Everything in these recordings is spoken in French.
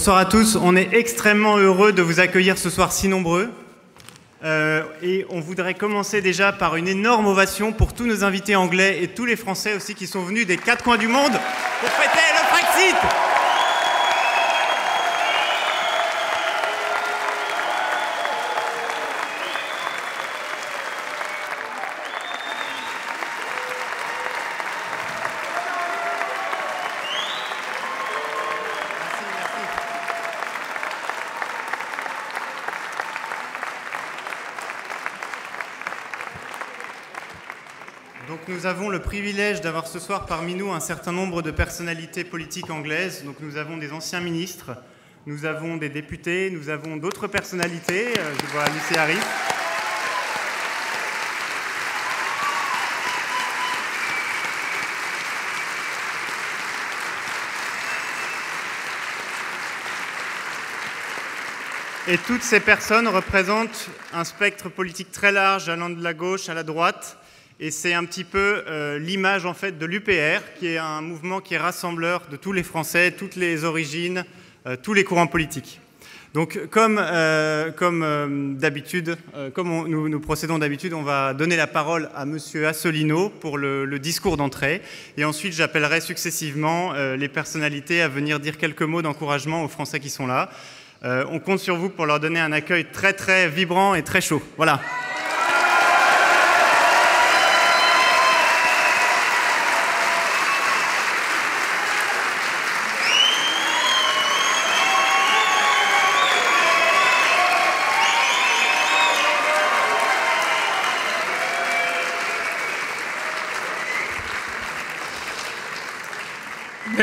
Bonsoir à tous, on est extrêmement heureux de vous accueillir ce soir si nombreux. Euh, et on voudrait commencer déjà par une énorme ovation pour tous nos invités anglais et tous les Français aussi qui sont venus des quatre coins du monde nous avons le privilège d'avoir ce soir parmi nous un certain nombre de personnalités politiques anglaises. Donc nous avons des anciens ministres, nous avons des députés, nous avons d'autres personnalités. Euh, je vois Lucie Harris. Et toutes ces personnes représentent un spectre politique très large, allant de la gauche à la droite, et c'est un petit peu euh, l'image en fait de l'UPR, qui est un mouvement qui est rassembleur de tous les Français, toutes les origines, euh, tous les courants politiques. Donc, comme, euh, comme d'habitude, comme nous, procédons d'habitude, on va donner la parole à Monsieur Assolino pour le, le discours d'entrée, et ensuite j'appellerai successivement les personnalités à venir dire quelques mots d'encouragement aux Français qui sont là. on compte sur vous pour leur donner un accueil très très vibrant et très chaud. Voilà.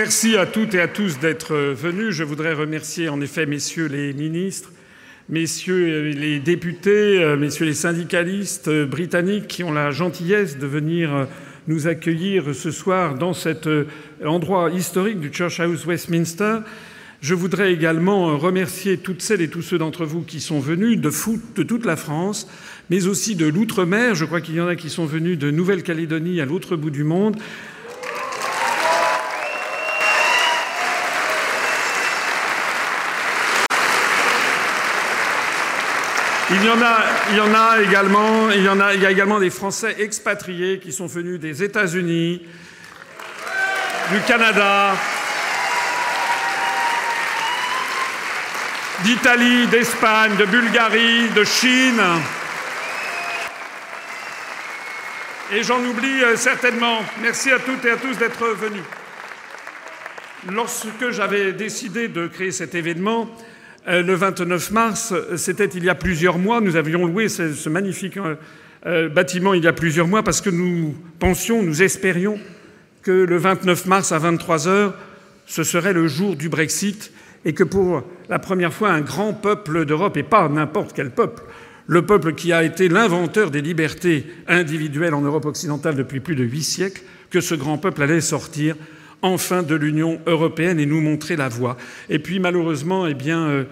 Merci à toutes et à tous d'être venus. Je voudrais remercier en effet messieurs les ministres, messieurs les députés, messieurs les syndicalistes britanniques qui ont la gentillesse de venir nous accueillir ce soir dans cet endroit historique du Church House Westminster. Je voudrais également remercier toutes celles et tous ceux d'entre vous qui sont venus de toute la France, mais aussi de l'outre-mer. Je crois qu'il y en a qui sont venus de Nouvelle-Calédonie à l'autre bout du monde. Il y en a, également, il y a, également des Français expatriés qui sont venus des États-Unis, du Canada, d'Italie, d'Espagne, de Bulgarie, de Chine. Et j'en oublie euh, certainement. Merci à toutes et à tous d'être venus. Lorsque j'avais décidé de créer cet événement, le 29 mars, c'était il y a plusieurs mois. Nous avions loué ce, magnifique euh, euh, bâtiment il y a plusieurs mois parce que nous pensions, nous espérions que le 29 mars à 23 heures, ce serait le jour du Brexit et que pour la première fois, un grand peuple d'Europe, et pas n'importe quel peuple, le peuple qui a été l'inventeur des libertés individuelles en Europe occidentale depuis plus de huit siècles, que ce grand peuple allait sortir enfin de l'Union européenne et nous montrer la voie. Et puis malheureusement, eh bien, euh,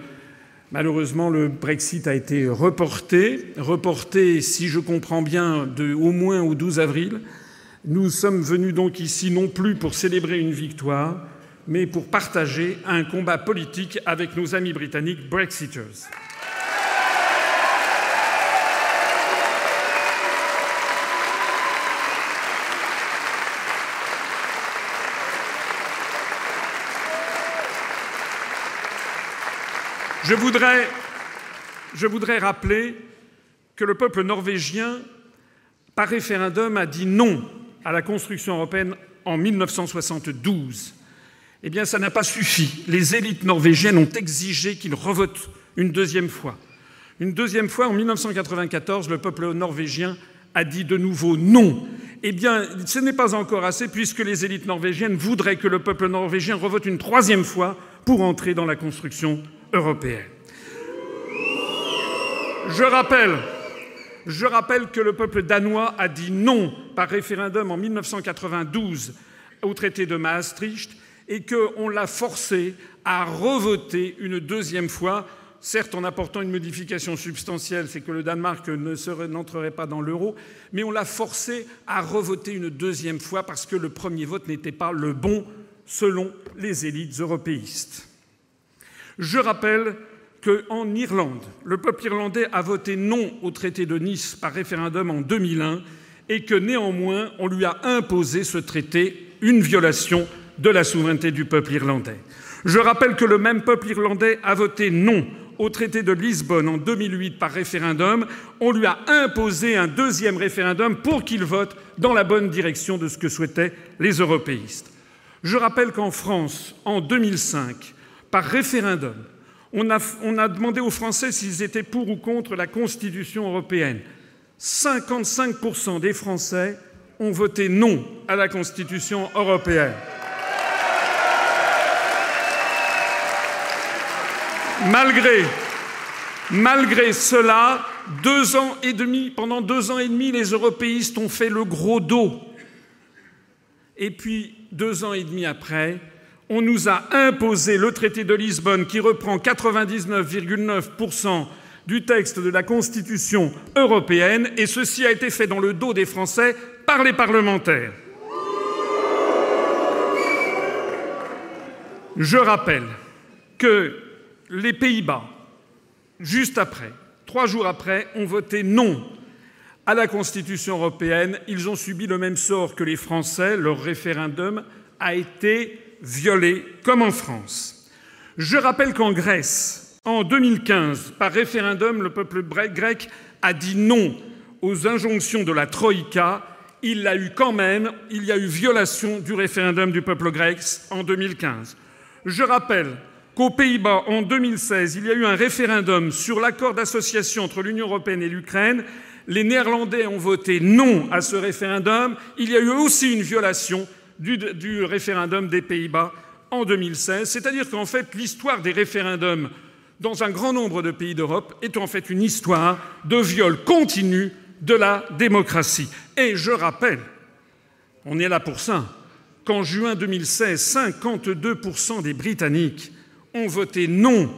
malheureusement, le Brexit a été reporté, reporté, si je comprends bien, au moins au 12 avril. Nous sommes venus donc ici non plus pour célébrer une victoire, mais pour partager un combat politique avec nos amis britanniques Brexiters. Je voudrais, rappeler que le peuple norvégien, par référendum, a dit non à la construction européenne en 1972. Eh bien, ça n'a pas suffi. Les élites norvégiennes ont exigé qu'il revote une deuxième fois. Une deuxième fois, en 1994, le peuple norvégien a dit de nouveau non. Eh bien, ce n'est pas encore assez, puisque les élites norvégiennes voudraient que le peuple norvégien revote une troisième fois pour entrer dans la construction européenne. Je rappelle, je rappelle que le peuple danois a dit non par référendum en 1992 au traité de Maastricht et qu'on l'a forcé à revoter une deuxième fois, certes en apportant une modification substantielle, c'est que le Danemark n'entrerait pas dans l'euro, mais on l'a forcé à revoter une deuxième fois parce que le premier vote n'était pas le bon selon les élites européistes. Je rappelle qu'en Irlande, le peuple irlandais a voté non au traité de Nice par référendum en 2001 et que néanmoins on lui a imposé ce traité, une violation de la souveraineté du peuple irlandais. Je rappelle que le même peuple irlandais a voté non au traité de Lisbonne en 2008 par référendum, on lui a imposé un deuxième référendum pour qu'il vote dans la bonne direction de ce que souhaitaient les européistes. Je rappelle qu'en France, en 2005, par référendum, on a, demandé aux Français s'ils étaient pour ou contre la Constitution européenne. 55% des Français ont voté non à la Constitution européenne. Malgré, malgré cela, deux ans et demi, pendant deux ans et demi, les européistes ont fait le gros dos. Et puis, deux ans et demi après, on nous a imposé le traité de Lisbonne qui reprend 99,9% du texte de la Constitution européenne, et ceci a été fait dans le dos des Français par les parlementaires. Je rappelle que les Pays-Bas, juste après, trois jours après, ont voté non à la Constitution européenne. Ils ont subi le même sort que les Français. Leur référendum a été violé, comme en France. Je rappelle qu'en Grèce, en 2015, par référendum, le peuple grec a dit non aux injonctions de la Troïka. Il l'a eu quand même, il y a eu violation du référendum du peuple grec en 2015. Je rappelle qu'aux Pays-Bas, en 2016, il y a eu un référendum sur l'accord d'association entre l'Union européenne et l'Ukraine. Les Néerlandais ont voté non à ce référendum. Il y a eu aussi une violation du, du référendum des Pays-Bas en 2016. C'est-à-dire qu'en fait, l'histoire des référendums dans un grand nombre de pays d'Europe est en fait une histoire de viol continu de la démocratie. Et je rappelle, on est là pour ça, qu'en juin 2016, 52% des Britanniques ont voté non,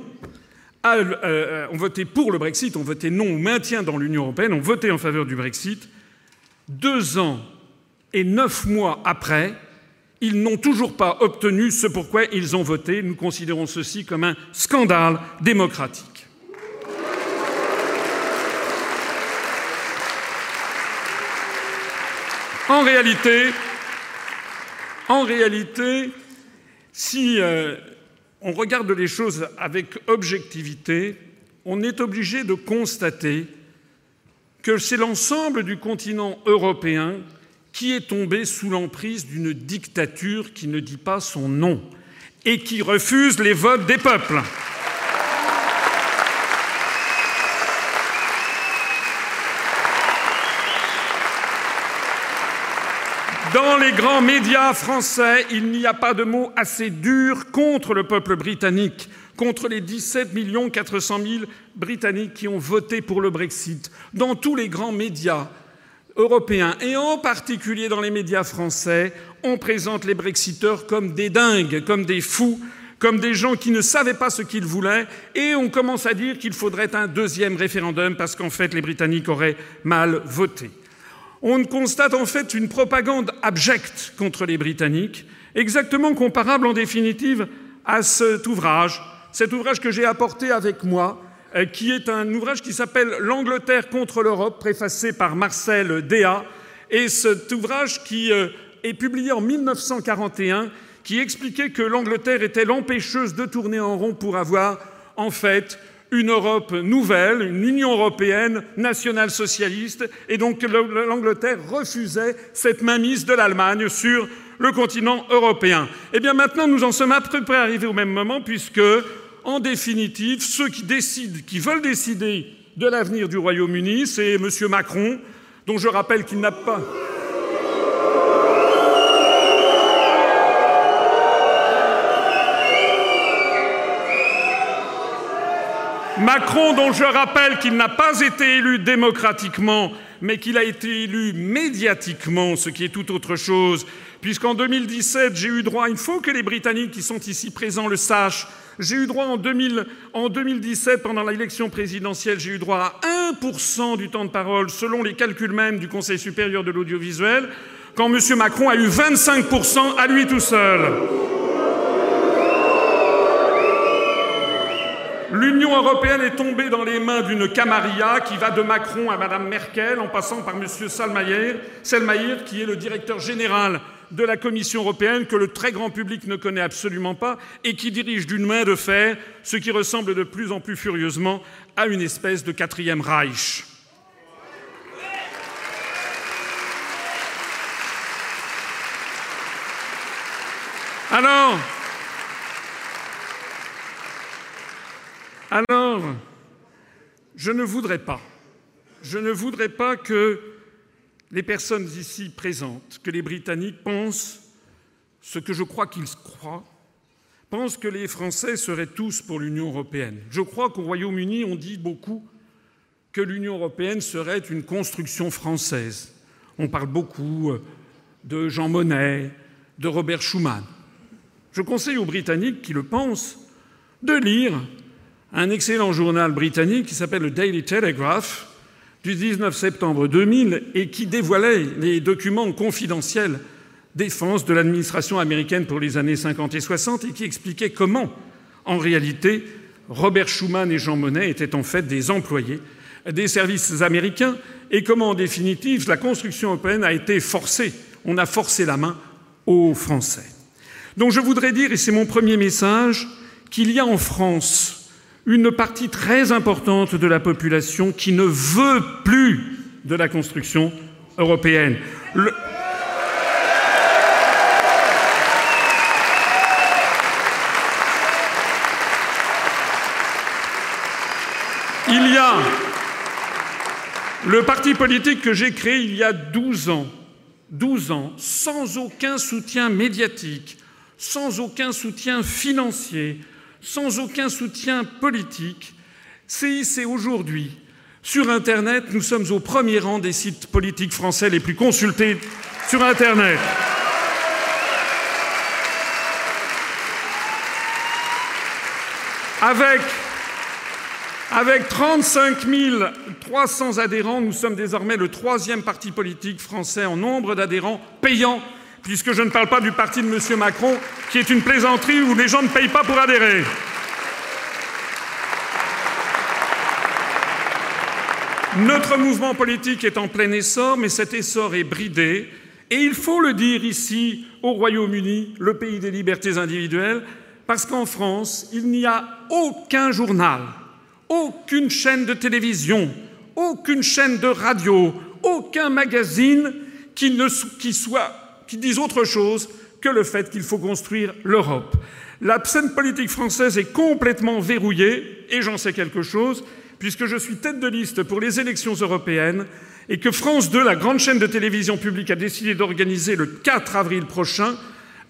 euh, euh, ont voté pour le Brexit, ont voté non au maintien dans l'Union européenne, ont voté en faveur du Brexit. Deux ans et neuf mois après, ils n'ont toujours pas obtenu ce pourquoi ils ont voté. Nous considérons ceci comme un scandale démocratique. En réalité, si euh, on regarde les choses avec objectivité, on est obligé de constater que c'est l'ensemble du continent européen qui est tombé sous l'emprise d'une dictature qui ne dit pas son nom et qui refuse les votes des peuples. Dans les grands médias français, il n'y a pas de mots assez durs contre le peuple britannique, contre les 17 400 000 Britanniques qui ont voté pour le Brexit. Dans tous les grands médias européens, et en particulier dans les médias français, on présente les Brexiteurs comme des dingues, comme des fous, comme des gens qui ne savaient pas ce qu'ils voulaient, et on commence à dire qu'il faudrait un deuxième référendum parce qu'en fait les Britanniques auraient mal voté. On constate en fait une propagande abjecte contre les Britanniques, exactement comparable en définitive à cet ouvrage, cet ouvrage que j'ai apporté avec moi, qui est un ouvrage qui s'appelle L'Angleterre contre l'Europe, préfacé par Marcel Déat, et cet ouvrage qui euh, est publié en 1941, qui expliquait que l'Angleterre était l'empêcheuse de tourner en rond pour avoir en fait une Europe nouvelle, une Union européenne nationale socialiste, et donc l'Angleterre refusait cette mainmise de l'Allemagne sur le continent européen. Eh bien maintenant, nous en sommes à peu près arrivés au même moment, puisque, en définitive, ceux qui décident, qui veulent décider de l'avenir du Royaume-Uni, c'est M. Macron, dont je rappelle qu'il n'a pas. Macron, dont je rappelle qu'il n'a pas été élu démocratiquement, mais qu'il a été élu médiatiquement, ce qui est tout autre chose, puisqu'en 2017, j'ai eu droit, il faut que les Britanniques qui sont ici présents le sachent, j'ai eu droit en, 2000, en 2017, pendant l'élection présidentielle, j'ai eu droit à 1% du temps de parole, selon les calculs même du Conseil supérieur de l'audiovisuel, quand M. Macron a eu 25% à lui tout seul. L'Union européenne est tombée dans les mains d'une camarilla qui va de Macron à Madame Merkel en passant par M. Selmayr, qui est le directeur général de la Commission européenne que le très grand public ne connaît absolument pas et qui dirige d'une main de fer ce qui ressemble de plus en plus furieusement à une espèce de quatrième Reich. Alors, je ne voudrais pas, je ne voudrais pas que les personnes ici présentes, que les Britanniques pensent ce que je crois qu'ils croient, pensent que les Français seraient tous pour l'Union européenne. Je crois qu'au Royaume-Uni, on dit beaucoup que l'Union européenne serait une construction française. On parle beaucoup euh, de Jean Monnet, de Robert Schuman. Je conseille aux Britanniques qui le pensent de lire un excellent journal britannique qui s'appelle le Daily Telegraph du 19 septembre 2000 et qui dévoilait les documents confidentiels défense de l'administration américaine pour les années 50 et 60 et qui expliquait comment, en réalité, Robert Schuman et Jean Monnet étaient en fait des employés des services américains et comment, en définitive, la construction européenne a été forcée. On a forcé la main aux Français. Donc je voudrais dire, et c'est mon premier message, qu'il y a en France une partie très importante de la population qui ne veut plus de la construction européenne. Il y a le parti politique que j'ai créé il y a 12 ans, 12 ans, sans aucun soutien médiatique, sans aucun soutien financier, sans aucun soutien politique, CIC aujourd'hui, sur Internet, nous sommes au premier rang des sites politiques français les plus consultés sur Internet. Avec, avec 35 300 adhérents, nous sommes désormais le troisième parti politique français en nombre d'adhérents payants puisque je ne parle pas du parti de M. Macron, qui est une plaisanterie où les gens ne payent pas pour adhérer. Notre mouvement politique est en plein essor, mais cet essor est bridé. Et il faut le dire ici, au Royaume-Uni, le pays des libertés individuelles, parce qu'en France, il n'y a aucun journal, aucune chaîne de télévision, aucune chaîne de radio, aucun magazine qui, ne, soit qui disent autre chose que le fait qu'il faut construire l'Europe. La scène politique française est complètement verrouillée, et j'en sais quelque chose, puisque je suis tête de liste pour les élections européennes et que France 2, la grande chaîne de télévision publique, a décidé d'organiser le 4 avril prochain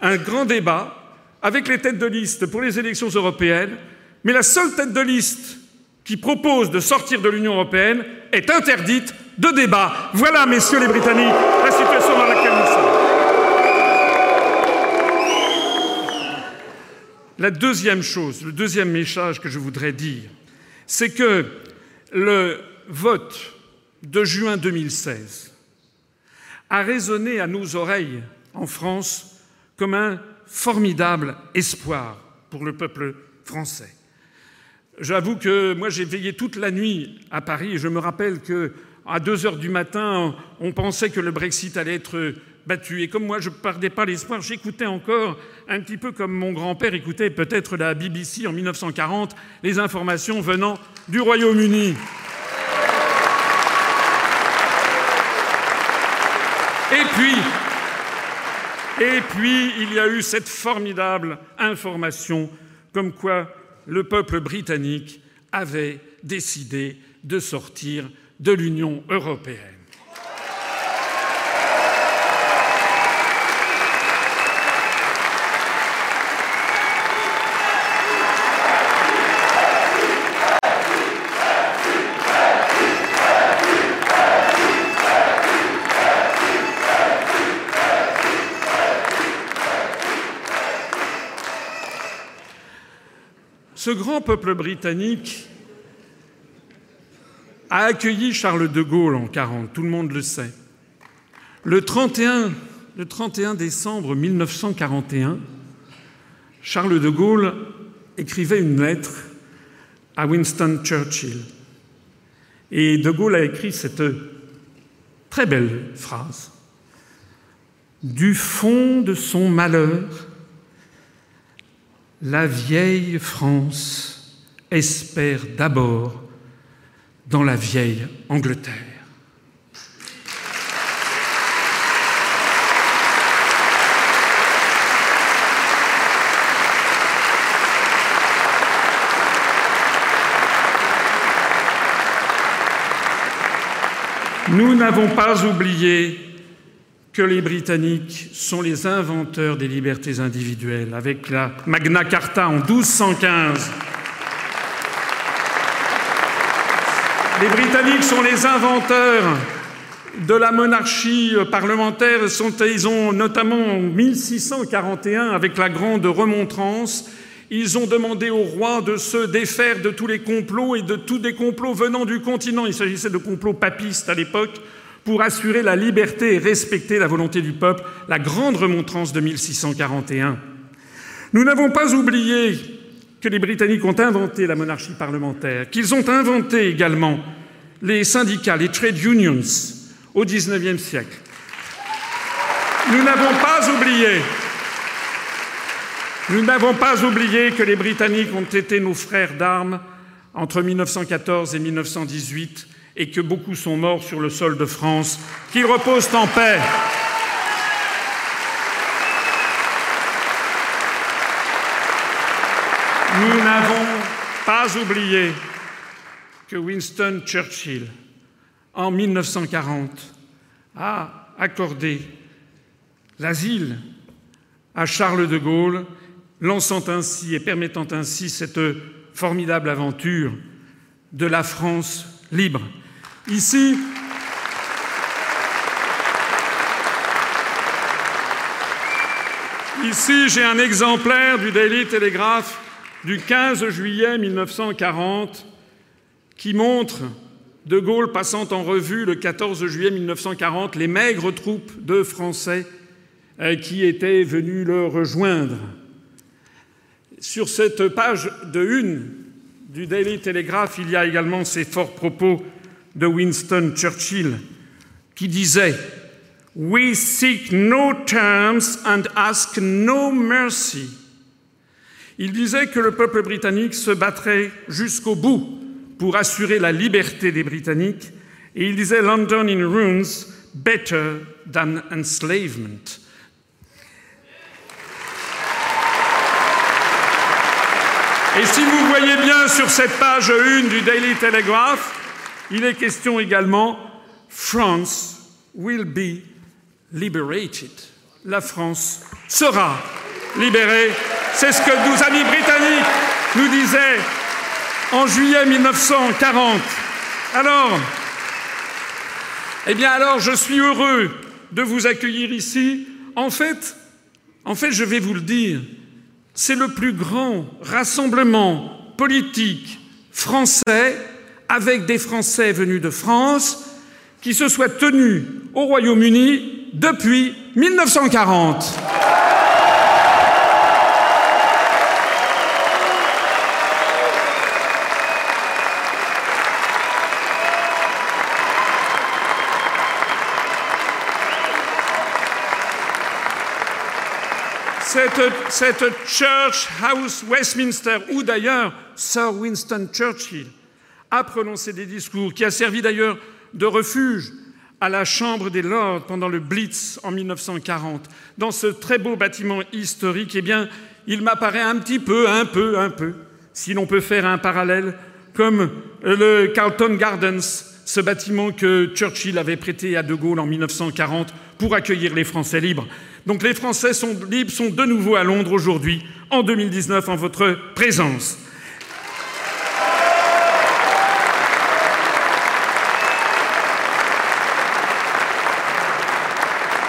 un grand débat avec les têtes de liste pour les élections européennes, mais la seule tête de liste qui propose de sortir de l'Union européenne est interdite de débat. Voilà, messieurs les Britanniques, la situation dans La deuxième chose, le deuxième message que je voudrais dire, c'est que le vote de juin 2016 a résonné à nos oreilles en France comme un formidable espoir pour le peuple français. J'avoue que moi j'ai veillé toute la nuit à Paris et je me rappelle que à 2 heures du matin, on pensait que le Brexit allait être Et comme moi, je ne perdais pas l'espoir, j'écoutais encore, un petit peu comme mon grand-père écoutait peut-être la BBC en 1940, les informations venant du Royaume-Uni. Et puis, il y a eu cette formidable information comme quoi le peuple britannique avait décidé de sortir de l'Union européenne. Ce grand peuple britannique a accueilli Charles de Gaulle en 40, tout le monde le sait. Le 31, le 31 décembre 1941, Charles de Gaulle écrivait une lettre à Winston Churchill. Et De Gaulle a écrit cette très belle phrase. Du fond de son malheur, la vieille France espère d'abord dans la vieille Angleterre. Nous n'avons pas oublié que les Britanniques sont les inventeurs des libertés individuelles avec la Magna Carta en 1215. Les Britanniques sont les inventeurs de la monarchie parlementaire. Ils ont notamment en 1641, avec la grande remontrance, ils ont demandé au roi de se défaire de tous les complots et de tous des complots venant du continent. Il s'agissait de complots papistes à l'époque pour assurer la liberté et respecter la volonté du peuple, la grande remontrance de 1641. Nous n'avons pas oublié que les Britanniques ont inventé la monarchie parlementaire, qu'ils ont inventé également les syndicats, les trade unions au XIXe siècle. Nous n'avons pas oublié nous n'avons pas oublié que les Britanniques ont été nos frères d'armes entre 1914 et 1918 et que beaucoup sont morts sur le sol de France, qu'ils reposent en paix. Nous n'avons pas oublié que Winston Churchill, en 1940, a accordé l'asile à Charles de Gaulle lançant ainsi et permettant ainsi cette formidable aventure de la France libre. Ici, Ici, j'ai un exemplaire du Daily Telegraph du 15 juillet 1940 qui montre De Gaulle passant en revue le 14 juillet 1940 les maigres troupes de Français euh, qui étaient venus le rejoindre. Sur cette page de une du Daily Telegraph, il y a également ces forts propos de Winston Churchill qui disait We seek no terms and ask no mercy. Il disait que le peuple britannique se battrait jusqu'au bout pour assurer la liberté des Britanniques et il disait London in ruins better than enslavement. Et si vous voyez bien sur cette page 1 du Daily Telegraph, il est question également France will be liberated. La France sera libérée. C'est ce que nos amis britanniques nous disaient en juillet 1940. Alors, eh bien alors, je suis heureux de vous accueillir ici. En fait, en fait, je vais vous le dire, c'est le plus grand rassemblement politique français avec des Français venus de France qui se soit tenu au Royaume-Uni depuis 1940. cette, Church House Westminster, où d'ailleurs Sir Winston Churchill a prononcé des discours, qui a servi d'ailleurs de refuge à la Chambre des Lords pendant le Blitz en 1940, dans ce très beau bâtiment historique, eh bien, il m'apparaît un petit peu, un peu, un peu, si l'on peut faire un parallèle, comme le Carlton Gardens, ce bâtiment que Churchill avait prêté à De Gaulle en 1940 pour accueillir les Français libres. Donc les Français sont libres sont de nouveau à Londres aujourd'hui, en 2019, en votre présence.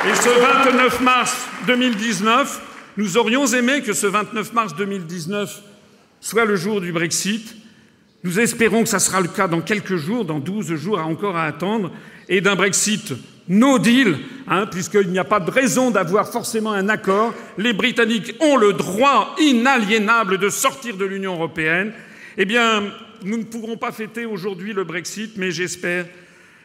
Et ce 29 mars 2019, nous aurions aimé que ce 29 mars 2019 soit le jour du Brexit. Nous espérons que ça sera le cas dans quelques jours, dans 12 jours encore à attendre, et d'un Brexit no deal, hein, puisqu'il n'y a pas de raison d'avoir forcément un accord. Les Britanniques ont le droit inaliénable de sortir de l'Union européenne. Eh bien, nous ne pourrons pas fêter aujourd'hui le Brexit, mais j'espère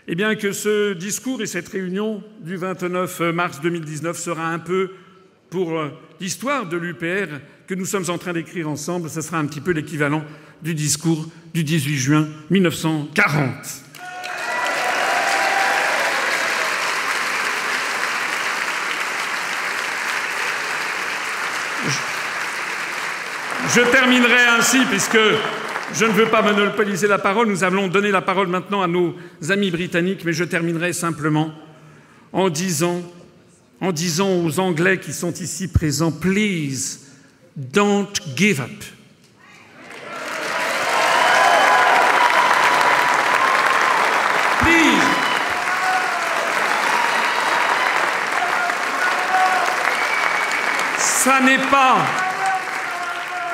eh bien, que ce discours et cette réunion du 29 mars 2019 sera un peu pour euh, l'histoire de l'UPR que nous sommes en train d'écrire ensemble. Ce sera un petit peu l'équivalent du discours du 18 juin 1940. Je terminerai ainsi, puisque je ne veux pas monopoliser la parole. Nous allons donner la parole maintenant à nos amis britanniques, mais je terminerai simplement en disant, en disant aux Anglais qui sont ici présents, please, don't give up. Please. Ça n'est pas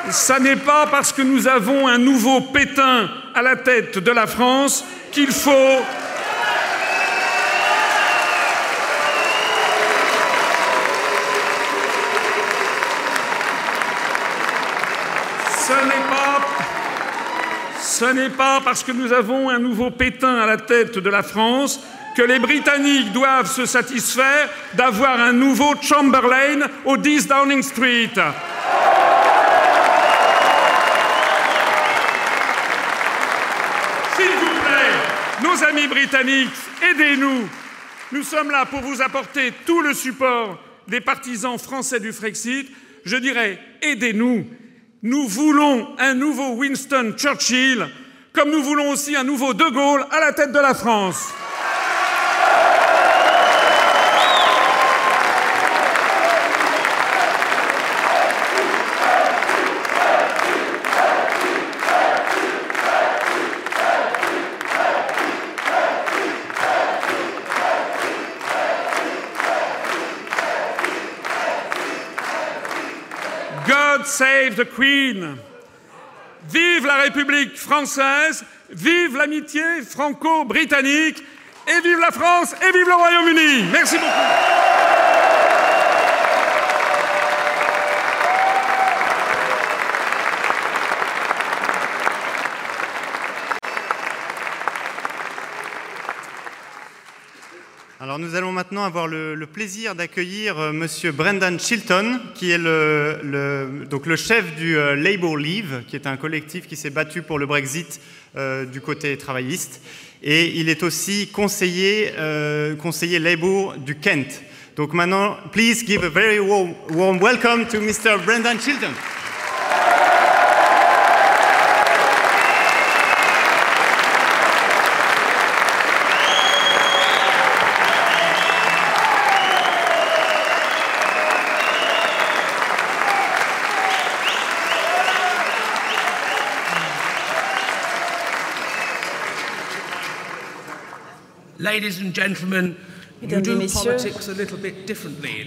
ça n'est pas parce que nous avons un nouveau Pétain à la tête de la France qu'il faut Ce n'est pas parce que nous avons un nouveau Pétain à la tête de la France que les Britanniques doivent se satisfaire d'avoir un nouveau Chamberlain au 10 Downing Street. Amis britanniques, aidez-nous. Nous sommes là pour vous apporter tout le support des partisans français du Frexit. Je dirais, aidez-nous. Nous voulons un nouveau Winston Churchill, comme nous voulons aussi un nouveau De Gaulle à la tête de la France. The Queen. Vive la République française, vive l'amitié franco-britannique, et vive la France, et vive le Royaume-Uni. Merci beaucoup. Alors nous allons maintenant avoir le, plaisir d'accueillir euh, Monsieur Brendan Chilton, qui est le, donc le chef du euh, Labour Leave, qui est un collectif qui s'est battu pour le Brexit euh, du côté travailliste. Et il est aussi conseiller, conseiller Labour du Kent. Donc maintenant, please give a very warm, warm welcome to Mr. Brendan Chilton. Mesdames et messieurs,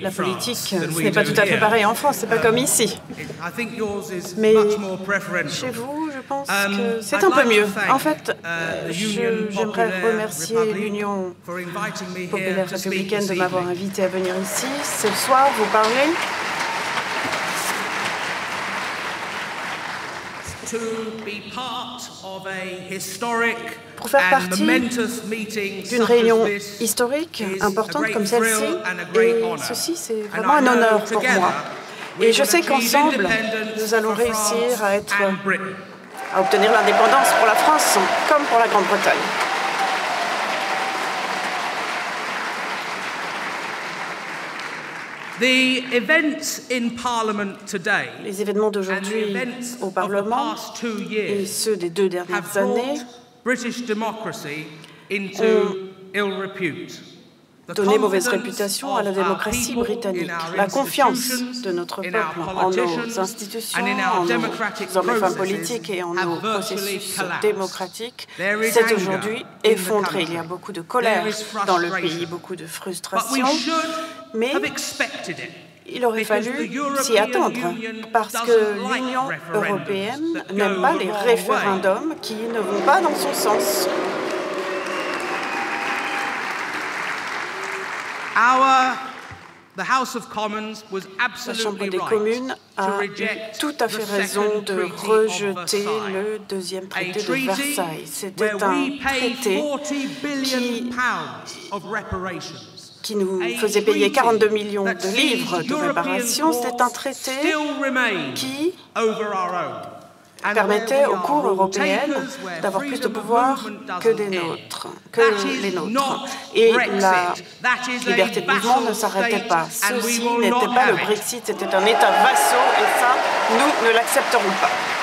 la politique, ce n'est pas tout à fait pareil en France, c'est pas comme ici. Mais chez vous, je pense um, que c'est un peu mieux. En fait, uh, j'aimerais remercier l'Union populaire républicaine de m'avoir invité à venir ici ce soir vous parler. Pour faire partie d'une réunion historique importante comme celle-ci. Et ceci, c'est vraiment un honneur pour moi. Et je sais qu'ensemble, nous allons réussir à, être, à obtenir l'indépendance pour la France comme pour la Grande-Bretagne. Les événements d'aujourd'hui au Parlement et ceux des deux dernières années ont donné mauvaise réputation à la démocratie britannique. La confiance de notre peuple en nos institutions, en nos hommes et femmes politiques et en nos processus démocratiques s'est aujourd'hui effondrée. Il y a beaucoup de colère dans le pays, beaucoup de frustration, mais il aurait fallu s'y attendre parce que l'Union européenne n'aime pas les référendums qui ne vont pas dans son sens. La Chambre des communes a tout à fait raison de rejeter le deuxième traité de Versailles. C'était un traité qui, nous faisait payer 42 millions de livres de réparation. C'est un traité qui permettait aux cours européennes d'avoir plus de pouvoir que, des nôtres, que les nôtres. Et la liberté de mouvement ne s'arrêtait pas. Ceci n'était pas le Brexit, c'était un État vassaux et ça, nous ne l'accepterons pas.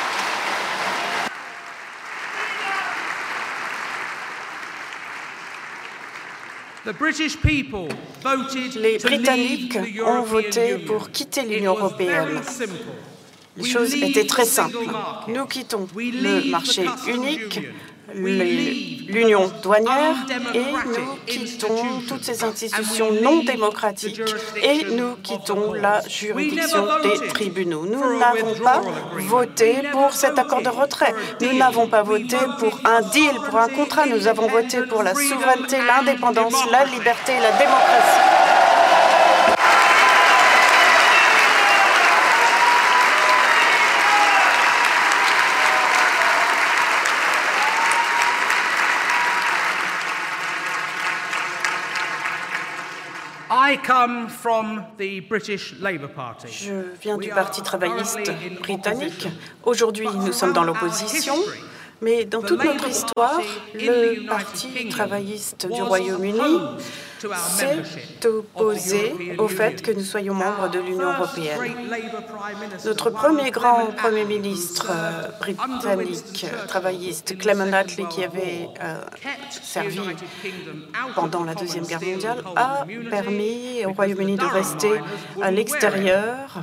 Les Britanniques ont voté pour quitter l'Union européenne. Les choses étaient très simples. Nous quittons le marché unique, l'union douanière et nous quittons toutes ces institutions non démocratiques et nous quittons la juridiction des tribunaux. Nous n'avons pas voté pour cet accord de retrait. Nous n'avons pas voté pour un deal, pour un contrat. Nous avons voté pour la souveraineté, l'indépendance, la liberté et la démocratie. Je viens du Parti travailliste britannique. Aujourd'hui, nous sommes dans l'opposition. Mais dans toute notre histoire, le Parti travailliste du Royaume-Uni s'est opposé au fait que nous soyons membres de l'Union européenne. Notre premier grand Premier ministre euh, britannique travailliste, Clement Attlee, qui avait euh, servi pendant la Deuxième Guerre mondiale, a permis au Royaume-Uni de rester à l'extérieur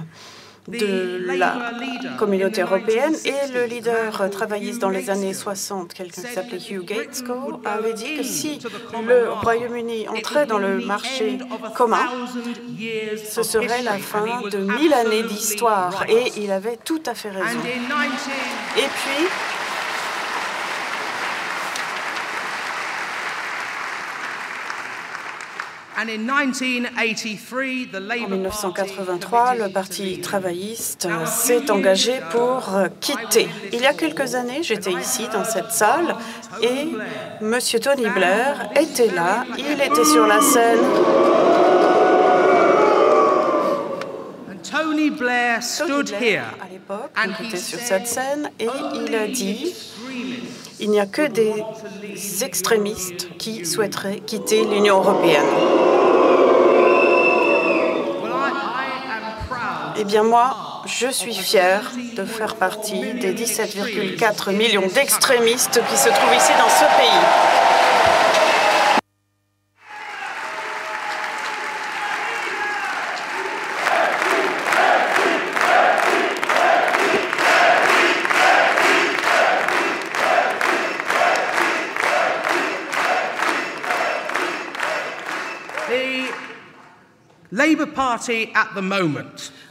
de la communauté européenne et le leader travailliste dans les années 60, quelqu'un qui s'appelait Hugh Gaitskell, avait dit que si le Royaume-Uni entrait dans le marché commun, ce serait la fin de mille années d'histoire. Et il avait tout à fait raison. Et puis, En 1983, le Parti travailliste s'est engagé pour quitter. Il y a quelques années, j'étais ici dans cette salle et M. Tony Blair était là. Il était sur la scène. Tony Blair stood here à l'époque, il était sur cette scène et il a dit il n'y a que des extrémistes qui souhaiteraient quitter l'Union européenne. Eh bien moi, je suis fier de faire partie des 17,4 millions d'extrémistes qui se trouvent ici dans ce pays.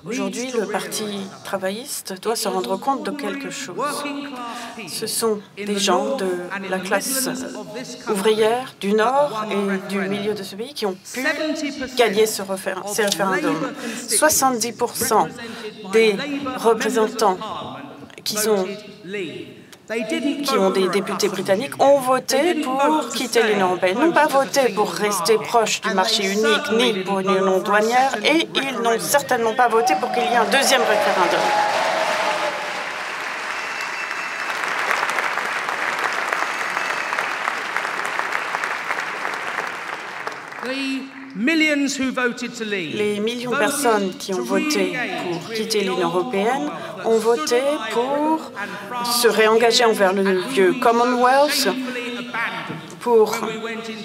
Aujourd'hui, le Parti travailliste doit se rendre compte de quelque chose. Ce sont des gens de la classe ouvrière du Nord et du milieu de ce pays qui ont pu gagner ce référendum. 70% des représentants qui sont qui ont des députés britanniques, ont voté pour quitter l'Union européenne, n'ont pas voté pour rester proche du marché unique ni pour une union douanière, et ils n'ont certainement pas voté pour qu'il y ait un deuxième référendum. Les millions de personnes qui ont voté pour quitter l'Union européenne ont voté pour se réengager envers le vieux Commonwealth pour,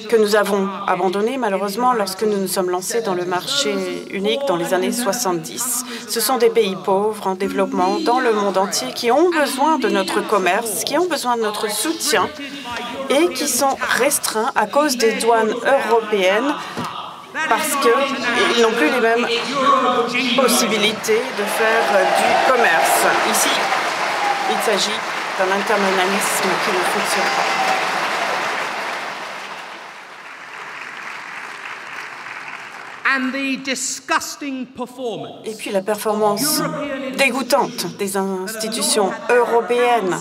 que nous avons abandonné malheureusement lorsque nous nous sommes lancés dans le marché unique dans les années 70. Ce sont des pays pauvres en développement dans le monde entier qui ont besoin de notre commerce, qui ont besoin de notre soutien et qui sont restreints à cause des douanes européennes parce qu'ils n'ont plus les mêmes possibilités de faire du commerce. Ici, il s'agit d'un internationalisme qui ne fonctionne pas. Et puis la performance dégoûtante des institutions européennes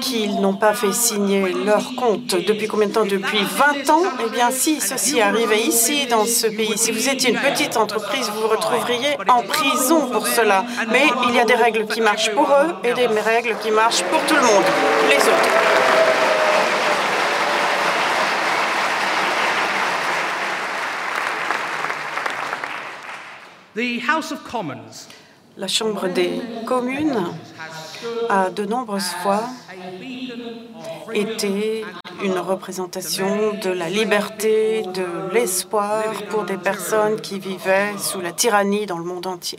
qu'ils n'ont pas fait signer leur compte depuis combien de temps Depuis 20 ans Eh bien, si ceci arrivait ici, dans ce pays, si vous étiez une petite entreprise, vous vous retrouveriez en prison pour cela. Mais il y a des règles qui marchent pour eux et des règles qui marchent pour tout le monde, les autres. La Chambre des communes a de nombreuses fois été une représentation de la liberté, de l'espoir pour des personnes qui vivaient sous la tyrannie dans le monde entier.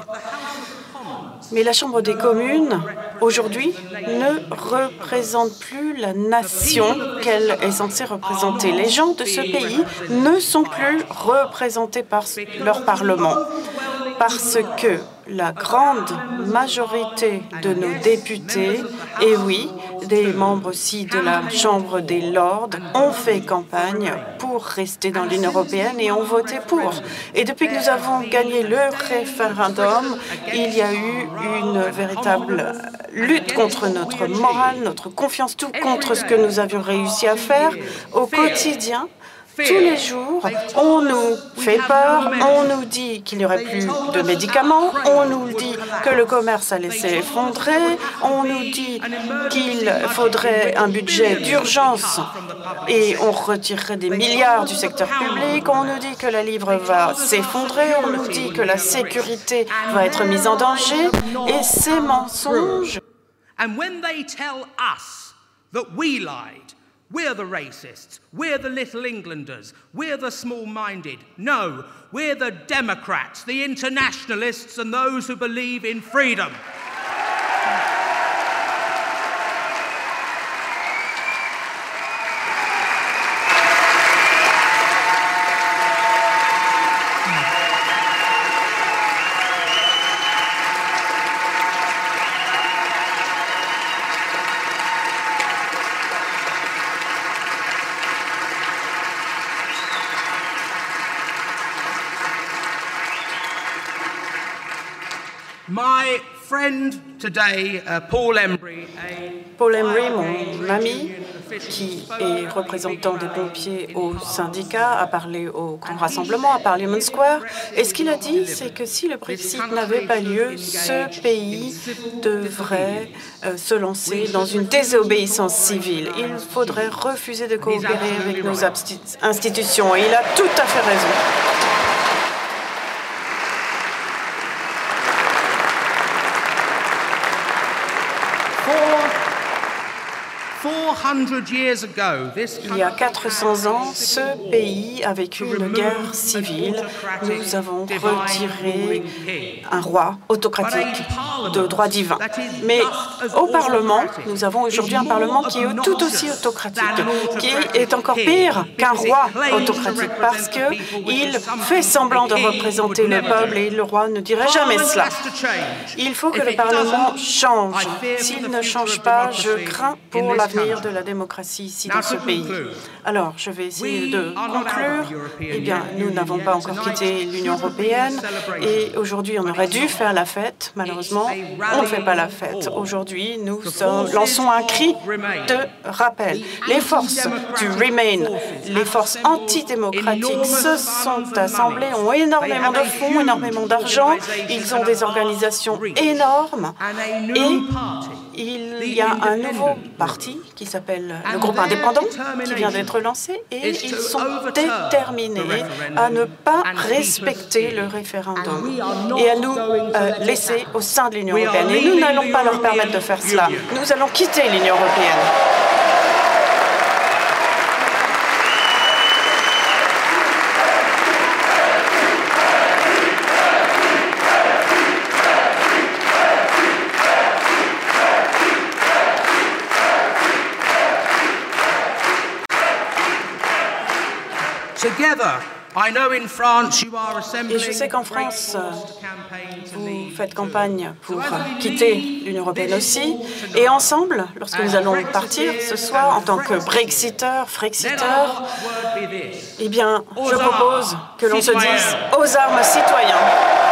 Mais la Chambre des communes, aujourd'hui, ne représente plus la nation qu'elle est censée représenter. Les gens de ce pays ne sont plus représentés par leur Parlement parce que la grande majorité de nos députés, et oui, des membres aussi de la Chambre des Lords, ont fait campagne pour rester dans l'Union européenne et ont voté pour. Et depuis que nous avons gagné le référendum, il y a eu une véritable lutte contre notre morale, notre confiance, tout contre ce que nous avions réussi à faire au quotidien. Tous les jours, on nous fait peur, on nous dit qu'il n'y aurait plus de médicaments, on nous dit que le commerce allait s'effondrer, on nous dit qu'il faudrait un budget d'urgence et on retirerait des milliards du secteur public, on nous dit que la livre va s'effondrer, on nous dit que la sécurité va être mise en danger et ces mensonges We're the racists. We're the little Englanders. We're the small minded. No, we're the Democrats, the internationalists, and those who believe in freedom. Paul Embry. Paul Embry, mon ami, qui est représentant des pompiers au syndicat, a parlé au Grand Rassemblement, à Parliament Square. Et ce qu'il a dit, c'est que si le Brexit n'avait pas lieu, ce pays devrait euh, se lancer dans une désobéissance civile. Il faudrait refuser de coopérer avec nos institutions. Et il a tout à fait raison. 400 Il y a 400 ans, ce pays a vécu une guerre civile. Nous avons retiré un roi autocratique de droit divin. Mais au Parlement, nous avons aujourd'hui un Parlement qui est tout aussi autocratique, qui est encore pire qu'un roi autocratique, parce qu'il fait semblant de représenter le peuple et le roi ne dirait jamais cela. Il faut que le Parlement change. S'il ne change pas, je crains pour l'avenir de la démocratie ici dans ce pays. Alors, je vais essayer de conclure. Eh bien, nous n'avons pas encore quitté l'Union européenne et aujourd'hui, on aurait dû faire la fête. Malheureusement, on ne fait pas la fête. Aujourd'hui, nous lançons un cri de rappel. Les forces du Remain, les forces antidémocratiques se sont assemblées, ont énormément de fonds, énormément d'argent. Ils ont des organisations énormes et il y a un nouveau parti qui s'appelle le groupe indépendant qui vient d'être lancé et ils sont déterminés à ne pas respecter le référendum et à nous euh, laisser au sein de l'Union européenne. Et nous n'allons pas leur permettre de faire cela. Nous allons quitter l'Union européenne. Et je sais qu'en France, vous faites campagne pour quitter l'Union européenne aussi. Et ensemble, lorsque nous allons partir ce soir, en tant que Brexiteurs, Frexiteurs, eh bien, je propose que l'on se dise aux armes citoyens.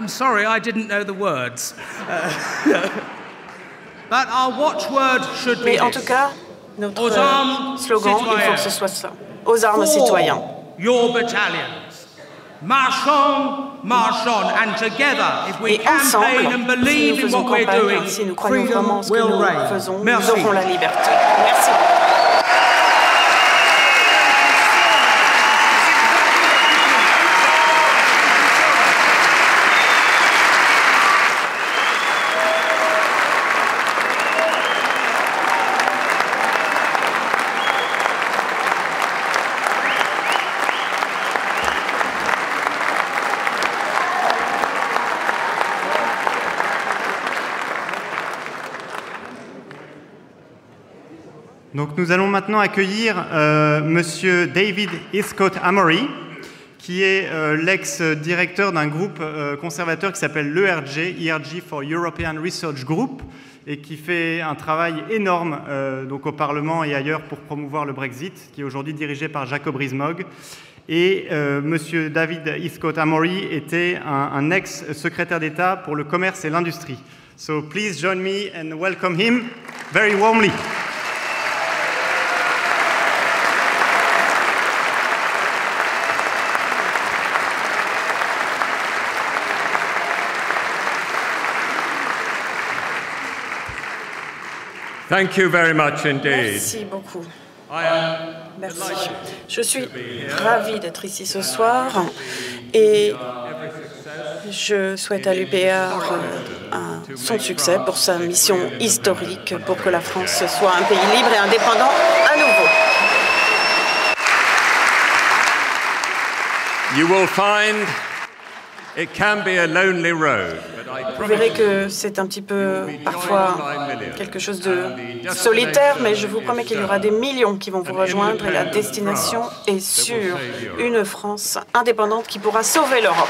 I'm sorry, I didn't know the words. Uh, but our watchword should be Mais en tout cas, notre euh, slogan, il faut que ce soit ça. Aux armes citoyens. Your battalions. March on, march on, and together, if we Et ensemble, campaign and si nous believe in what we're campagne, doing, si nous croyons vraiment en ce que nous reign. faisons, nous aurons la liberté. Merci. Nous allons maintenant accueillir euh, Monsieur David Iscott Amory, qui est euh, l'ex-directeur d'un groupe euh, conservateur qui s'appelle l'ERG, ERG for European Research Group, et qui fait un travail énorme euh, donc au Parlement et ailleurs pour promouvoir le Brexit, qui est aujourd'hui dirigé par Jacob Rees-Mogg. Et Monsieur David Iscott Amory était un, un ex-secrétaire d'État pour le commerce et l'industrie. So please join me and welcome him very warmly. Thank you very much indeed. Merci beaucoup. Merci. Je suis ravie d'être ici ce soir et je souhaite à l'UPR son succès pour sa mission historique pour que la France soit un pays libre et indépendant à nouveau. You will find it can be a lonely road, but I Vous verrez que c'est un petit peu parfois quelque chose de solitaire, mais je vous promets qu'il y aura des millions qui vont vous rejoindre et la destination est sûre. Une France indépendante qui pourra sauver l'Europe.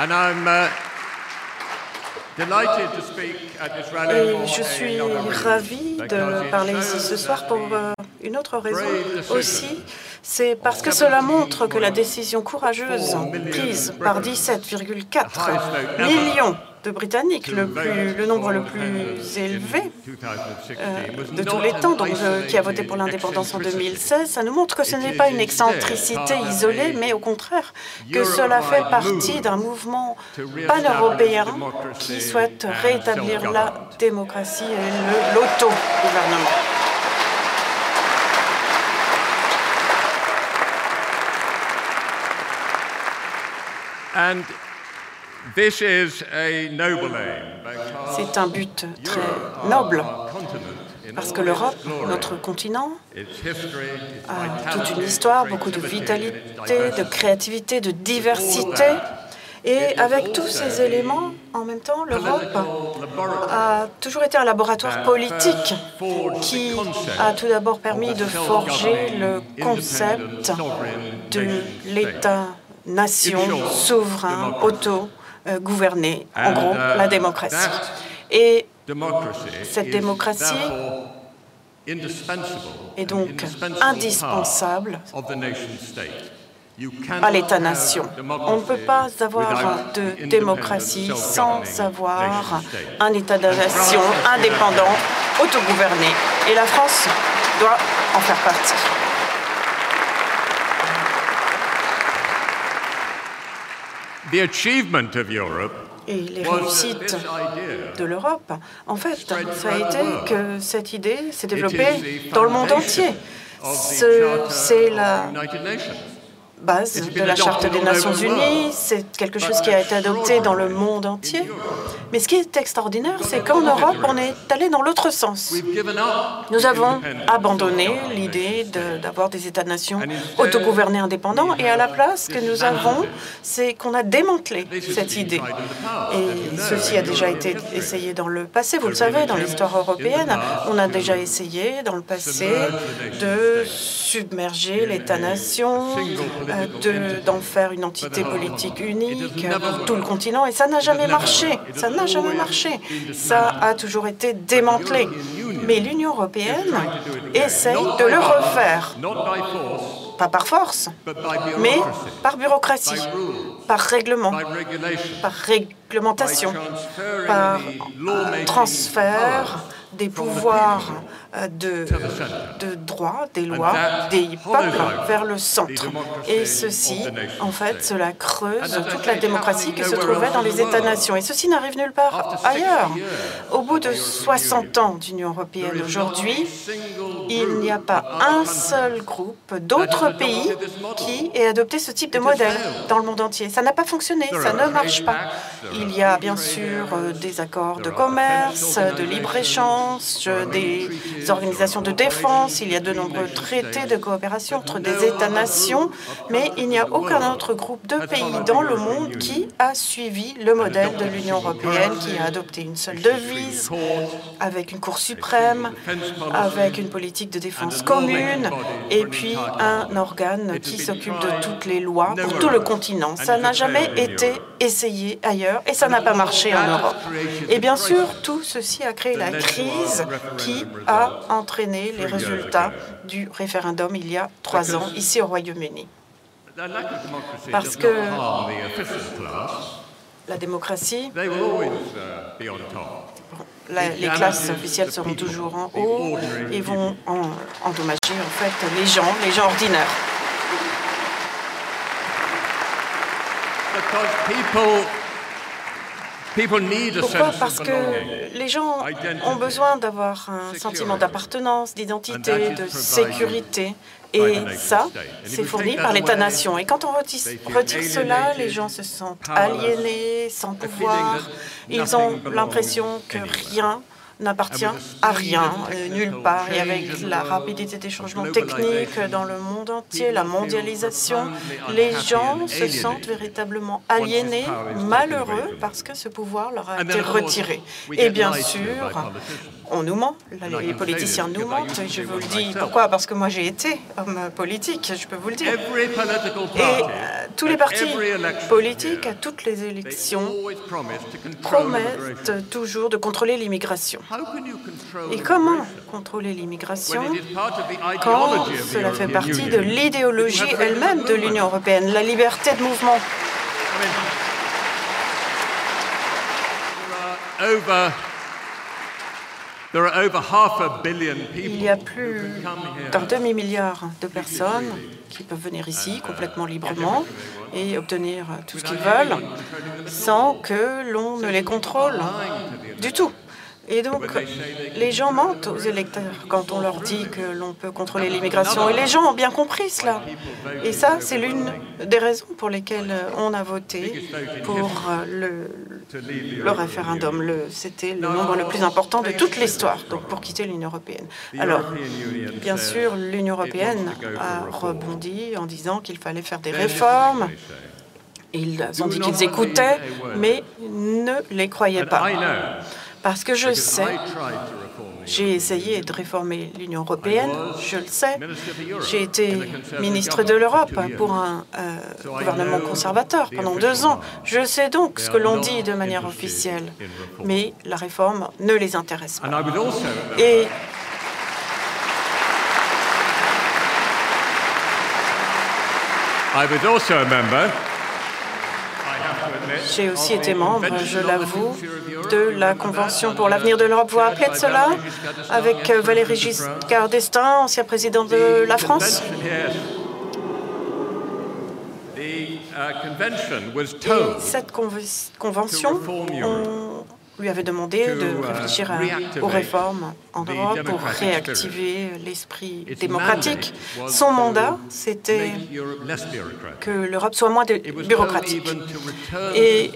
uh, Et je suis because de parler ici ce soir pour euh, une autre raison aussi. C'est parce que cela montre que la décision courageuse prise par 17,4 millions de Britanniques, le, plus- le nombre le plus élevé euh, de tous les temps, donc, euh, qui a voté pour l'indépendance en 2016, ça nous montre que ce n'est pas une excentricité isolée, mais au contraire, que cela fait partie d'un mouvement pan-européen qui souhaite rétablir la démocratie et le- l'auto-gouvernement. And this is a noble aim, C'est un but très noble, parce que l'Europe, notre continent, a toute une histoire, beaucoup de vitalité, de créativité, de diversité. Et avec tous ces éléments, en même temps, l'Europe a toujours été un laboratoire politique qui a tout d'abord permis de forger le concept de l'État-nation souverain, auto-gouverné, en gros, la démocratie. Et cette démocratie est donc indispensable à l'État-nation. On ne peut pas avoir de démocratie sans avoir un État-nation indépendant, autogouverné. Et la France doit en faire partie. Et les réussites de l'Europe, en fait, ça a été que cette idée s'est développée dans le monde entier. C'est la base de la Charte des Nations Unies, c'est quelque chose qui a été adopté dans le monde entier. Mais ce qui est extraordinaire, c'est qu'en Europe, on est allé dans l'autre sens. Nous avons abandonné l'idée d'avoir des États-nations autogouvernés indépendants et à la place, ce que nous avons, c'est qu'on a démantelé cette idée. Et ceci a déjà été essayé dans le passé, vous le savez, dans l'histoire européenne. On a déjà essayé dans le passé de submerger l'État-nation, euh, d'en faire une entité politique unique pour tout le continent et ça n'a jamais marché. Ça n'a jamais marché. Ça a toujours été démantelé. Mais l'Union européenne essaye de le refaire. Pas par force, mais par bureaucratie, par règlement, par réglementation, par transfert des pouvoirs euh, de, de droit, des lois, des peuples vers le centre. Et ceci, en fait, cela creuse toute la démocratie qui se trouvait dans les États-nations. Et ceci n'arrive nulle part ailleurs. Au bout de 60 ans d'Union européenne aujourd'hui, il n'y a pas un seul groupe d'autres pays qui ait adopté ce type de modèle dans le monde entier. Ça n'a pas fonctionné, ça ne marche pas. Il y a bien sûr euh, des accords de commerce, de libre-échange, des organisations de défense, il y a de nombreux traités de coopération entre des États-nations, mais il n'y a aucun autre groupe de pays dans le monde qui a suivi le modèle de l'Union européenne, qui a adopté une seule devise, avec une Cour suprême, avec une politique de défense commune, et puis un organe qui s'occupe de toutes les lois pour tout le continent. Ça n'a jamais été essayé ailleurs et ça n'a pas marché en Europe. Et bien sûr, tout ceci a créé la crise qui a entraîné les résultats du référendum il y a trois ans ici au Royaume-Uni. Parce que la démocratie, les classes officielles seront toujours en haut. et vont endommager en fait les gens, les gens ordinaires. Pourquoi Parce que les gens ont besoin d'avoir un sentiment d'appartenance, d'identité, de sécurité. Et ça, c'est fourni par l'État-nation. Et quand on retire, cela, les gens se sentent aliénés, sans pouvoir. Ils ont l'impression que rien n'appartient à rien, euh, nulle part. Et avec la rapidité des changements techniques dans le monde entier, la mondialisation, les gens se sentent véritablement aliénés, malheureux, parce que ce pouvoir leur a été retiré. Et bien sûr, on nous ment, les politiciens nous mentent. Je vous le dis. pourquoi? Parce que moi j'ai été homme politique, je peux vous le dire. Et euh, tous les partis politiques, à toutes les élections, promettent toujours de contrôler l'immigration. Et comment contrôler l'immigration quand cela fait partie de l'idéologie elle-même de l'Union européenne, la liberté de mouvement il y a plus d'un demi-milliard de personnes qui peuvent venir ici complètement librement et obtenir tout ce qu'ils veulent sans que l'on ne les contrôle du tout. Et donc, les gens mentent aux électeurs quand on leur dit que l'on peut contrôler l'immigration. Et les gens ont bien compris cela. Et ça, c'est l'une des raisons pour lesquelles on a voté pour le, le référendum. C'était le nombre le plus important de toute l'histoire, donc pour quitter l'Union européenne. Alors, bien sûr, l'Union européenne a rebondi en disant qu'il fallait faire des réformes Ils ont dit qu'ils écoutaient, mais ne les croyaient pas. Parce que je sais, j'ai essayé de réformer l'Union européenne, je le sais. J'ai été ministre de l'Europe pour un euh, gouvernement conservateur pendant deux ans. Je sais donc ce que l'on dit de manière officielle, mais la réforme ne les intéresse pas. Et I was also a member j'ai aussi été membre, je l'avoue, de la Convention pour l'avenir de l'Europe. Vous vous rappelez de cela? Avec euh, Valéry Giscard d'Estaing, ancien président de la France? Et cette convention, on lui avait demandé de réfléchir aux réformes en Europe pour réactiver l'esprit démocratique. Son mandat, c'était que l'Europe soit moins bureaucratique. Et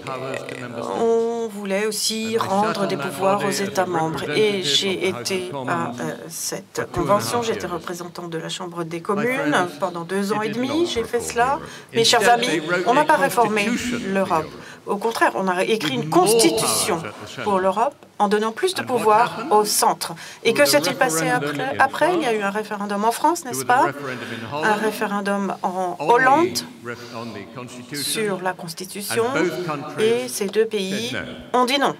on voulait aussi rendre des pouvoirs aux États membres. Et j'ai été à euh, cette convention, j'étais représentant de la Chambre des communes pendant deux ans et demi, j'ai fait cela. Mes chers amis, on n'a pas réformé l'Europe. Au contraire, on a écrit une constitution pour l'Europe en donnant plus de pouvoir au centre. Et que s'est-il passé après, après Il y a eu un référendum en France, n'est-ce pas Un référendum en Hollande sur la Constitution. Et ces deux pays ont dit non.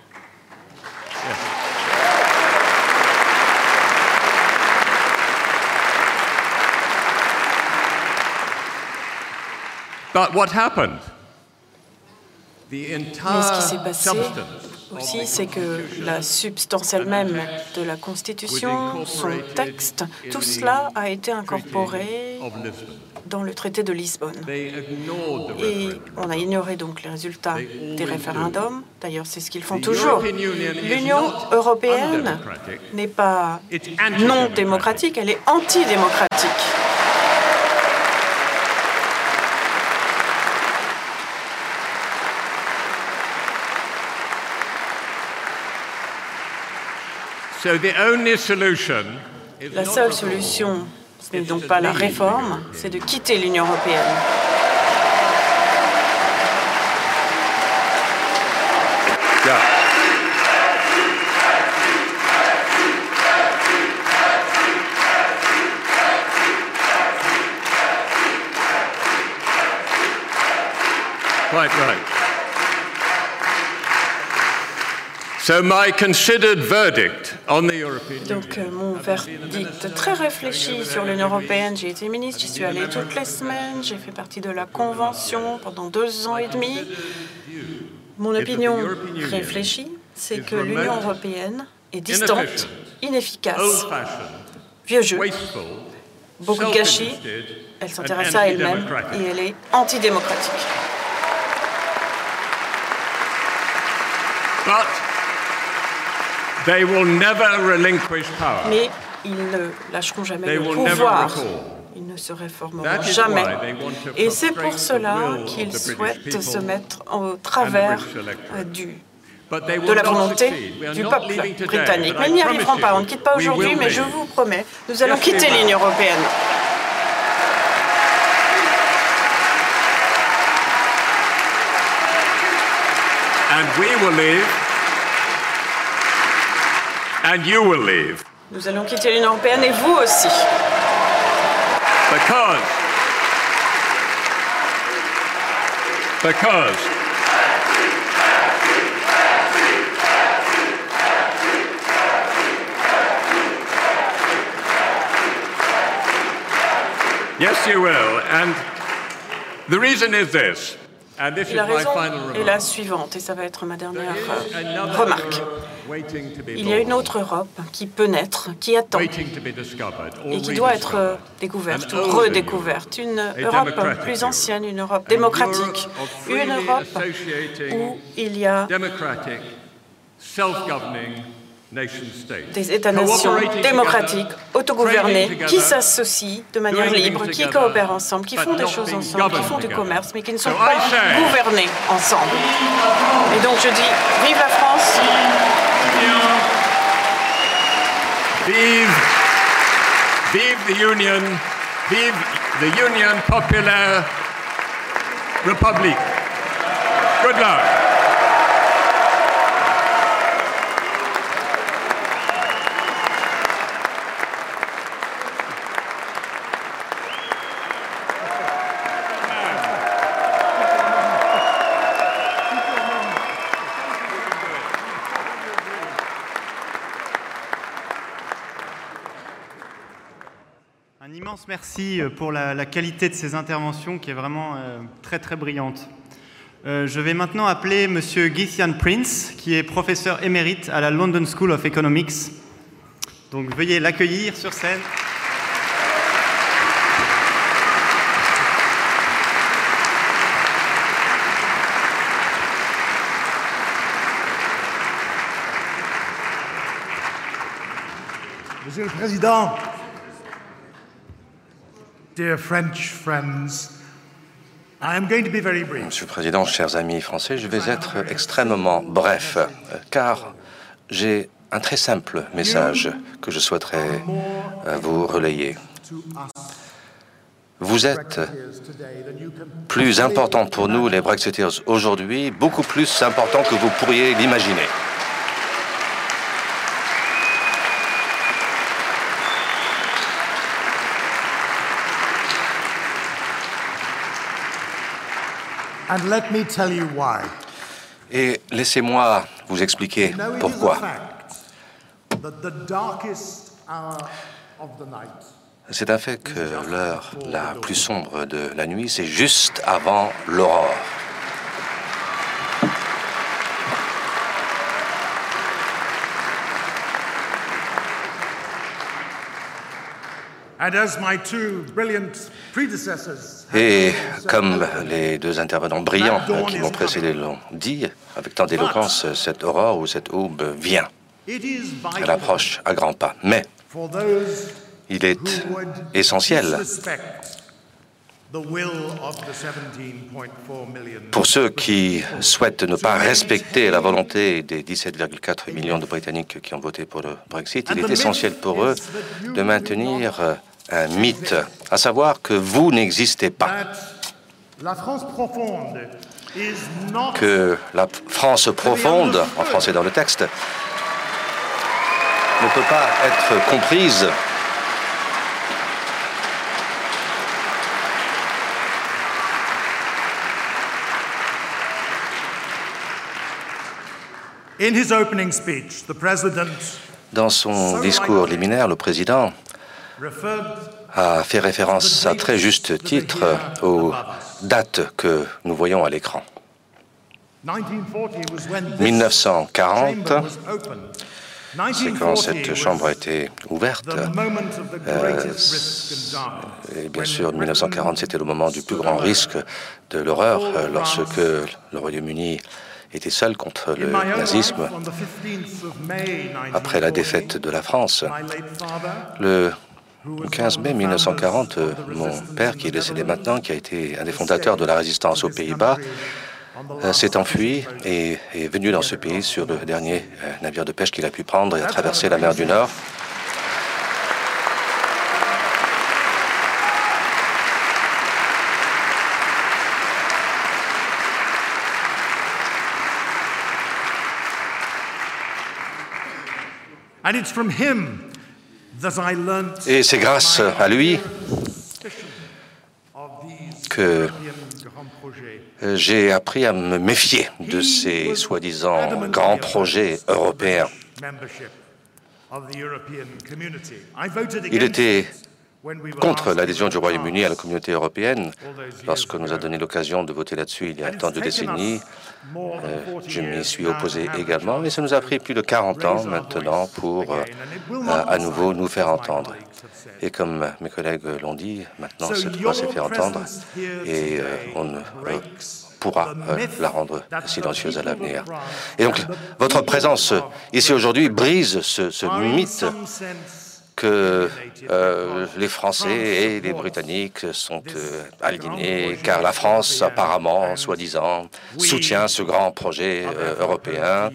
But what happened? Mais ce qui s'est passé aussi, c'est que la substance elle-même de la Constitution, son texte, tout cela a été incorporé dans le traité de Lisbonne. Et on a ignoré donc les résultats des référendums. D'ailleurs, c'est ce qu'ils font toujours. L'Union européenne n'est pas non démocratique, elle est antidémocratique. La seule solution, ce n'est donc pas la réforme, c'est de quitter l'Union européenne. Quite right. So Donc euh, mon verdict très réfléchi sur l'Union européenne. J'ai été ministre, j'y suis allé toutes les semaines, j'ai fait partie de la convention pendant deux ans et demi. Mon opinion réfléchie, c'est que l'Union européenne est distante, inefficace, vieux jeu, beaucoup de gâchis, elle s'intéresse à elle-même et elle est antidémocratique. They will never relinquish power. Mais ils ne lâcheront jamais le pouvoir. Ils ne se réformeront jamais. Et c'est pour cela qu'ils souhaitent se mettre au travers du de la volonté du peuple britannique. Mais ils n'y arriveront pas. On ne quitte pas aujourd'hui, mais je vous promets, nous allons quitter l'Union européenne. And we will leave And you will leave. Nous allons quitter l'Union européenne et vous aussi. Because. Because. Yes, you will. And the reason is this. La raison est la suivante, et ça va être ma dernière euh, remarque. Il y a une autre Europe qui peut naître, qui attend, et qui doit être euh, découverte ou redécouverte. Une Europe plus ancienne, une Europe démocratique, une Europe où il y a des États-nations démocratiques, autogouvernés, qui s'associent de manière libre, qui coopèrent ensemble, qui font des choses ensemble, qui font du commerce, mais qui ne sont pas gouvernés ensemble. Et donc je dis, vive la France Vive, vive the Union, vive the Union Populaire République. Good luck. Merci euh, pour la, qualité de ces interventions qui est vraiment euh, très très brillante. Euh, je vais maintenant appeler Monsieur Githian Prince, qui est professeur émérite à la London School of Economics. Donc veuillez l'accueillir sur scène. Monsieur le Président, Monsieur le Président, chers amis français, je vais être extrêmement bref, car j'ai un très simple message que je souhaiterais euh, vous relayer. Vous êtes plus important pour nous, les Brexiteers, aujourd'hui, beaucoup plus important que vous pourriez l'imaginer. Et laissez-moi vous expliquer pourquoi. C'est un fait que l'heure la plus sombre de la nuit, c'est juste avant l'aurore. Et comme les deux intervenants brillants qui m'ont précédé l'ont dit, avec tant d'éloquence, cette aurore ou cette aube vient. Elle approche à grands pas. Mais il est essentiel pour ceux qui souhaitent ne pas respecter la volonté des 17,4 millions de Britanniques qui ont voté pour le Brexit, il est essentiel pour eux de maintenir un mythe, à savoir que vous n'existez pas. Que la France profonde, en français dans le texte, ne peut pas être comprise Dans son discours liminaire, le président a fait référence à très juste titre aux dates que nous voyons à l'écran. 1940, c'est quand cette chambre a été ouverte. Euh, et bien sûr, 1940, c'était le moment du plus grand risque de l'horreur, euh, lorsque le Royaume-Uni était seul contre le nazisme après la défaite de la France. Le 15 mai 1940, mon père, qui est décédé maintenant, qui a été un des fondateurs de la résistance aux Pays-Bas, euh, s'est enfui et est venu dans ce pays sur le dernier euh, navire de pêche qu'il a pu prendre et a traversé la mer du Nord. And it's from him et c'est grâce à lui que j'ai appris à me méfier de ces soi-disant grands projets européens. Il était contre l'adhésion du Royaume-Uni à la communauté européenne. Lorsque nous a donné l'occasion de voter là-dessus il y a tant de décennies, euh, je m'y suis opposé également, mais ça nous a pris plus de 40 ans maintenant pour euh, à nouveau nous faire entendre. Et comme mes collègues l'ont dit, maintenant cette voix s'est fait entendre et euh, on ne pourra la rendre silencieuse à l'avenir. Et donc, votre présence ici aujourd'hui brise ce, ce mythe que euh, les Français et les Britanniques sont euh, alignés, car la France, apparemment, soi-disant, soutient ce grand projet euh, européen,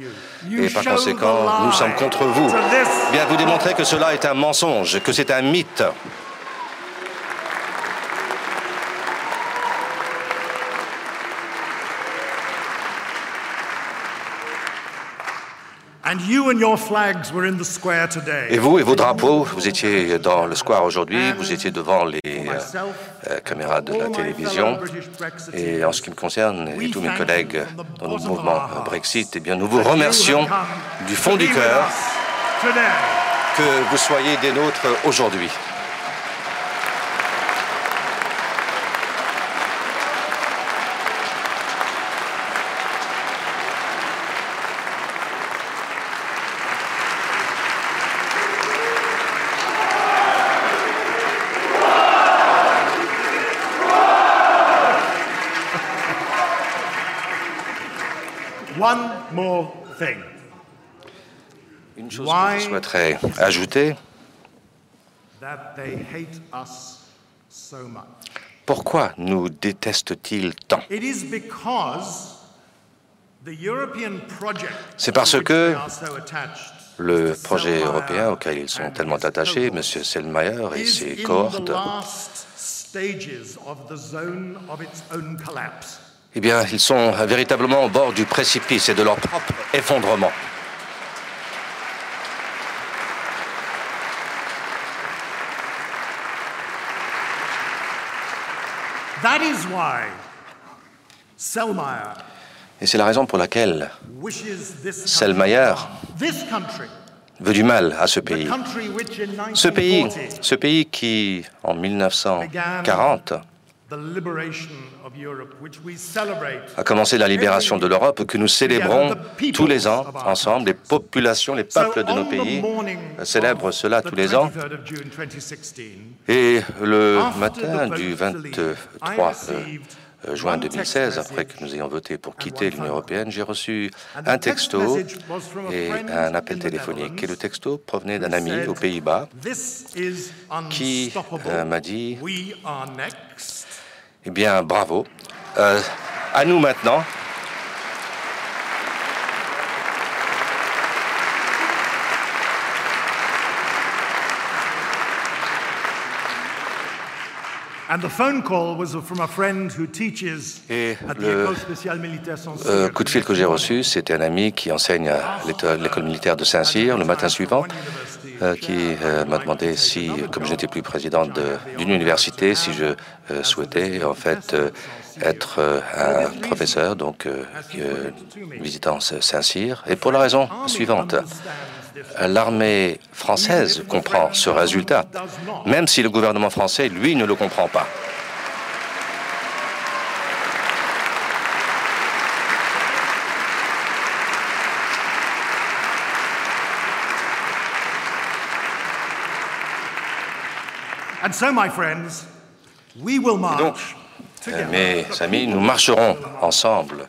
et par conséquent, nous sommes contre vous. Bien, vous démontrez que cela est un mensonge, que c'est un mythe. Et vous et vos drapeaux, vous étiez dans le square aujourd'hui, vous étiez devant les euh, euh, caméras de la télévision. Et en ce qui me concerne et tous mes collègues dans le mouvement Brexit, eh bien, nous vous remercions du fond du cœur que vous soyez des nôtres aujourd'hui. Une chose que je souhaiterais ajouter. Pourquoi nous détestent-ils tant? C'est parce que le projet européen auquel ils sont tellement attachés, M. Selmayr et ses cohortes, eh bien, ils sont véritablement au bord du précipice et de leur propre effondrement. Et c'est la raison pour laquelle Selmayr veut du mal à ce pays. Ce pays, ce pays qui, en 1940, a commencé la libération de l'Europe que nous célébrons tous les ans ensemble. Les populations, les peuples de nos pays célèbrent cela tous les ans. Et le matin du 23 euh, juin 2016, après que nous ayons voté pour quitter l'Union européenne, j'ai reçu un texto et un appel téléphonique. Et le texto provenait d'un ami aux Pays-Bas qui euh, m'a dit eh bien, bravo. Euh, à nous maintenant. Et le coup de fil que j'ai reçu, c'était un ami qui enseigne à l'école militaire de Saint-Cyr le matin suivant. Euh, qui euh, m'a demandé si, comme je n'étais plus président d'une université, si je euh, souhaitais en fait être un professeur, donc visitant Saint-Cyr, et pour la raison suivante. L'armée française comprend ce résultat, même si le gouvernement français, lui, ne le comprend pas. donc, mes amis, nous marcherons ensemble.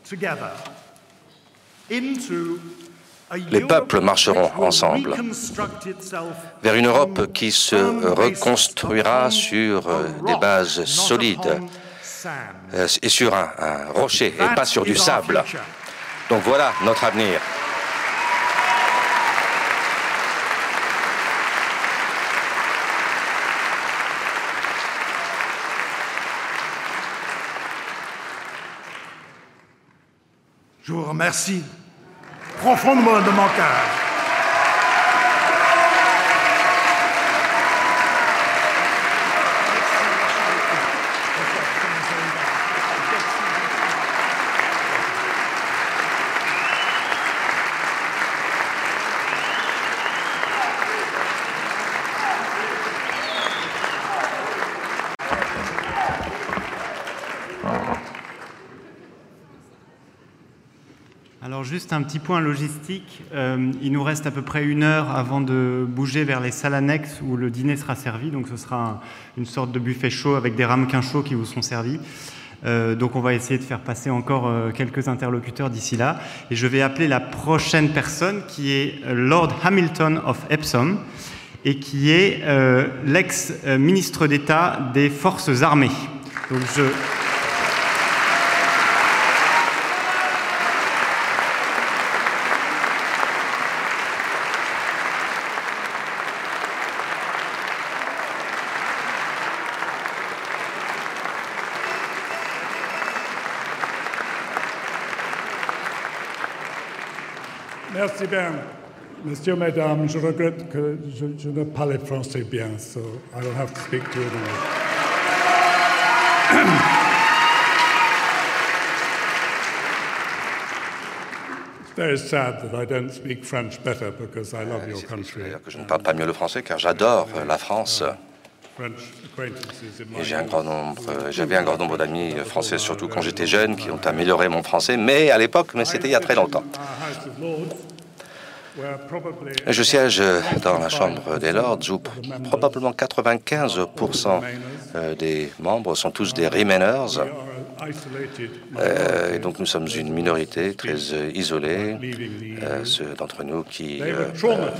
Les peuples marcheront ensemble vers une Europe qui se reconstruira sur euh, des bases solides euh, et sur un, un rocher et pas sur du sable. Donc voilà notre avenir. Je vous remercie profondément de mon cœur. Un petit point logistique. Euh, il nous reste à peu près une heure avant de bouger vers les salles annexes où le dîner sera servi. Donc ce sera une sorte de buffet chaud avec des ramequins chauds qui vous seront servis. Euh, donc on va essayer de faire passer encore euh, quelques interlocuteurs d'ici là. Et je vais appeler la prochaine personne qui est Lord Hamilton of Epsom et qui est l'ex-ministre d'État des Forces armées. Donc je... Bien. Messieurs, Mesdames, je regrette que je, je ne parle français bien, so I will have to speak to you in. It's very sad that I don't speak French better because I love your country. que je ne parle pas mieux le français car j'adore euh, la France. Et j'ai un grand nombre, euh, j'avais un grand nombre d'amis euh, français, surtout quand j'étais jeune, qui ont amélioré mon français, mais à l'époque, mais c'était il y a très longtemps. Je siège euh, dans la Chambre des Lords où probablement 95% euh, des membres sont tous des Remainers. Euh, et donc nous sommes une minorité très isolée, ceux d'entre nous qui euh,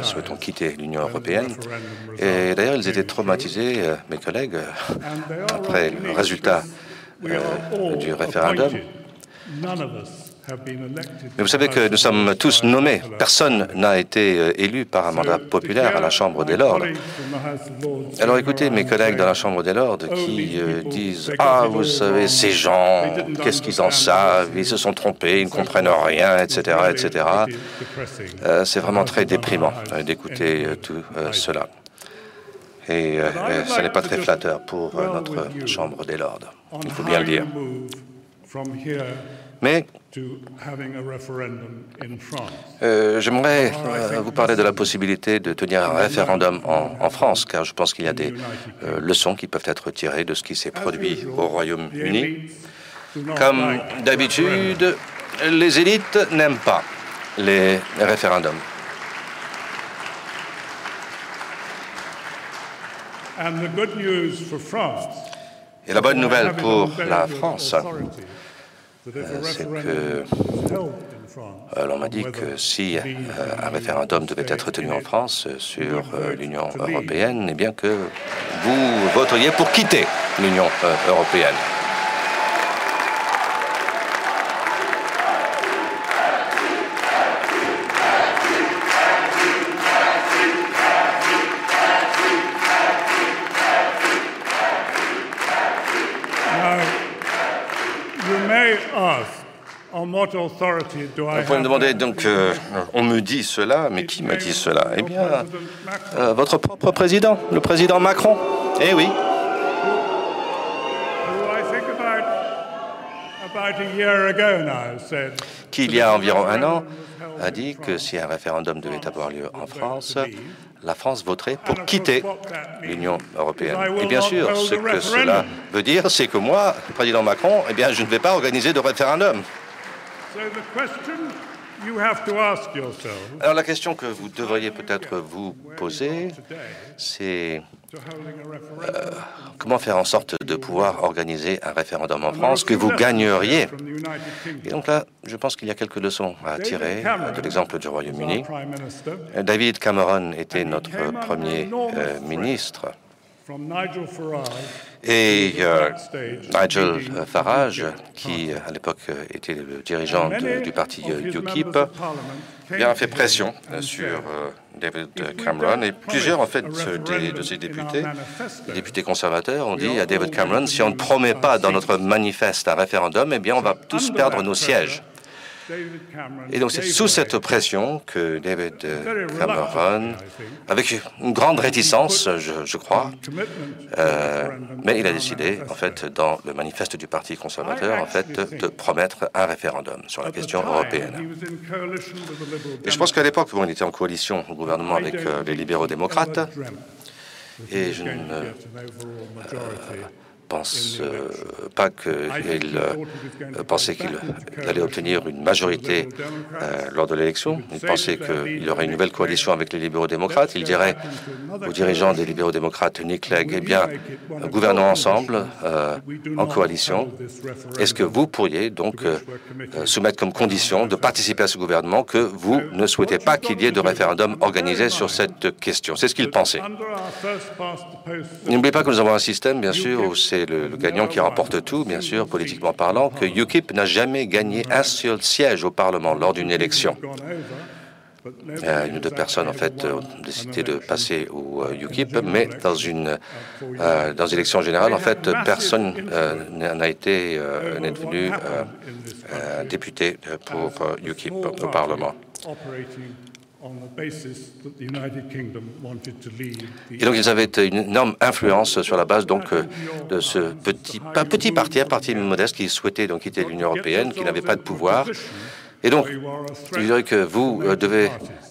souhaitons quitter l'Union européenne. Et d'ailleurs, ils étaient traumatisés, mes collègues, après le résultat du référendum. Mais vous savez que nous sommes tous nommés. Personne n'a été euh, élu par un mandat populaire à la Chambre des Lords. Alors écoutez mes collègues dans la Chambre des Lords qui euh, disent Ah, vous savez, ces gens, qu'est-ce qu'ils en savent? Ils se sont trompés, ils ne comprennent rien, etc. etc. Euh, C'est vraiment très déprimant d'écouter tout cela. Et ce n'est pas très flatteur pour notre Chambre des Lords. Il faut bien le dire. Mais euh, j'aimerais euh, vous parler de la possibilité de tenir un référendum en, en France, car je pense qu'il y a des euh, leçons qui peuvent être tirées de ce qui s'est produit au Royaume-Uni. Comme d'habitude, les élites n'aiment pas les référendums. Et la bonne nouvelle pour la France, c'est referendum que euh, l'on m'a dit que si euh, un référendum devait être tenu en France euh, sur euh, l'Union européenne, eh bien que vous voteriez pour quitter l'Union euh, européenne. Vous pouvez me demander, donc, euh, on me dit cela, mais qui me dit cela? Eh bien, euh, votre propre président, le président Macron. Eh oui. qui, il y a environ un an, a dit que si un référendum devait avoir lieu en France, la France voterait pour quitter l'Union européenne. Et bien sûr, ce que cela veut dire, c'est que moi, président Macron, eh bien, je ne vais pas organiser de référendum. Alors la question que vous devriez peut-être vous poser, c'est referendum comment faire en sorte de pouvoir organiser un référendum en France que vous gagneriez? Et donc là, je pense qu'il y a quelques leçons à tirer euh, de l'exemple du Royaume-Uni. Minister David Cameron était notre premier euh, ministre. From Nigel Farage Et euh, Nigel Farage, qui euh, à l'époque euh, était le dirigeant de- du parti euh, UKIP, eh bien, a fait pression euh, sur euh, David Cameron et plusieurs en fait euh, des, de ces députés, les députés conservateurs, ont dit à David Cameron si on ne promet pas dans notre manifeste un référendum, eh bien on va tous perdre nos sièges. Et donc c'est sous cette pression que David euh, Cameron, avec une grande réticence, je, je crois, euh, mais il a décidé, en fait, dans le manifeste du Parti conservateur, en fait, de, de promettre un référendum sur la question européenne. Et je pense qu'à l'époque, bon, il était en coalition au gouvernement avec euh, les libéraux démocrates, et je ne pense euh, pas qu'il euh, pensait qu'il allait obtenir une majorité euh, lors de l'élection. Il pensait qu'il y aurait une nouvelle coalition avec les libéraux démocrates. Il dirait aux dirigeants des libéraux démocrates, Nick Clegg, eh bien, gouvernons ensemble euh, en coalition. Est-ce que vous pourriez donc euh, euh, soumettre comme condition de participer à ce gouvernement que vous ne souhaitez pas qu'il y ait de référendum organisé sur cette question C'est ce qu'il pensait. N'oubliez pas que nous avons un système, bien sûr, où c'est le, le gagnant qui remporte tout, bien sûr, politiquement parlant, que UKIP n'a jamais gagné un seul siège au Parlement lors d'une élection. Euh, une ou deux personnes, en fait, ont décidé de passer au euh, UKIP, mais dans une euh, dans une élection générale, en fait, personne euh, n'a été euh, n'est devenu euh, euh, député pour euh, UKIP au Parlement. Et donc ils avaient une énorme influence sur la base donc euh, de ce petit, petit parti, un parti modeste qui souhaitait donc quitter l'Union européenne, qui n'avait pas de pouvoir. Et donc, je dirais que vous euh, devez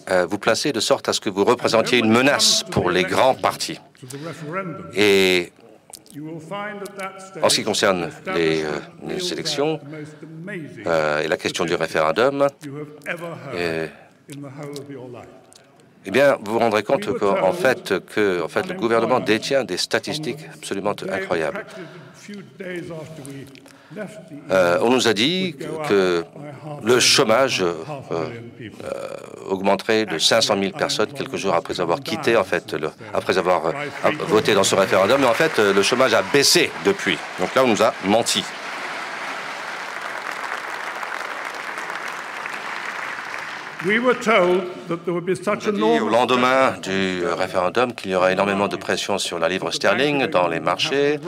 euh, vous placer de sorte à ce que vous représentiez une menace pour les grands partis. Et en ce qui concerne les élections et la question du référendum, eh bien, vous vous rendrez compte qu'en fait, que, en fait, le gouvernement détient des statistiques absolument incroyables. Euh, on nous a dit que le chômage euh, euh, augmenterait de 500 000 personnes quelques jours après avoir quitté, en fait, le, après avoir voté dans ce référendum. Mais en fait, le chômage a baissé depuis. Donc là, on nous a menti. Dit au lendemain du référendum qu'il y aura énormément de pression sur la livre sterling dans les marchés,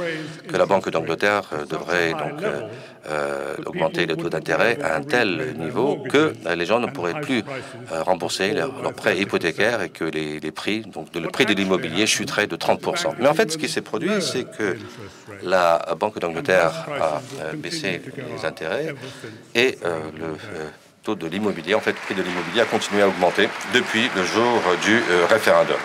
que la Banque d'Angleterre devrait donc euh, euh, augmenter le taux d'intérêt à un tel niveau que les gens ne pourraient plus euh, rembourser leurs prêts hypothécaires et que les, prix, donc le prix de l'immobilier chuterait de 30%. Mais en fait, ce qui s'est produit, c'est que la Banque d'Angleterre a baissé les intérêts et le taux de l'immobilier, en fait, le prix de l'immobilier a continué à augmenter depuis le jour du euh, référendum.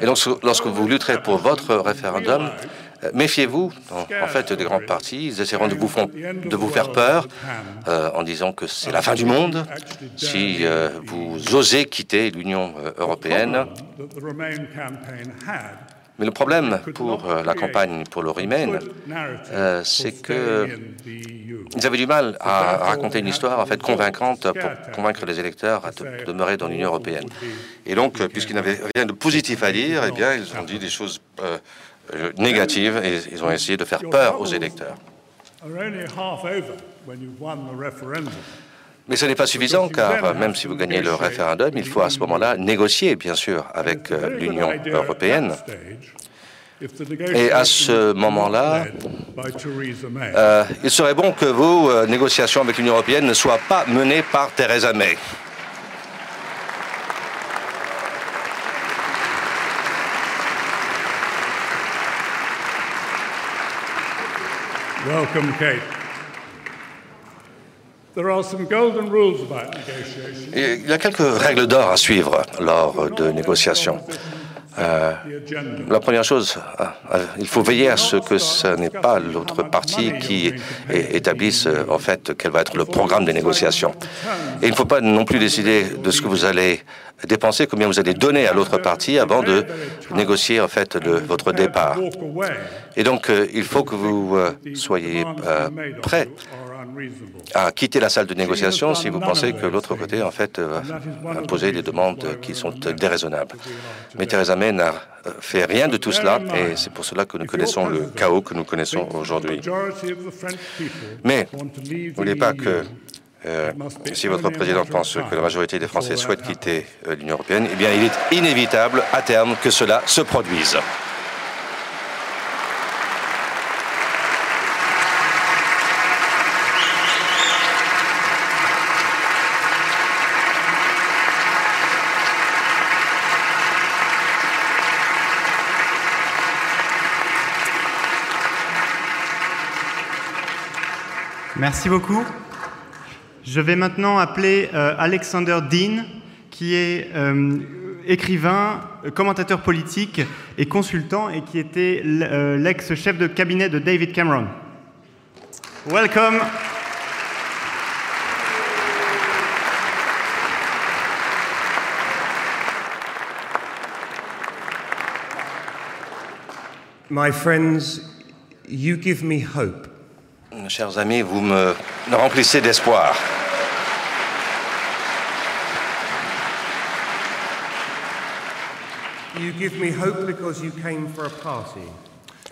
Et donc, lorsque vous lutterez pour votre référendum, euh, méfiez-vous, en, fait, des grands partis. Ils essaieront de vous, de vous faire peur euh, en disant que c'est la fin du monde si vous osez quitter l'Union européenne. Mais le problème pour euh, la campagne pour le Remain, euh, c'est qu'ils avaient du mal à raconter une histoire en fait convaincante pour convaincre les électeurs à demeurer dans l'Union européenne. Et donc, euh, puisqu'ils n'avaient rien de positif à dire, eh bien, ils ont dit des choses négatives et ils ont essayé de faire peur aux électeurs. Mais ce n'est pas suffisant car même si vous gagnez le référendum, il faut à ce moment-là négocier, bien sûr, avec l'Union européenne. Et à ce moment-là, euh, il serait bon que vos euh, négociations avec l'Union européenne ne soient pas menées par Theresa May. Welcome, Kate. Il y a quelques règles d'or à suivre lors de négociations. Euh, la première chose, euh, euh, il faut veiller à ce que ce n'est pas l'autre partie qui établisse en fait quel va être le programme des négociations. Et il ne faut pas non plus décider de ce que vous allez dépenser, combien vous allez donner à l'autre partie avant de négocier en fait votre départ. Et donc il faut que vous soyez prêts à quitter la salle de négociation si vous pensez que l'autre côté, en fait, va imposer des demandes qui sont déraisonnables. Mais Theresa May n'a fait rien de tout cela et c'est pour cela que nous connaissons le chaos que nous connaissons aujourd'hui. Mais n'oubliez pas que euh, si votre président pense que la majorité des Français souhaitent quitter euh, l'Union européenne, eh bien, il est inévitable à terme que cela se produise. Merci beaucoup. Je vais maintenant appeler euh, Alexander Dean, qui est euh, écrivain, commentateur politique et consultant, et qui était euh, l'ex-chef de cabinet de David Cameron. Welcome. My friends, you give me hope. Chers amis, vous me remplissez d'espoir.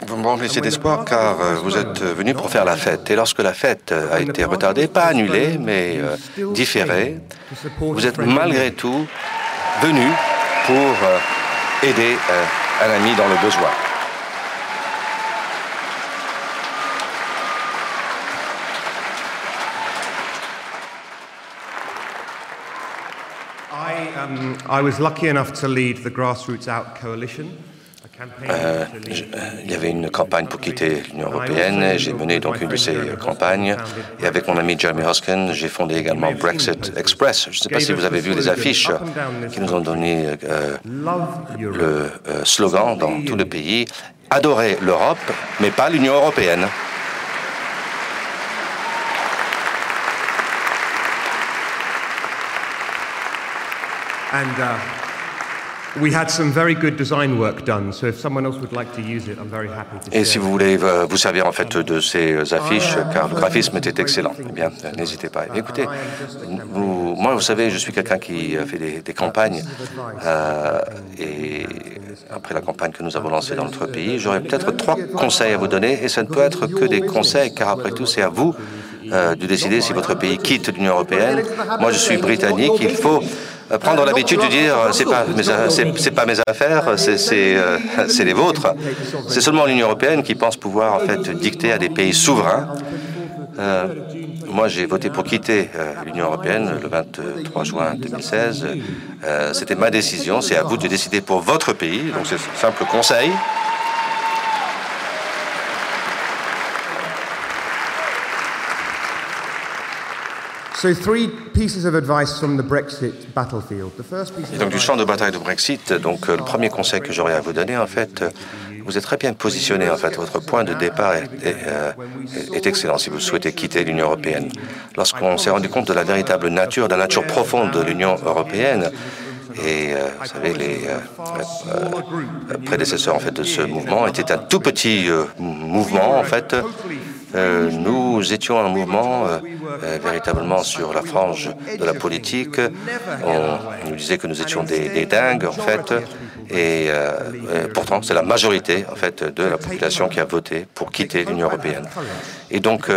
Vous me remplissez d'espoir car euh, vous êtes venu pour faire la fête. Et lorsque la fête a été retardée, pas annulée, mais euh, différée, vous êtes malgré tout venu pour euh, aider un ami dans le besoin. I was lucky enough to lead the Grassroots Out Coalition. Euh, il y avait une campagne pour quitter l'Union européenne. J'ai mené donc une de ces campagnes. Et avec mon ami Jeremy Hoskin, j'ai fondé également Brexit Express. Je ne sais pas si vous avez vu les affiches qui nous ont donné euh, le euh, slogan dans tout le pays Adorez l'Europe, mais pas l'Union européenne. And uh, et si vous voulez euh, vous servir en fait de ces affiches, car le graphisme était excellent, eh bien, n'hésitez pas. Écoutez, moi, vous savez, je suis quelqu'un qui fait des, campagnes, euh, et après la campagne que nous avons lancée dans notre pays, j'aurais peut-être trois conseils à vous donner, et ça ne peut être que des conseils, car après tout, c'est à vous euh, de décider si votre pays quitte l'Union européenne. Moi, je suis britannique, il faut euh, prendre l'habitude de dire euh, c'est pas c'est pas mes affaires, c'est les vôtres. C'est seulement l'Union européenne qui pense pouvoir en fait dicter à des pays souverains. moi, j'ai voté pour quitter l'Union européenne le 23 juin 2016. C'était ma décision. C'est à vous de décider pour votre pays. Donc, c'est un simple conseil. Et donc du champ de bataille de Brexit, donc euh, le premier conseil que j'aurais à vous donner, en fait, euh, vous êtes très bien positionné. En fait, votre point de départ est, euh, excellent si vous souhaitez quitter l'Union européenne. Lorsqu'on s'est rendu compte de la véritable nature, de la nature profonde de l'Union européenne, et vous savez, les prédécesseurs en fait de ce mouvement étaient un tout petit mouvement en fait euh, nous étions un mouvement euh, euh, véritablement sur la frange de la politique. On nous disait que nous étions des, dingues, en fait. Et pourtant, c'est la majorité, en fait, de la population qui a voté pour quitter l'Union européenne. Et donc,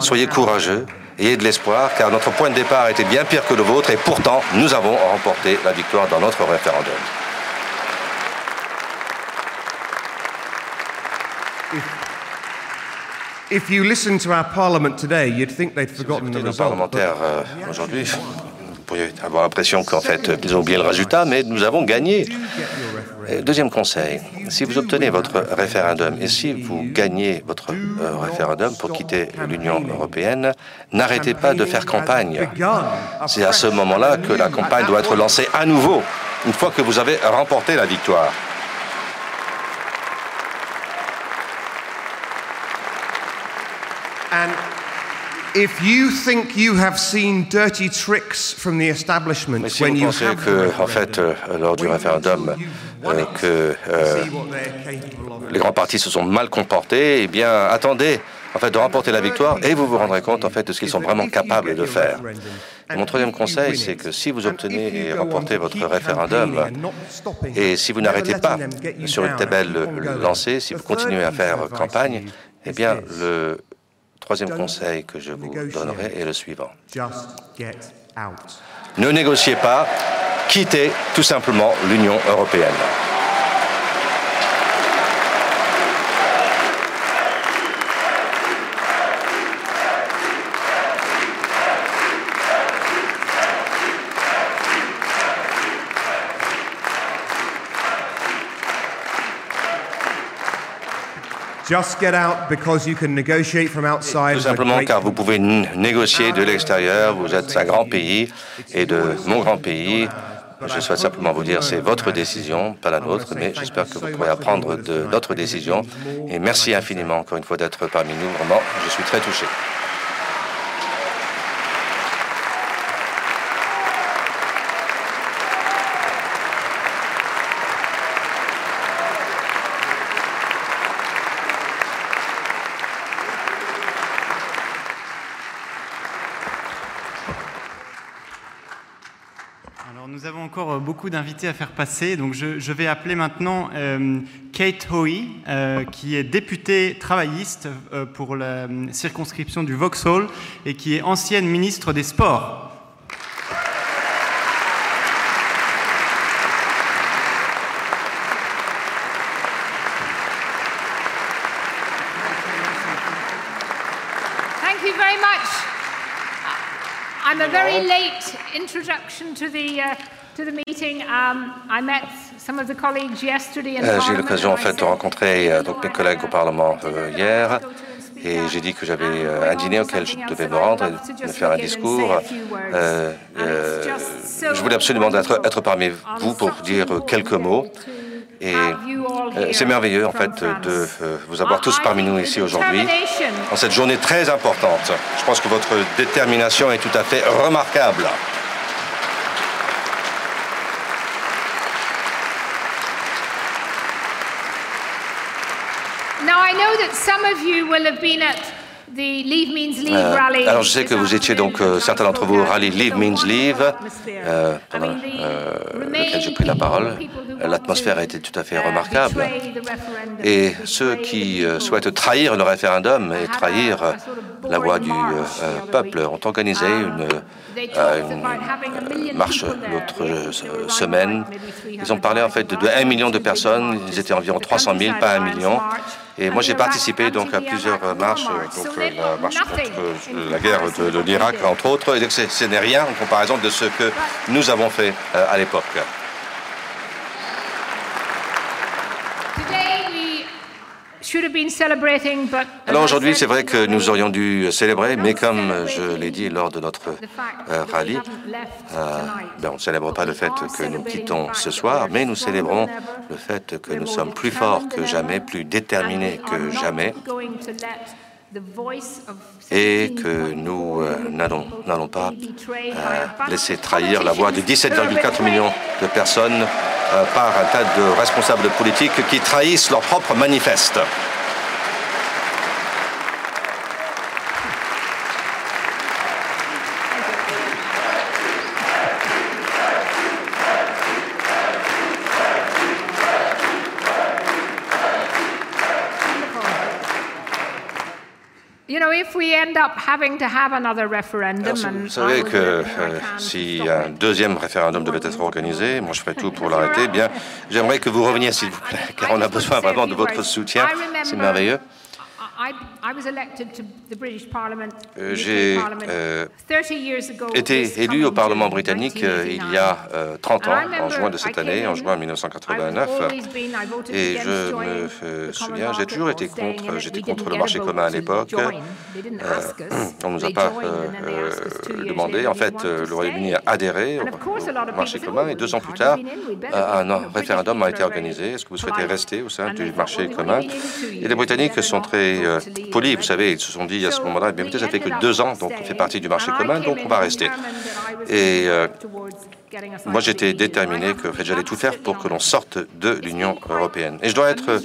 soyez courageux, ayez de l'espoir, car notre point de départ était bien pire que le vôtre, et pourtant, nous avons remporté la victoire dans notre référendum. If you listen to our parliament today, you'd think they'd forgotten the result. parlementaires euh, aujourd'hui, vous pourriez avoir l'impression qu'en fait, ils ont oublié le résultat, mais nous avons gagné. deuxième conseil, si vous obtenez votre référendum et si vous gagnez votre euh, référendum pour quitter l'Union européenne, n'arrêtez pas de faire campagne. C'est à ce moment-là que la campagne doit être lancée à nouveau, une fois que vous avez remporté la victoire. And if you think you have seen dirty tricks from the establishment Mais si when vous pensez que, en fait, euh, lors du référendum, euh, que euh, les grands partis se sont mal comportés, eh bien, attendez en fait, de remporter la victoire et vous vous rendrez compte en fait de ce qu'ils sont vraiment capables de faire. Et mon troisième conseil, c'est que si vous obtenez et remportez votre référendum, et si vous n'arrêtez pas sur une telle lancée, si vous continuez à faire campagne, eh bien, le Troisième conseil que je vous donnerai est le suivant. Ne négociez pas, quittez tout simplement l'Union européenne. Tout simplement car vous pouvez négocier de l'extérieur. Vous êtes un grand pays et de mon grand pays. Je souhaite simplement vous dire, c'est votre décision, pas la nôtre, mais j'espère que vous pourrez apprendre de notre décision. Et merci infiniment encore une fois d'être parmi nous. Vraiment, je suis très touché. Beaucoup d'invités à faire passer. Donc je, vais appeler maintenant euh, Kate Hoey, euh, qui est députée travailliste euh, pour la circonscription du Vauxhall et qui est ancienne ministre des Sports. I'm a very late J'ai eu l'occasion en fait de rencontrer euh, donc mes collègues au Parlement euh, hier et j'ai dit que j'avais euh, un dîner auquel je devais me rendre et me faire un discours. je voulais absolument être, être parmi vous pour dire quelques mots. Et c'est merveilleux en fait de vous avoir tous parmi nous ici aujourd'hui en cette journée très importante. Je pense que votre détermination est tout à fait remarquable. Alors je sais que vous étiez donc euh, certains d'entre vous au rallye Leave Means Leave, euh, pendant euh, lequel j'ai pris la parole. L'atmosphère a été tout à fait remarquable. Et ceux qui souhaitent trahir le référendum et trahir la voix du peuple ont organisé une, une marche l'autre semaine. Ils ont parlé en fait de, de 1 million de personnes. Ils étaient environ 300 000, pas 1 million. Et moi, j'ai participé donc à plusieurs marches, donc la marche contre la guerre de, l'Irak, entre autres. Et ce n'est rien en comparaison de ce que nous avons fait à l'époque. Alors aujourd'hui, c'est vrai que nous aurions dû célébrer, mais comme je l'ai dit lors de notre euh, rallye, euh, ben, on ne célèbre pas le fait que nous quittons ce soir, mais nous célébrons le fait que nous sommes plus forts que jamais, plus déterminés que jamais, et que nous euh, n'allons pas laisser trahir la voix de 17,4 millions de personnes par un tas de responsables politiques qui trahissent leur propre manifeste. Vous savez que euh, si un deuxième référendum devait être organisé, moi je ferais tout pour l'arrêter, eh bien j'aimerais que vous reveniez s'il vous plaît, car on a besoin vraiment de votre soutien. C'est merveilleux. Euh, j'ai euh, été élu au Parlement britannique euh, il y a 30 ans, en juin de cette année, en juin 1989. Et je me souviens, j'ai toujours été contre, j'étais contre le marché commun à l'époque. on ne nous a pas demandé. En fait, le Royaume-Uni a adhéré au marché commun et deux ans plus tard, un référendum a été organisé. Est-ce que vous souhaitez rester au sein du marché commun Et les Britanniques sont très vous savez, ils se sont dit à ce moment-là, peut-être ça fait que deux ans, donc on fait partie du marché commun, donc on va rester. Et euh, moi, j'étais déterminé que j'allais tout faire pour que l'on sorte de l'Union européenne. Et je dois être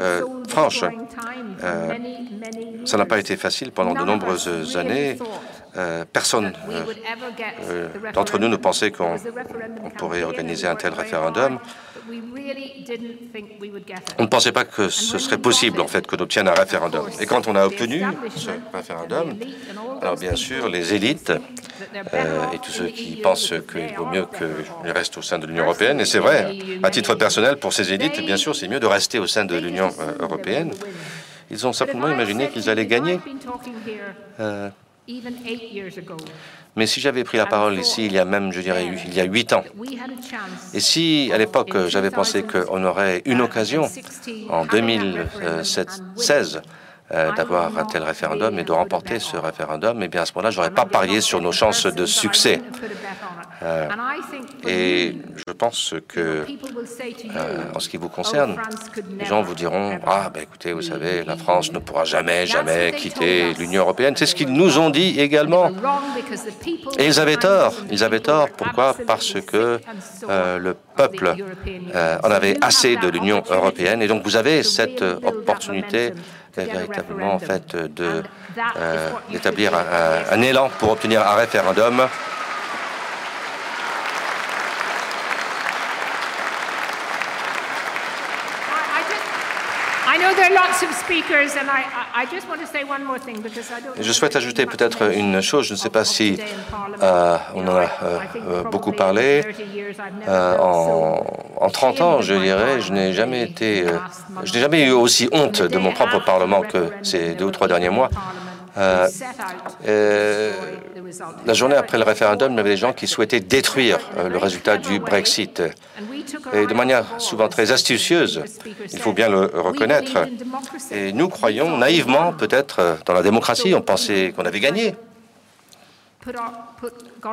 euh, franche, euh, ça n'a pas été facile pendant de nombreuses années. personne d'entre nous ne pensait qu'on pourrait organiser un tel référendum. On ne pensait pas que ce serait possible, en fait, que nous obtienne un référendum. Et quand on a obtenu ce référendum, alors bien sûr, les élites euh, et tous ceux qui pensent qu'il vaut mieux qu'ils restent au sein de l'Union européenne, et c'est vrai, à titre personnel, pour ces élites, bien sûr, c'est mieux de rester au sein de l'Union euh, européenne. Ils ont simplement imaginé qu'ils allaient gagner. Euh, mais si j'avais pris la parole ici, il y a même, je dirais, il y a huit ans, et si à l'époque j'avais pensé qu'on aurait une occasion en 2016 euh, d'avoir un tel référendum et de remporter ce référendum, eh bien à ce moment-là, je n'aurais pas parié sur nos chances de succès. Euh, et je pense que, euh, en ce qui vous concerne, les gens vous diront Ah, ben écoutez, vous savez, la France ne pourra jamais, jamais quitter l'Union européenne. C'est ce qu'ils nous ont dit également. Et ils avaient tort. Ils avaient tort. Pourquoi? Parce que le peuple en avait assez de l'Union européenne. Et donc, vous avez cette opportunité véritablement en fait de d'établir un, élan pour obtenir un référendum Je souhaite ajouter peut-être une chose. Je ne sais pas si euh, on en a euh, euh, beaucoup parlé. en, en, 30 ans, je dirais, je n'ai jamais été, je n'ai jamais eu aussi honte de mon propre Parlement que ces deux ou trois derniers mois. Euh, euh, la journée après le référendum, il y avait des gens qui souhaitaient détruire euh, le résultat du Brexit. Et de manière souvent très astucieuse, il faut bien le reconnaître. Et nous croyons naïvement, peut-être, dans la démocratie, on pensait qu'on avait gagné.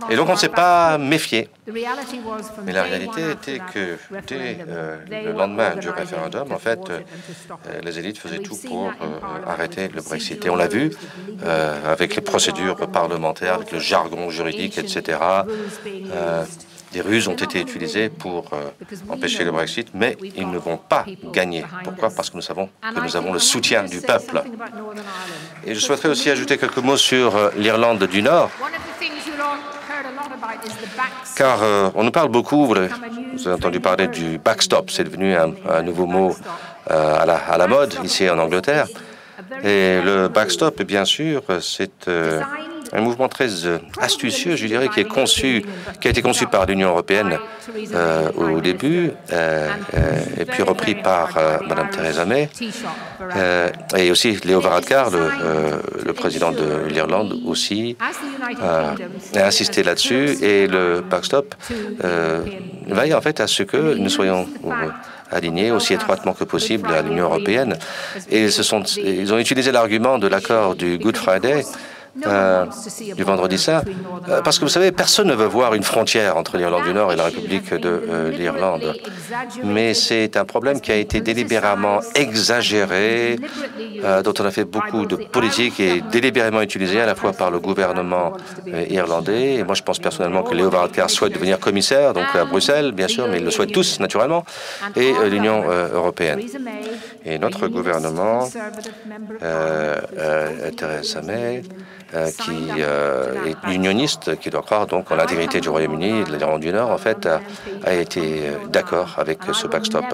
Et donc on ne s'est pas méfié. Mais la réalité était que dès euh, le lendemain du référendum, en fait, euh, les élites faisaient tout pour euh, arrêter le Brexit. Et on l'a vu avec les procédures parlementaires, avec le jargon juridique, etc. Des ruses ont été utilisées pour empêcher le Brexit, mais ils ne vont pas gagner. Pourquoi? Parce que nous savons que nous avons le soutien du peuple. Et je souhaiterais aussi ajouter quelques mots sur l'Irlande du Nord. Car euh, on nous parle beaucoup, vous avez, entendu parler du backstop, c'est devenu un, nouveau mot euh, à, la, mode ici en Angleterre. Et le backstop, bien sûr, c'est euh, un mouvement très euh, astucieux, je dirais, qui, conçu, qui a été conçu par l'Union européenne euh, au début, euh, et puis repris par Mme Theresa May, et aussi Léo Varadkar, le, président de l'Irlande, aussi, a insisté là-dessus, et le backstop veille en fait à ce que nous soyons alignés aussi étroitement que possible à l'Union européenne. Et ils ont utilisé l'argument de l'accord du Good Friday euh, du vendredi saint, euh, parce que vous savez, personne ne veut voir une frontière entre l'Irlande du Nord et la République de euh, l'Irlande. Mais c'est un problème qui a été délibérément exagéré, dont on a fait beaucoup de politique et délibérément utilisé à la fois par le gouvernement irlandais. Et moi, je pense personnellement que Léo Varadkar souhaite devenir commissaire, donc à Bruxelles, bien sûr, mais ils le souhaitent tous, naturellement, et l'Union européenne. Et notre gouvernement, Theresa May, qui euh, est unioniste, qui doit croire donc en l'intégrité du Royaume-Uni de l'Irlande du Nord, en fait, a, été euh, d'accord avec ce backstop.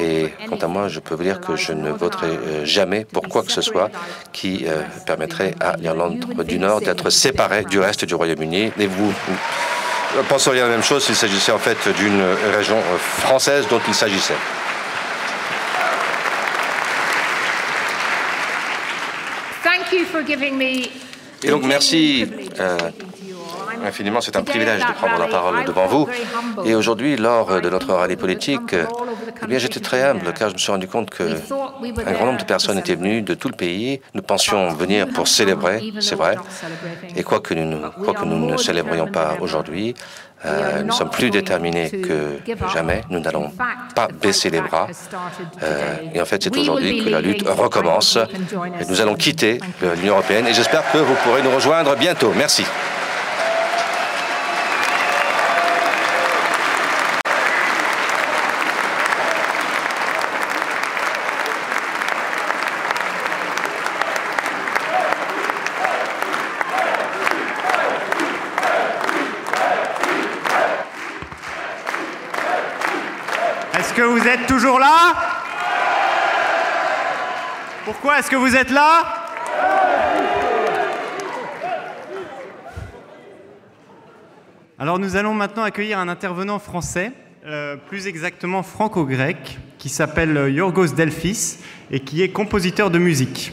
Et quant à moi, je peux vous dire que je ne voterai jamais pour quoi que ce soit qui permettrait à l'Irlande du Nord d'être séparée du reste du Royaume-Uni. Et vous, vous penseriez la même chose s'il s'agissait en fait d'une région française dont il s'agissait. Thank you for giving me et donc merci euh, infiniment, c'est un privilège de prendre la parole devant vous. Et aujourd'hui, lors de notre rallye politique, eh bien, j'étais très humble car je me suis rendu compte qu'un grand nombre de personnes étaient venues de tout le pays. Nous pensions venir pour célébrer, c'est vrai. Et quoi que nous, quoi que nous ne célébrions pas aujourd'hui, euh, nous sommes plus déterminés que jamais. Nous n'allons pas baisser les bras. Euh, et en fait, c'est aujourd'hui que la lutte recommence. Et nous allons quitter l'Union européenne et j'espère que vous pourrez nous rejoindre bientôt. Merci. Là Pourquoi est-ce que vous êtes là Alors nous allons maintenant accueillir un intervenant français, euh, plus exactement franco-grec, qui s'appelle Yorgos Delphis et qui est compositeur de musique.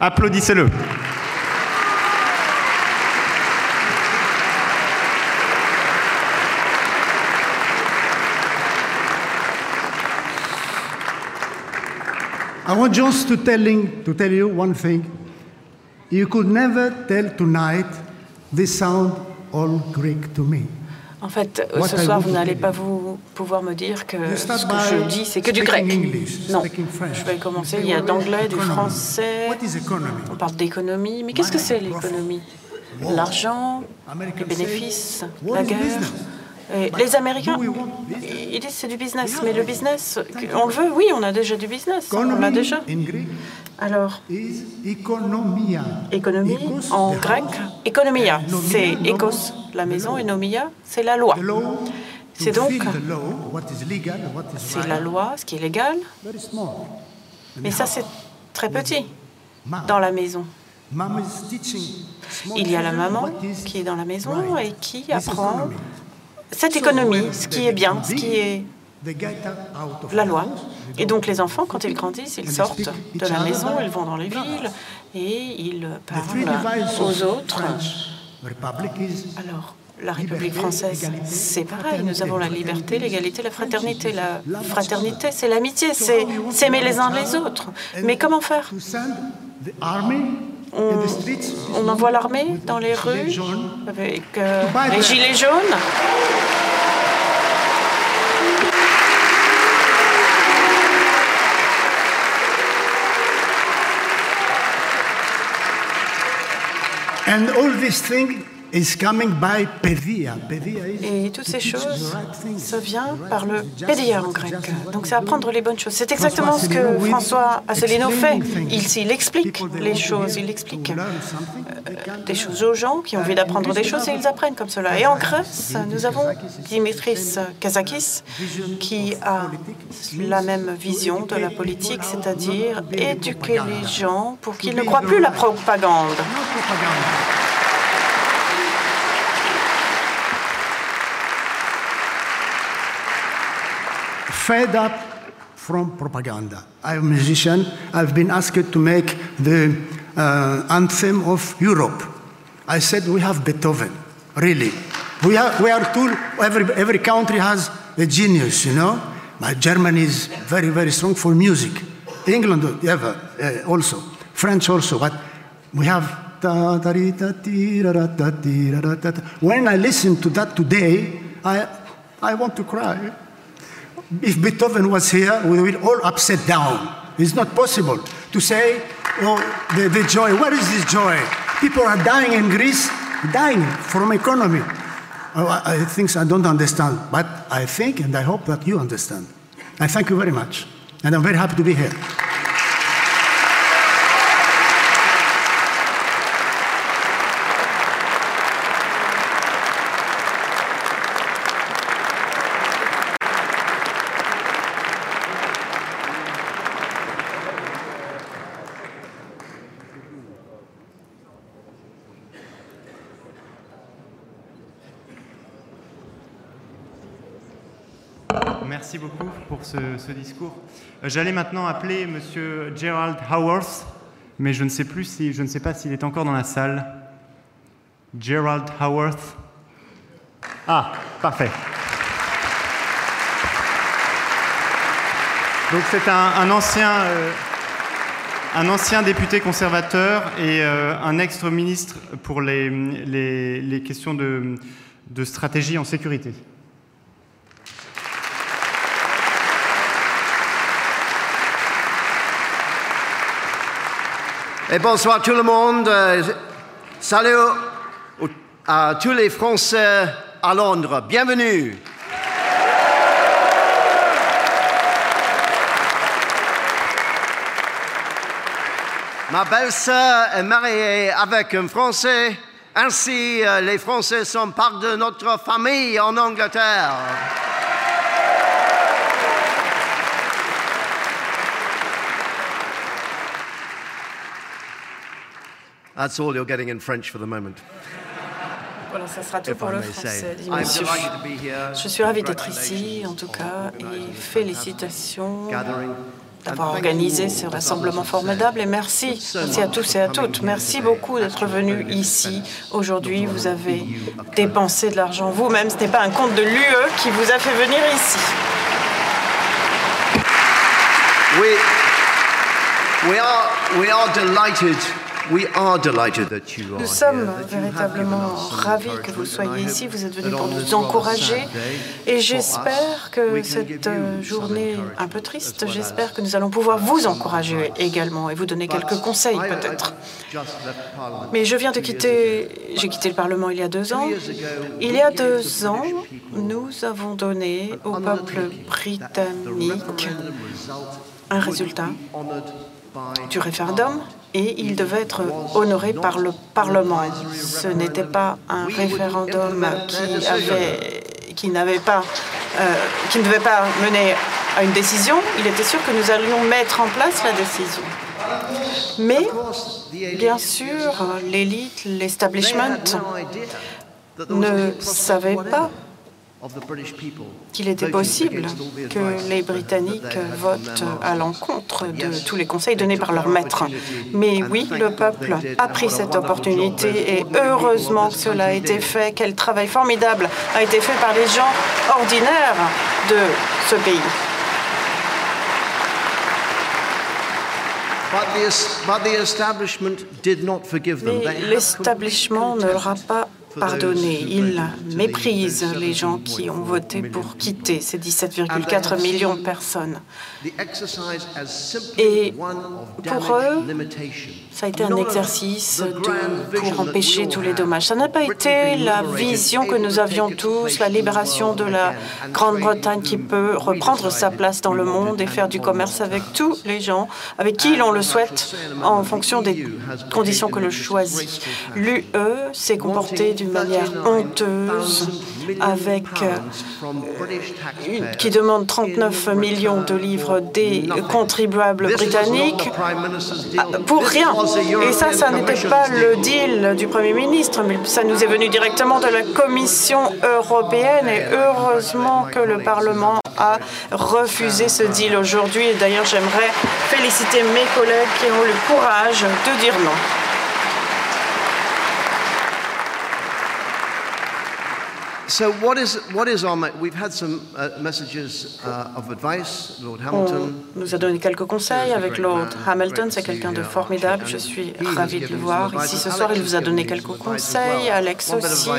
Applaudissez-le. I want just to, telling, to tell you one thing. You could never tell tonight this sound all Greek to me. En fait, ce soir, vous n'allez pas vous pouvoir me dire que ce que je dis, c'est que du grec. Non, je vais commencer. Il y a d'anglais, du français. On parle d'économie. Mais qu'est-ce que c'est l'économie? L'argent, les bénéfices, la guerre les Américains, ils disent c'est du business, mais le business, on le veut, oui, on a déjà du business, on l'a déjà. Alors, économie en grec, économia, c'est écos, la maison, et nomia, c'est la loi. C'est donc, c'est la loi, ce qui est légal, mais ça c'est très petit dans la maison. Il y a la maman qui est dans la maison et qui apprend cette économie, ce qui est bien, ce qui est la loi. Et donc les enfants, quand ils grandissent, ils sortent de la maison, ils vont dans les villes et ils parlent aux autres. Alors, la République française, c'est pareil. Nous avons la liberté, l'égalité, la fraternité. La fraternité, c'est l'amitié, c'est s'aimer les uns les autres. Mais comment faire? On, envoie l'armée dans les rues avec euh, les gilets jaunes. And all these things et toutes ces choses, ça vient par le pédia en grec. Donc c'est apprendre les bonnes choses. C'est exactement ce que François Asselineau fait. Il, il explique les choses, il explique euh, des choses aux gens qui ont envie d'apprendre des choses et ils apprennent comme cela. Et en Grèce, nous avons Dimitris Kazakis qui a la même vision de la politique, c'est-à-dire éduquer les gens pour qu'ils ne croient plus la propagande. Fed up from propaganda. I'm a musician. I've been asked to make the uh, anthem of Europe. I said, we have Beethoven, really. We are, we are too, every, every country has a genius, you know. But Germany is very, very strong for music. England, ever, uh, also. French also. But we have when I listen to that today, I, I want to cry if Beethoven was here, we would all upset down. It's not possible to say, oh, the, the joy. Where is this joy? People are dying in Greece, dying from economy. Oh, I, I think I don't understand, but I think and I hope that you understand. I thank you very much, and I'm very happy to be here. Ce, discours. Euh, j'allais maintenant appeler Monsieur Gerald Howarth, mais je ne sais plus je ne sais pas s'il est encore dans la salle. Gerald Howarth. Ah, parfait. Donc c'est un, ancien, euh, un ancien député conservateur et euh, un ex-ministre pour les, questions de stratégie en sécurité. Et bonsoir tout le monde. Salut à tous les Français à Londres. Bienvenue. Ma belle-sœur est mariée avec un Français. Ainsi, euh, les Français sont part de notre famille en Angleterre. That's all you're getting in French for the moment. Voilà, ça sera tout pour le français. Je suis ravi d'être ici, en tout cas, et félicitations d'avoir organisé ce rassemblement formidable. Et merci aussi à tous et à toutes. Merci beaucoup d'être venus ici aujourd'hui. Vous avez dépensé de l'argent vous-même. Ce n'est pas un compte de l'UE qui vous a fait venir ici. Oui. we are, we are delighted nous sommes véritablement ravis que vous soyez ici. Vous êtes venus pour nous encourager. Et j'espère que cette journée un peu triste, j'espère que nous allons pouvoir vous encourager également et vous donner quelques conseils peut-être. Mais je viens de quitter, j'ai quitté le Parlement il y a deux ans. Il y a deux ans, nous avons donné au peuple britannique un résultat du référendum et il devait être honoré par le Parlement. Ce n'était pas un référendum qui avait qui n'avait pas euh, qui ne devait pas mener à une décision. Il était sûr que nous allions mettre en place la décision. Mais bien sûr, l'élite, l'establishment ne savait pas qu'il était possible que les Britanniques votent à l'encontre de tous les conseils donnés par leur maître. Mais oui, le peuple a pris cette opportunité et heureusement que cela a été fait. Quel travail formidable a été fait par les gens ordinaires de ce pays. Mais l'établissement ne leur a pas pardonner. Il méprise les gens qui ont voté pour quitter ces 17,4 millions de personnes. Et pour eux, ça a été un exercice pour empêcher tous les dommages. Ça n'a pas été la vision que nous avions tous, la libération de la Grande-Bretagne qui peut reprendre sa place dans le monde et faire du commerce avec tous les gens avec qui l'on le souhaite en fonction des conditions que le choisit. L'UE s'est comporté d'une manière honteuse avec euh, qui demande 39 millions de livres des contribuables britanniques ah, pour rien. Et ça, ça n'était pas le deal du Premier ministre, mais ça nous est venu directement de la Commission européenne et heureusement que le Parlement a refusé ce deal aujourd'hui. Et d'ailleurs, j'aimerais féliciter mes collègues qui ont le courage de dire non. So what is what is our we've had some uh, messages uh, of advice. Lord Hamilton. On nous a donné quelques conseils avec Lord Hamilton, c'est quelqu'un de formidable. Je suis ravie de le voir ici ce soir. Il vous a donné quelques conseils, Alex aussi.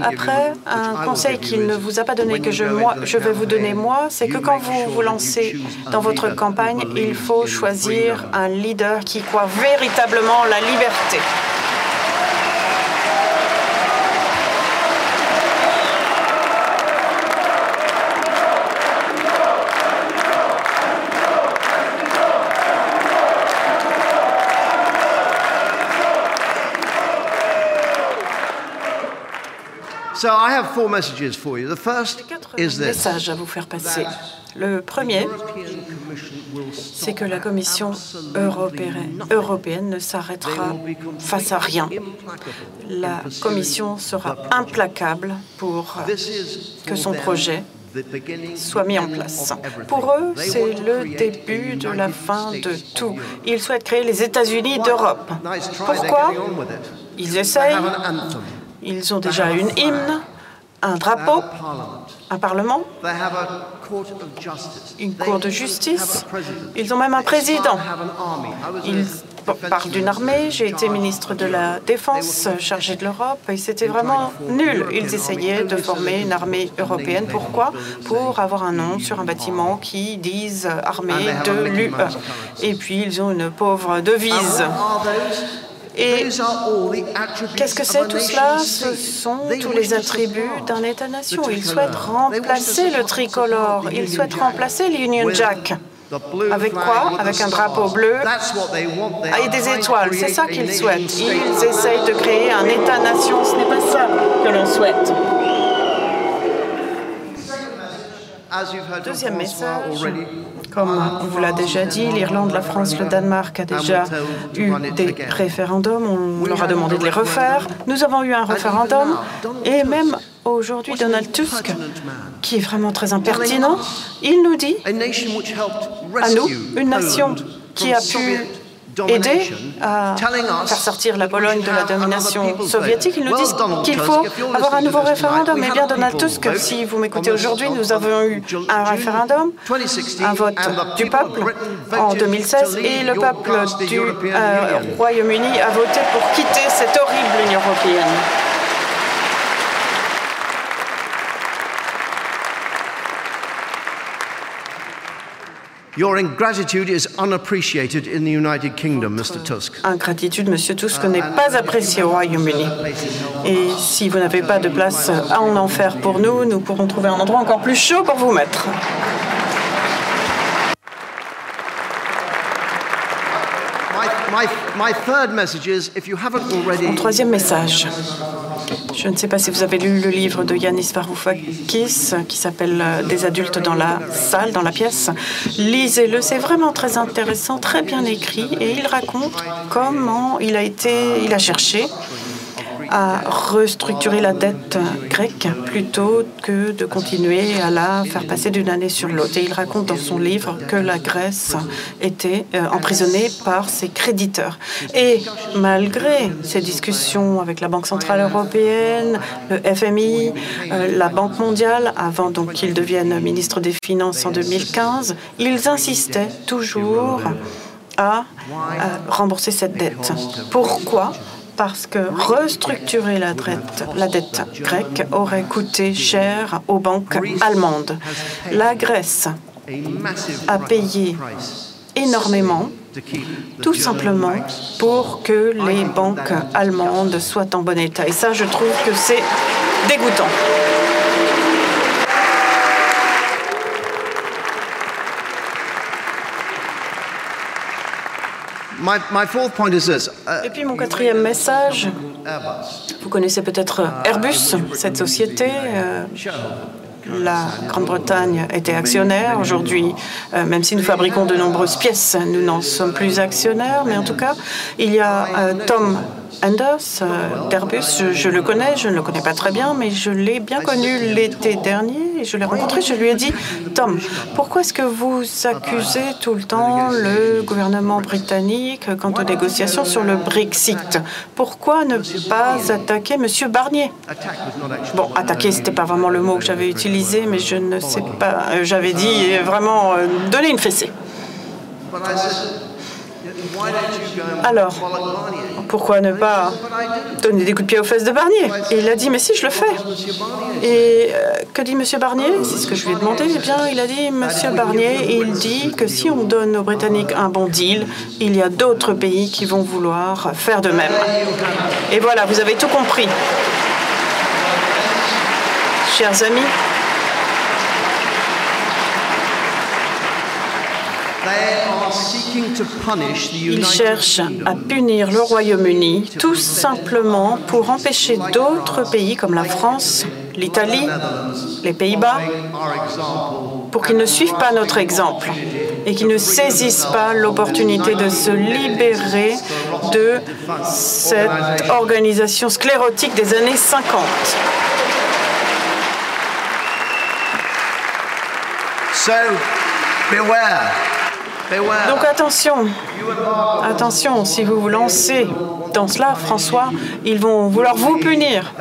Après, un conseil qu'il ne vous a pas donné que je moi je vais vous donner moi, c'est que quand vous vous lancez dans votre campagne, il faut choisir un leader qui croit véritablement la liberté. So I have four messages for you. The first is this. messages à vous faire passer. Le premier, c'est que la Commission européenne, européenne ne s'arrêtera face à rien. La Commission sera implacable pour que son projet soit mis en place. Pour eux, c'est le début de la fin de tout. Ils souhaitent créer les États-Unis d'Europe. Pourquoi Ils essayent. Ils ont déjà une hymne, un drapeau, un parlement, une cour de justice. Ils ont même un président. Ils parlent d'une armée. J'ai été ministre de la Défense chargé de l'Europe et c'était vraiment nul. Ils essayaient de former une armée européenne. Pourquoi? Pour avoir un nom sur un bâtiment qui dise armée de l'UE. Et puis ils ont une pauvre devise. Et qu'est-ce que c'est tout cela Ce sont tous les attributs d'un État-nation. Ils souhaitent remplacer le tricolore, ils souhaitent remplacer l'Union Jack. Avec quoi Avec un drapeau bleu et des étoiles. C'est ça qu'ils souhaitent. Ils essayent de créer un État-nation. Ce n'est pas ça que l'on souhaite. Deuxième message, comme on vous l'a déjà dit, l'Irlande, la France, le Danemark a déjà eu des référendums. On leur a demandé de les refaire. Nous avons eu un référendum. et même aujourd'hui, Donald Tusk, qui est vraiment très impertinent, il nous dit à nous, une nation qui a pu aider à faire sortir la Pologne de la domination soviétique. Ils nous disent qu'il faut avoir un nouveau référendum. Eh bien, Donald Tusk, si vous m'écoutez aujourd'hui, nous avons eu un référendum, un vote du peuple en 2016, et le peuple du euh, Royaume-Uni a voté pour quitter cette horrible Union européenne. Your ingratitude is unappreciated in the United Kingdom, Mr. Tusk. Ingratitude, Monsieur Tusk, n'est pas appréciée au Royaume-Uni. Et si vous n'avez pas de place en enfer pour nous, nous pourrons trouver un endroit encore plus chaud pour vous mettre. Mon troisième message. Je ne sais pas si vous avez lu le livre de Yanis Varoufakis qui s'appelle euh, Des adultes dans la salle, dans la pièce. Lisez-le, c'est vraiment très intéressant, très bien écrit et il raconte comment il a été, il a cherché à restructurer la dette grecque plutôt que de continuer à la faire passer d'une année sur l'autre. Et il raconte dans son livre que la Grèce était euh, emprisonnée par ses créditeurs. Et malgré ces discussions avec la Banque centrale européenne, le FMI, euh, la Banque mondiale, avant donc qu'il devienne ministre des Finances en 2015, ils insistaient toujours à rembourser cette dette. Pourquoi? Parce que restructurer la dette, grecque aurait coûté cher aux banques allemandes. La Grèce a payé énormément, tout simplement pour que les banques allemandes soient en bon état. Et ça, je trouve que c'est dégoûtant. Et puis mon quatrième message, vous connaissez peut-être Airbus, cette société. Euh, la Grande-Bretagne était actionnaire. Aujourd'hui, euh, même si nous fabriquons de nombreuses pièces, nous n'en sommes plus actionnaires. Mais en tout cas, il y a euh, Tom Anders euh, d'Airbus, je, le connais, je ne le connais pas très bien, mais je l'ai bien connu l'été dernier et je l'ai rencontré. Je lui ai dit, Tom, pourquoi est-ce que vous accusez tout le temps le gouvernement britannique quant aux négociations sur le Brexit? Pourquoi ne pas attaquer M. Barnier? Bon, attaquer, c'était pas vraiment le mot que j'avais utilisé, mais je ne sais pas. Euh, j'avais dit vraiment euh, donner une fessée. Alors, pourquoi ne pas donner des coups de pied aux fesses de Barnier? Et il a dit, mais si, je le fais. Et euh, que dit M. Barnier? C'est ce que je lui ai demandé. Eh bien, il a dit, M. Barnier, il dit que si on donne aux Britanniques un bon deal, il y a d'autres pays qui vont vouloir faire de même. Et voilà, vous avez tout compris. Chers amis, Ils cherchent à punir le Royaume-Uni tout simplement pour empêcher d'autres pays comme la France, l'Italie, les Pays-Bas, pour qu'ils ne suivent pas notre exemple et qu'ils ne saisissent pas l'opportunité de se libérer de cette organisation sclérotique des années 50. So, beware. Donc attention, attention, si vous vous lancez dans cela, François, ils vont vouloir vous punir.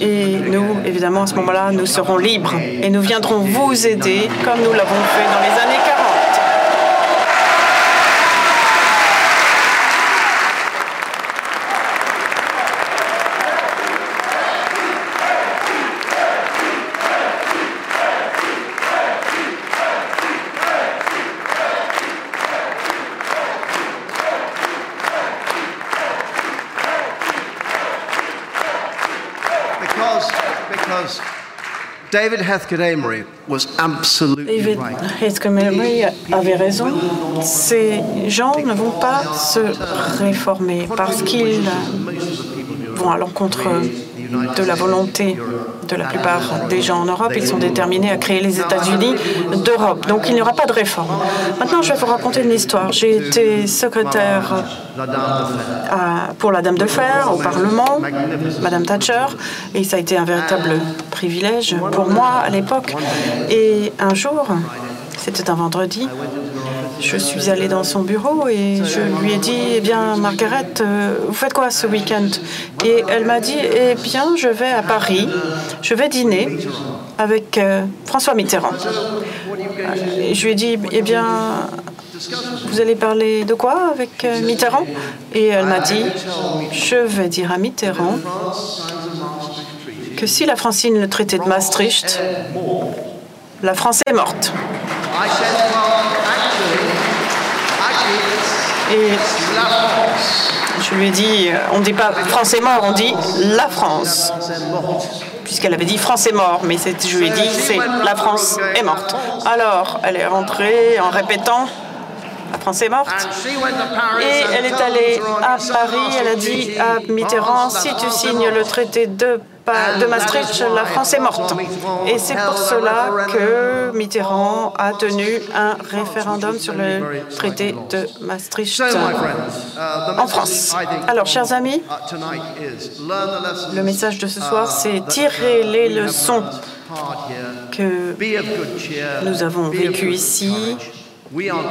Et nous, évidemment, à ce moment-là, nous serons libres et nous viendrons vous aider comme nous l'avons fait dans les années 40. David Heathcote Amory avait raison. Ces gens ne vont pas se réformer parce qu'ils vont à l'encontre de la volonté la plupart des gens en Europe. Ils sont déterminés à créer les États-Unis d'Europe. Donc il n'y aura pas de réforme. Maintenant, je vais vous raconter une histoire. J'ai été secrétaire pour la Dame de Fer au Parlement, Madame Thatcher, et ça a été un véritable privilège pour moi à l'époque. Et un jour, c'était un vendredi, je suis allée dans son bureau et je lui ai dit, eh bien, Margaret, euh, vous faites quoi ce week-end? Et elle m'a dit, eh bien, je vais à Paris, je vais dîner avec euh, François Mitterrand. Je lui ai dit, eh bien, vous allez parler de quoi avec euh, Mitterrand? Et elle m'a dit, je vais dire à Mitterrand que si la France signe le traité de Maastricht, la France est morte. Et je lui ai dit, on ne dit pas France est mort, on dit la France. Puisqu'elle avait dit France est mort, mais je lui ai dit, c'est la France est morte. Alors, elle est rentrée en répétant, la France est morte. Et elle est allée à Paris, elle a dit à Mitterrand, si tu signes le traité de de Maastricht, la France est morte. Et c'est pour cela que Mitterrand a tenu un référendum sur le traité de Maastricht en France. Alors, chers amis, le message de ce soir, c'est tirer les leçons que nous avons vécues ici.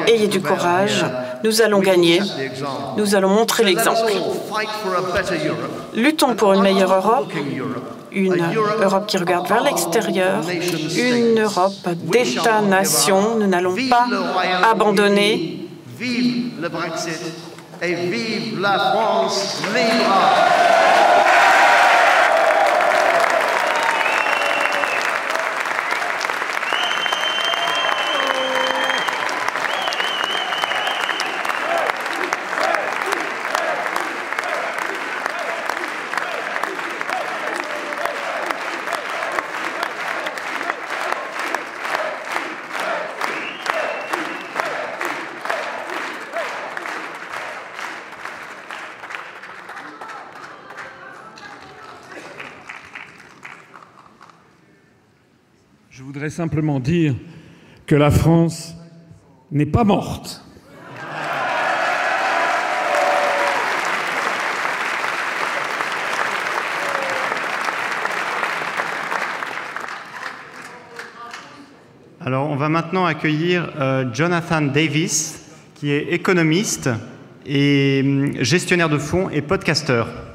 Ayez du courage, nous allons gagner, nous allons montrer l'exemple. Luttons pour une meilleure Europe, une Europe qui regarde vers l'extérieur, une Europe d'États-nations. Nous n'allons pas abandonner. Vive le Brexit. Et vive la France libre! Simplement dire que la France n'est pas morte. Alors, on va maintenant accueillir euh, Jonathan Davis, qui est économiste et hum, gestionnaire de fonds et podcasteur.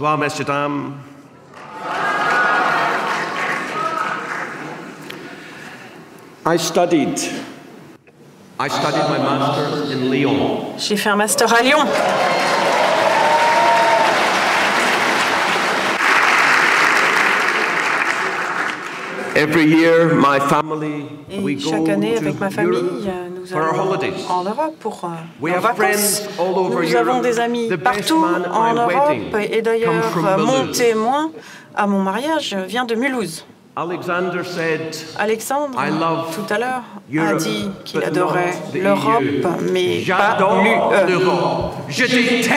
Bonsoir, messieurs, dames. I studied. I studied my master's in Lyon. J'ai fait un master à Lyon. Every year, my family, Et chaque année, avec ma famille, euh, nous allons en Europe pour euh, nos vacances. Nous avons des amis partout en Europe. Et d'ailleurs, mon témoin à mon mariage vient de Mulhouse. Alexandre, tout à l'heure, a dit qu'il adorait l'Europe, mais pas l'UE. Je déteste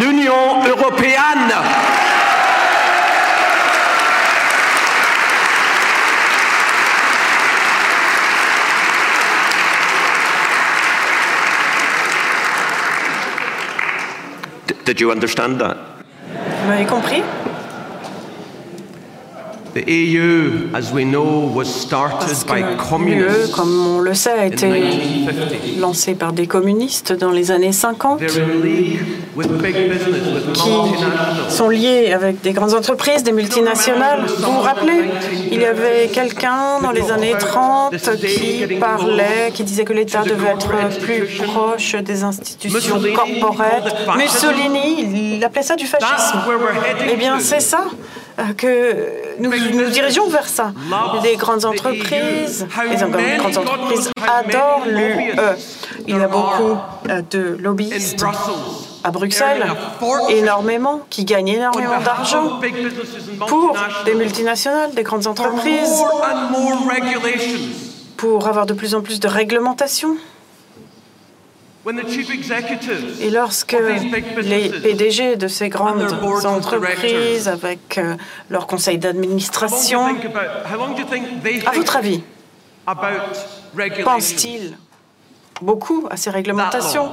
l'Union européenne. Did you understand that? Vous m'avez compris? The EU, as we know, was started by communists. comme on le sait, a été lancé par des communistes dans les années 50 qui sont liés avec des grandes entreprises, des multinationales. Vous vous rappelez, il y avait quelqu'un dans les années 30 qui parlait, qui disait que l'État devait être plus proche des institutions corporate. Mussolini, il appelait ça du fascisme. Eh bien, c'est ça que nous nous dirigeons vers ça. Les grandes entreprises, les grandes entreprises adorent l'UE. Il y a beaucoup euh, de lobbyistes à Bruxelles, énormément, qui gagnent énormément d'argent pour des multinationales, des grandes entreprises, pour avoir de plus en plus de réglementation. Et lorsque les PDG de ces grandes entreprises, avec euh, leur conseil d'administration, à votre avis, pensent-ils beaucoup à ces réglementations?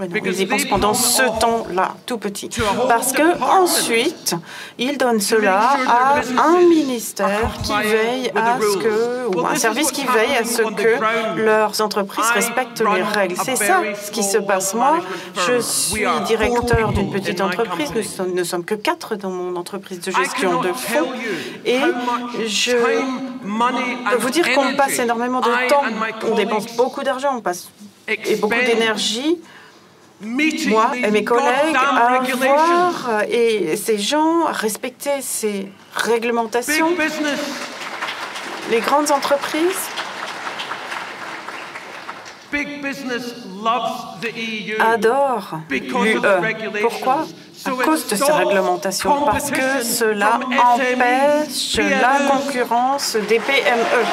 Ils y pensent pendant ce temps-là, tout petit. Parce que ensuite, ils donnent cela à un ministère qui veille à ce que, ou un service qui veille à ce que leurs entreprises respectent les règles. C'est ça ce qui se passe. Moi, je suis directeur d'une petite entreprise. Nous ne sommes que quatre dans mon entreprise de gestion de fonds. Et je peux vous dire qu'on passe énormément de temps, on dépense beaucoup d'argent, on passe et beaucoup d'énergie moi et mes collègues à voir et ces gens à respecter ces réglementations. Les grandes entreprises adorent l'UE. Pourquoi? À cause de ces réglementations, parce que cela empêche la concurrence des PME.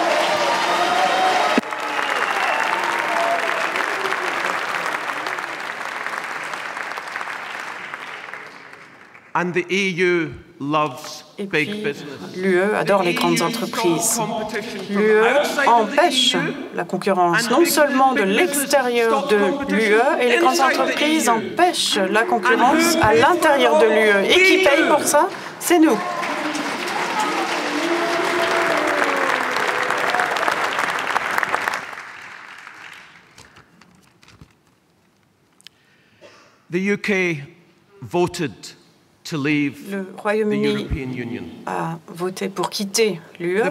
And the EU loves Et puis, l'UE adore les grandes entreprises. L'UE empêche la concurrence non seulement de l'extérieur de l'UE, et les grandes entreprises empêchent la concurrence à l'intérieur de l'UE. Et qui paye pour ça? C'est nous. The UK voted le Royaume-Uni a voté pour quitter l'UE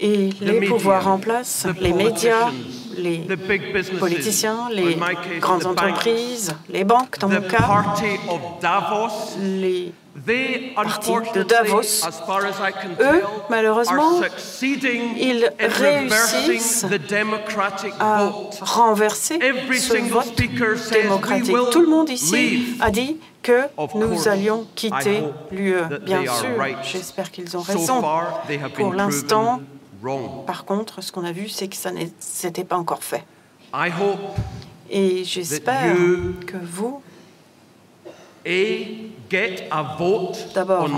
et les pouvoirs en place, les médias, les politiciens, les grandes entreprises, les banques dans mon cas, les partis de Davos, eux, malheureusement, ils réussissent à renverser ce vote démocratique. Tout le monde ici a dit que nous allions quitter l'UE. Bien sûr, j'espère qu'ils ont raison. Pour l'instant, par contre, ce qu'on a vu, c'est que ça n'était pas encore fait. Et j'espère que vous d'abord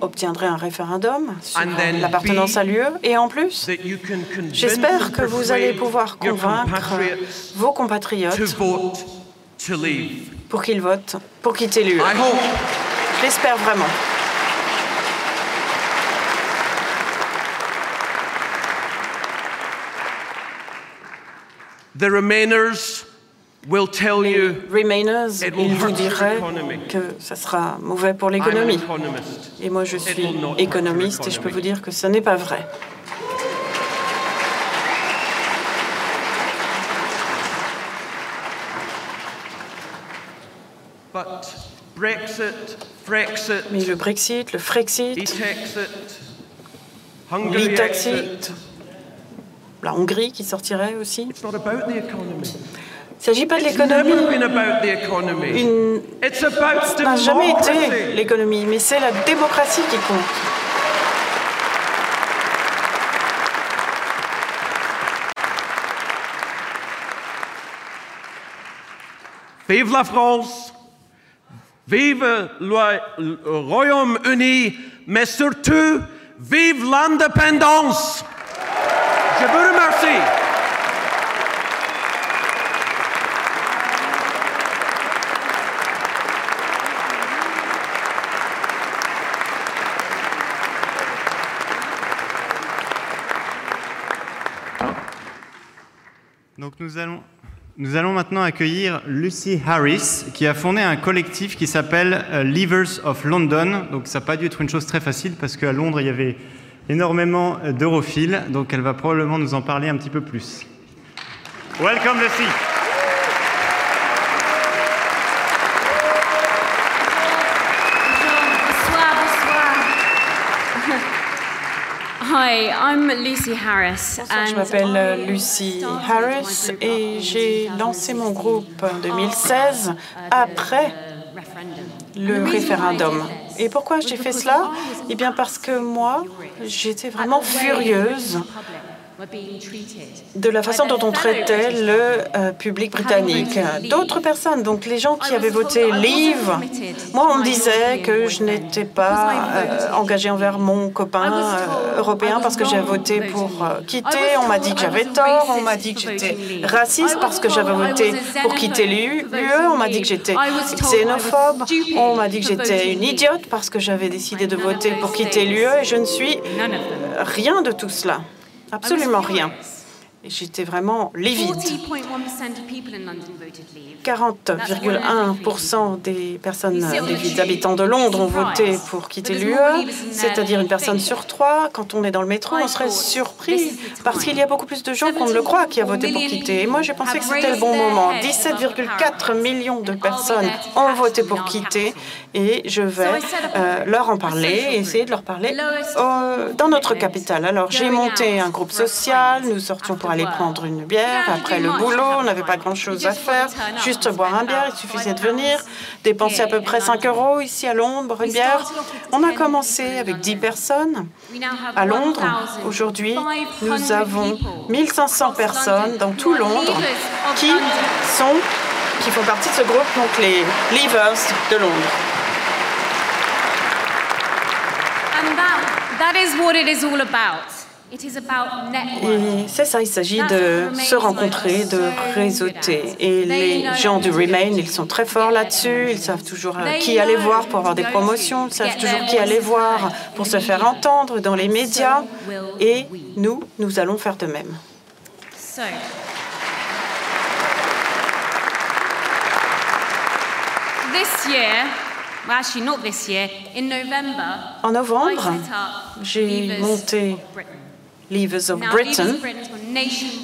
obtiendrez un référendum sur l'appartenance à l'UE et en plus, j'espère que vous allez pouvoir convaincre vos compatriotes pour qu'ils votent pour quitter l'UE. Je l'espère vraiment. The Remainers will tell Les you Remainers, it will ils vous diraient que ça sera mauvais pour l'économie. Et moi, je suis économiste et je peux vous dire que ce n'est pas vrai. But Brexit, Frexit, Mais le Brexit, le Frexit, l'Itaxit, la Hongrie qui sortirait aussi. it's not about the economy. Il ne s'agit pas de l'économie. been about the economy. Une- It's about Ça n'a jamais été l'économie, mais c'est la démocratie qui compte. Vive la France, vive le, Royaume-Uni, mais surtout, vive l'indépendance. Je vous remercie. Donc nous allons, nous allons maintenant accueillir Lucy Harris, qui a fondé un collectif qui s'appelle euh, Leavers of London. Donc ça n'a pas dû être une chose très facile parce qu'à Londres, il y avait énormément euh, d'europhiles. Donc elle va probablement nous en parler un petit peu plus. Welcome Lucy. Hi, I'm Lucy Harris. Bonsoir, je m'appelle euh, Lucy Harris et j'ai lancé mon groupe en 2016 après le référendum. Et pourquoi j'ai fait cela? Eh bien parce que moi, j'étais vraiment furieuse de la façon dont on traitait le euh, public britannique. D'autres personnes, donc les gens qui avaient voté Leave, moi on me disait que je n'étais pas euh, engagée envers mon copain euh, européen parce que j'avais voté pour euh, quitter. On m'a dit que j'avais tort, on m'a dit que j'étais raciste parce que j'avais voté pour quitter l'UE, on m'a dit que j'étais xénophobe, on m'a dit que j'étais une idiote parce que j'avais décidé de voter pour quitter l'UE et je ne suis rien de tout cela. Absolument rien. Et J'étais vraiment livide. 40.1% of people in London voted Leave. 40,1% des personnes, des habitants de Londres ont voté pour quitter l'UE, c'est-à-dire une personne sur trois. Quand on est dans le métro, on serait surpris parce qu'il y a beaucoup plus de gens qu'on ne le croit qui a voté pour quitter. Et moi, j'ai pensé que c'était le bon moment. 17,4 millions de personnes ont voté pour quitter et je vais euh, leur en parler et essayer de leur parler euh, dans notre capitale. Alors, j'ai monté un groupe social, nous sortions pour aller prendre une bière après le boulot. On n'avait pas grand-chose à faire, juste boire un bière. Il suffisait de venir, dépenser à peu près 5 euros ici à Londres, une bière. On a commencé avec 10 personnes à Londres. Aujourd'hui, nous avons 1500 personnes dans tout Londres qui sont qui font partie de ce groupe, donc les Leavers de Londres. Et c'est ça, il s'agit de se rencontrer, de réseauter. Et les gens du Remain, ils sont très forts là-dessus. Ils savent toujours euh, qui aller voir pour avoir des promotions. Ils savent toujours qui aller voir pour se faire entendre dans les médias. Et nous, nous allons faire de même. En novembre, j'ai monté Leavers of Britain.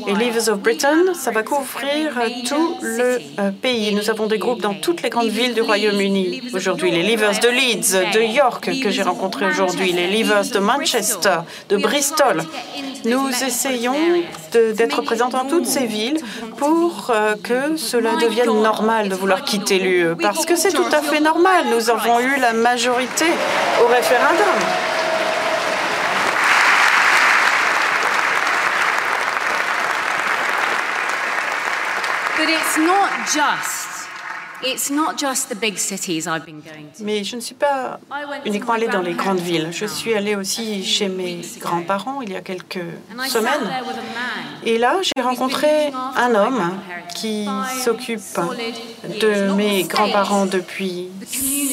Et Leavers of Britain, ça va couvrir tout le euh, pays. Nous avons des groupes dans toutes les grandes villes du Royaume-Uni aujourd'hui. Les Leavers de Leeds, de York que j'ai rencontrés aujourd'hui, les Leavers de Manchester, de Bristol. Nous essayons d'être présents dans toutes ces villes pour euh, que cela devienne normal de vouloir quitter l'UE. Parce que c'est tout à fait normal. Nous avons eu la majorité au référendum. it's not just Mais je ne suis pas uniquement allée dans les grandes villes. Je suis allée aussi chez mes grands-parents il y a quelques semaines. Et là, j'ai rencontré un homme qui s'occupe de mes grands-parents depuis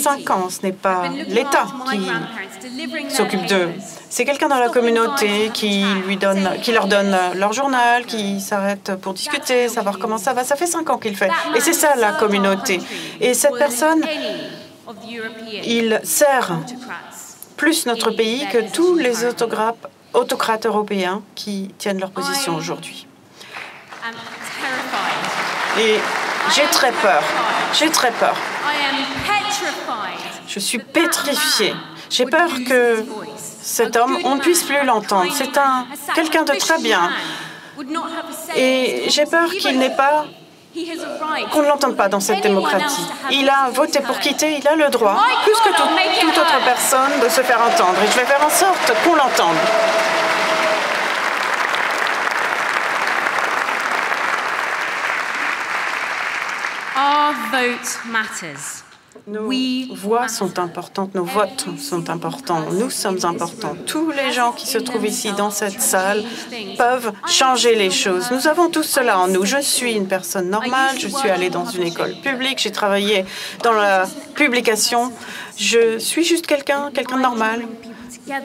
cinq ans. Ce n'est pas l'État qui s'occupe d'eux. C'est quelqu'un dans la communauté qui, lui donne, qui leur donne leur journal, qui s'arrête pour discuter, savoir comment ça va. Ça fait cinq ans qu'il fait. Et c'est ça la communauté. Et cette personne, il sert plus notre pays que tous les autocrates européens qui tiennent leur position aujourd'hui. Et j'ai très peur. J'ai très peur. Je suis pétrifiée. J'ai peur que cet homme, on ne puisse plus l'entendre. C'est un quelqu'un de très bien. Et j'ai peur qu'il n'ait pas qu'on ne l'entende pas dans cette démocratie. Il a voté pour quitter, il a le droit, plus que toute autre personne, de se faire entendre. Et je vais faire en sorte qu'on l'entende. Our vote matters. Nos voix sont importantes, nos votes sont importants, nous sommes importants. Tous les gens qui se trouvent ici dans cette salle peuvent changer les choses. Nous avons tout cela en nous. Je suis une personne normale, je suis allée dans une école publique, j'ai travaillé dans la publication. Je suis juste quelqu'un, quelqu'un de normal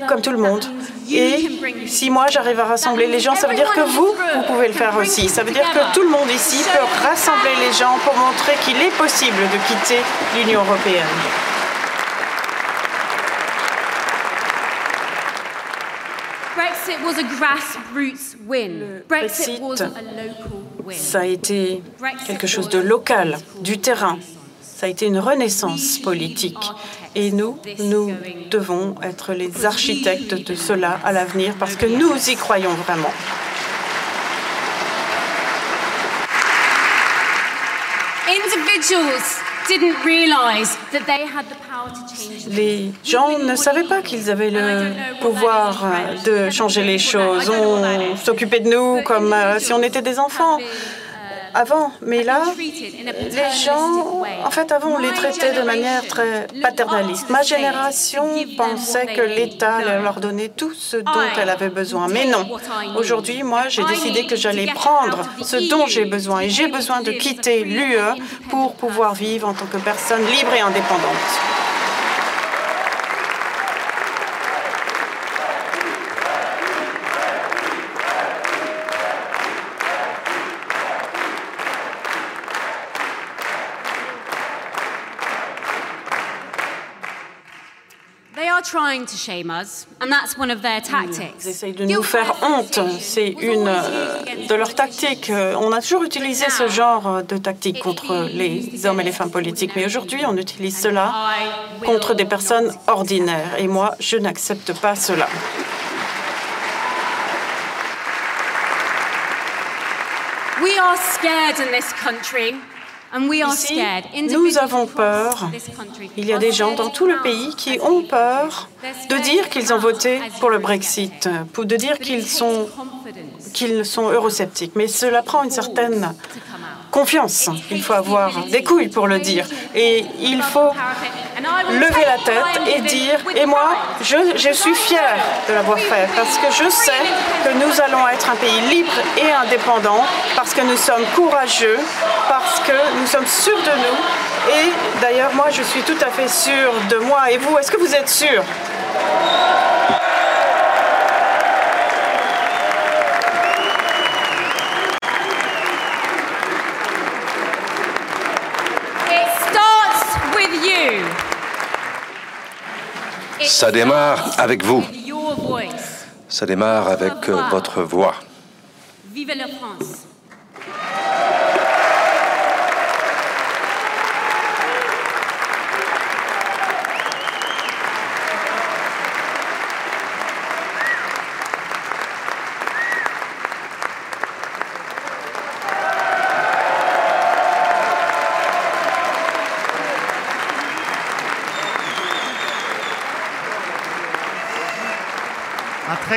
comme tout le monde. Et si moi j'arrive à rassembler les gens, ça veut dire que vous, vous pouvez le faire aussi. Ça veut dire que tout le monde ici peut rassembler les gens pour montrer qu'il est possible de quitter l'Union européenne. Le Brexit, ça a été quelque chose de local, du terrain. Ça a été une renaissance politique. Et nous, nous devons être les architectes de cela à l'avenir parce que nous y croyons vraiment. Les gens ne savaient pas qu'ils avaient le pouvoir de changer les choses. On s'occupait de nous comme euh, si on était des enfants avant, mais là, les gens, en fait, avant, on les traitait de manière très paternaliste. Ma génération pensait que l'État allait leur donner tout ce dont elle avait besoin, mais non. Aujourd'hui, moi, j'ai décidé que j'allais prendre ce dont j'ai besoin, et j'ai besoin de quitter l'UE pour pouvoir vivre en tant que personne libre et indépendante. Ils essayent de nous faire honte. C'est une euh, de leurs tactiques. Euh, on a toujours utilisé ce genre de tactique contre les hommes et les femmes politiques, mais aujourd'hui, on utilise cela contre des personnes ordinaires. Et moi, je n'accepte pas cela. We are scared in this country. And we are Ici, scared. nous avons peur. Il y a des gens dans tout le pays qui ont peur de dire qu'ils ont voté pour le Brexit, pour de dire qu'ils sont, qu'ils sont eurosceptiques. Mais cela prend une certaine confiance. Il faut avoir des couilles pour le dire. Et il faut lever la tête et dire, et moi, je, je suis fière de l'avoir fait, parce que je sais que nous allons être un pays libre et indépendant, parce que nous sommes courageux, parce que nous sommes sûrs de nous. Et d'ailleurs, moi, je suis tout à fait sûre de moi. Et vous, est-ce que vous êtes sûrs Ça démarre avec vous. Ça démarre avec euh, votre voix. Vive la France.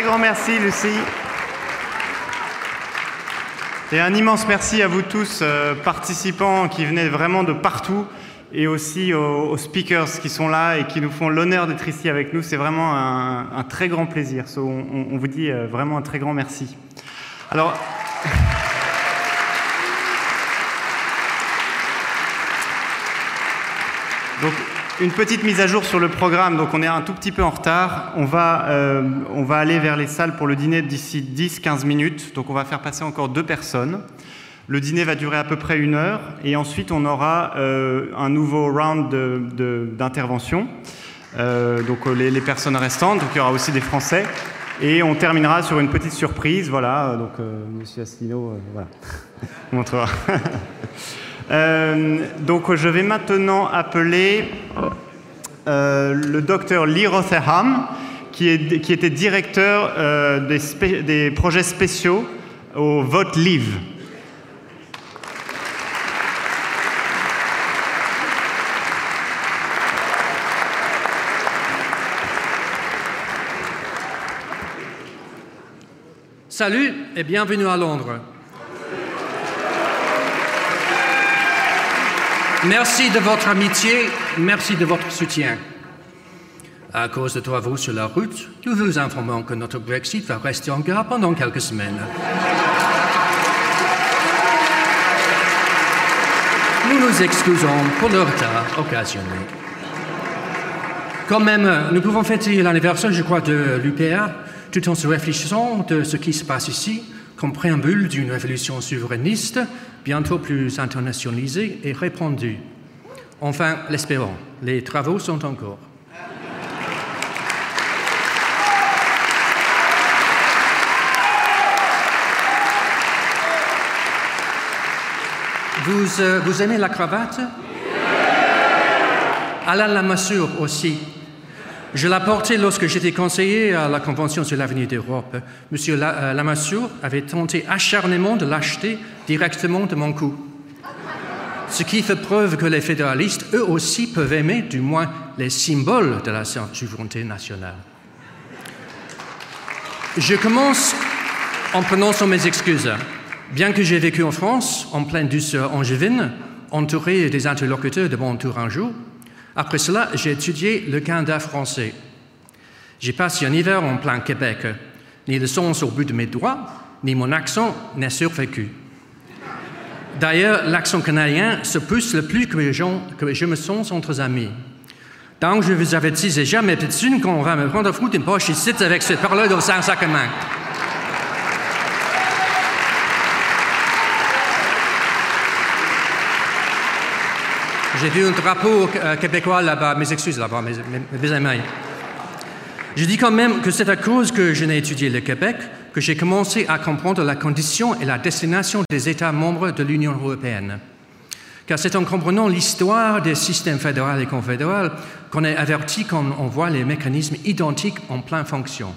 Grand merci, Lucie. Et un immense merci à vous tous, euh, participants qui venaient vraiment de partout, et aussi aux, speakers qui sont là et qui nous font l'honneur d'être ici avec nous. C'est vraiment un, très grand plaisir. So, on, vous dit euh, vraiment un très grand merci. Alors. une petite mise à jour sur le programme. Donc, on est un tout petit peu en retard. On va, euh, on va aller vers les salles pour le dîner d'ici 10-15 minutes. Donc, on va faire passer encore deux personnes. Le dîner va durer à peu près une heure. Et ensuite, on aura euh, un nouveau round d'intervention. Euh, donc, les, personnes restantes. Donc, il y aura aussi des Français. Et on terminera sur une petite surprise. Voilà. Donc, Monsieur Asselineau, voilà. On montrera. Euh, donc je vais maintenant appeler euh, le docteur Lee Rotherham, qui, était directeur euh, des, projets spéciaux au Vote Leave. Salut et bienvenue à Londres. Merci de votre amitié, merci de votre soutien. À cause de travaux sur la route, nous vous informons que notre Brexit va rester en gare pendant quelques semaines. Nous nous excusons pour le retard occasionné. Quand même, nous pouvons fêter l'anniversaire, je crois, de l'UPR, tout en se réfléchissant de ce qui se passe ici, comme préambule d'une révolution souverainiste, bientôt plus internationalisée et répandue. Enfin, l'espérons, les travaux sont en cours. Vous, euh, vous aimez la cravate? Alain Lamassoure aussi. Je l'ai porté lorsque j'étais conseiller à la Convention sur l'avenir d'Europe. Monsieur euh, Lamassoure avait tenté acharnement de l'acheter directement de mon cou. Ce qui fait preuve que les fédéralistes, eux aussi, peuvent aimer du moins les symboles de la souveraineté nationale. Je commence en prononçant mes excuses. Bien que j'ai vécu en France, en pleine douceur angevine, entouré des interlocuteurs de mon tourangeau, après cela, j'ai étudié le Canada français. J'ai passé un hiver en plein Québec. Ni le sens au bout de mes doigts, ni mon accent n'a survécu. D'ailleurs, l'accent canadien se pousse le plus que je, me sens entre amis. Donc, je vous avertis déjà, mes petites unes, qu'on va me prendre foutre une poche ici avec cette parole dans un sac à main. J'ai vu un drapeau euh, québécois là-bas, mes excuses là-bas, mes, mes, amis. Je dis quand même que c'est à cause que je n'ai étudié le Québec que j'ai commencé à comprendre la condition et la destination des États membres de l'Union européenne. Car c'est en comprenant l'histoire des systèmes fédéral et confédéral qu'on est averti quand on voit les mécanismes identiques en pleine fonction.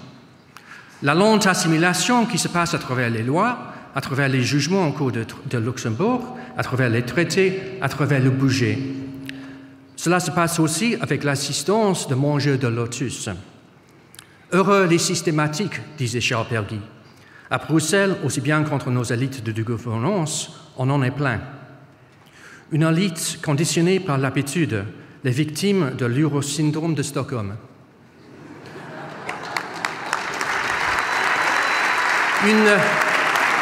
La lente assimilation qui se passe à travers les lois, à travers les jugements en cours de Luxembourg, à travers les traités, à travers le budget. Cela se passe aussi avec l'assistance de mangeurs de lotus. Heureux les systématiques, disait Charles Perguy. À Bruxelles, aussi bien contre nos élites de gouvernance, on en est plein. Une élite conditionnée par l'habitude, les victimes de l'eurosyndrome de Stockholm. Une,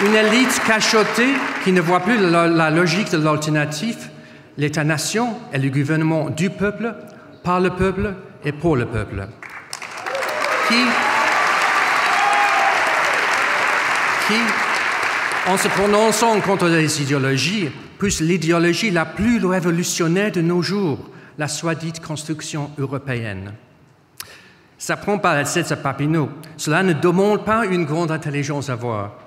une élite cachotée qui ne voit plus la, logique de l'alternative, l'État-nation est le gouvernement du peuple, par le peuple et pour le peuple. Qui, qui, en se prononçant contre les idéologies, pousse l'idéologie la plus révolutionnaire de nos jours, la soi-dite construction européenne. Ça prend pas la tête à Papineau. Cela ne demande pas une grande intelligence à voir.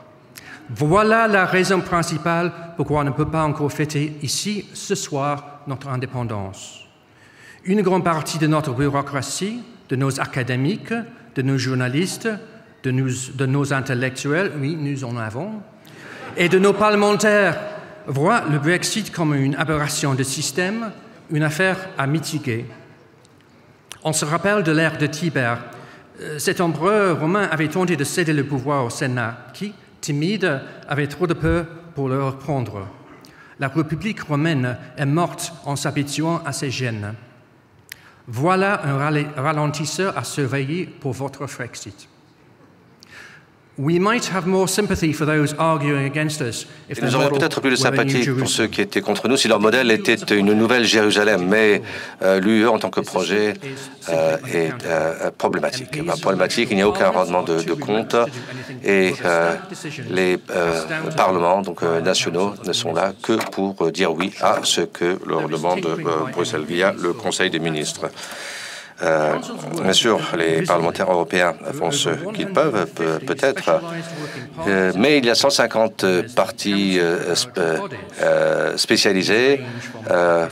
Voilà la raison principale pourquoi on ne peut pas encore fêter ici, ce soir, notre indépendance. Une grande partie de notre bureaucratie, de nos académiques, de nos journalistes, de nos, intellectuels, oui, nous en avons, et de nos parlementaires voient le Brexit comme une aberration de système, une affaire à mitiguer. On se rappelle de l'ère de Tibère. Euh, cet empereur romain avait tenté de céder le pouvoir au Sénat, qui, timide, avait trop de peur pour le reprendre. La République romaine est morte en s'habituant à ses gènes. Voilà un ralentisseur à surveiller pour votre Frexit. Nous aurions peut-être plus de sympathie pour ceux qui étaient contre nous si leur modèle était une nouvelle Jérusalem, mais euh, l'UE en tant que projet euh, est euh, problématique. Bah, problématique, il n'y a aucun rendement de, de compte et les parlements donc, nationaux ne sont là que pour dire oui à ce que leur demande Bruxelles via le Conseil des ministres. Euh, bien sûr, les parlementaires européens font ce qu'ils peuvent, peut-être, euh, mais il y a 150 partis euh, euh, spécialisés. Euh,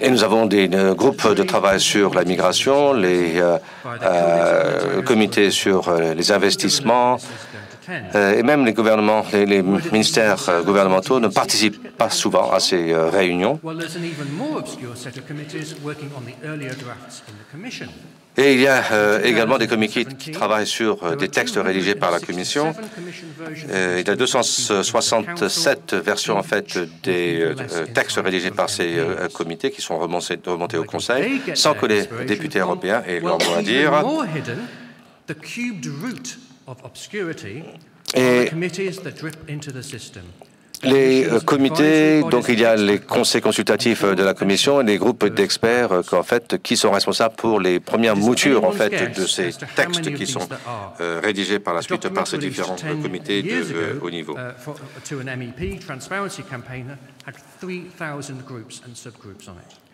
et nous avons des euh, groupes de travail sur la migration, les euh, euh, comités sur les investissements, euh, et même les gouvernements, les, les ministères euh, gouvernementaux ne participent pas souvent à ces euh, réunions. Et il y a euh, également des comités qui travaillent sur euh, des textes rédigés par la Commission. Euh, il y a 267 versions en fait des textes rédigés par ces comités qui sont remontés, remontés au Conseil, sans que les députés européens aient leur mot à dire. Et les euh, comités, donc il y a les conseils consultatifs de la Commission et les groupes d'experts euh, en fait, qui sont responsables pour les premières moutures en fait, de ces textes qui sont euh, rédigés par la suite par ces différents comités de euh, haut niveau.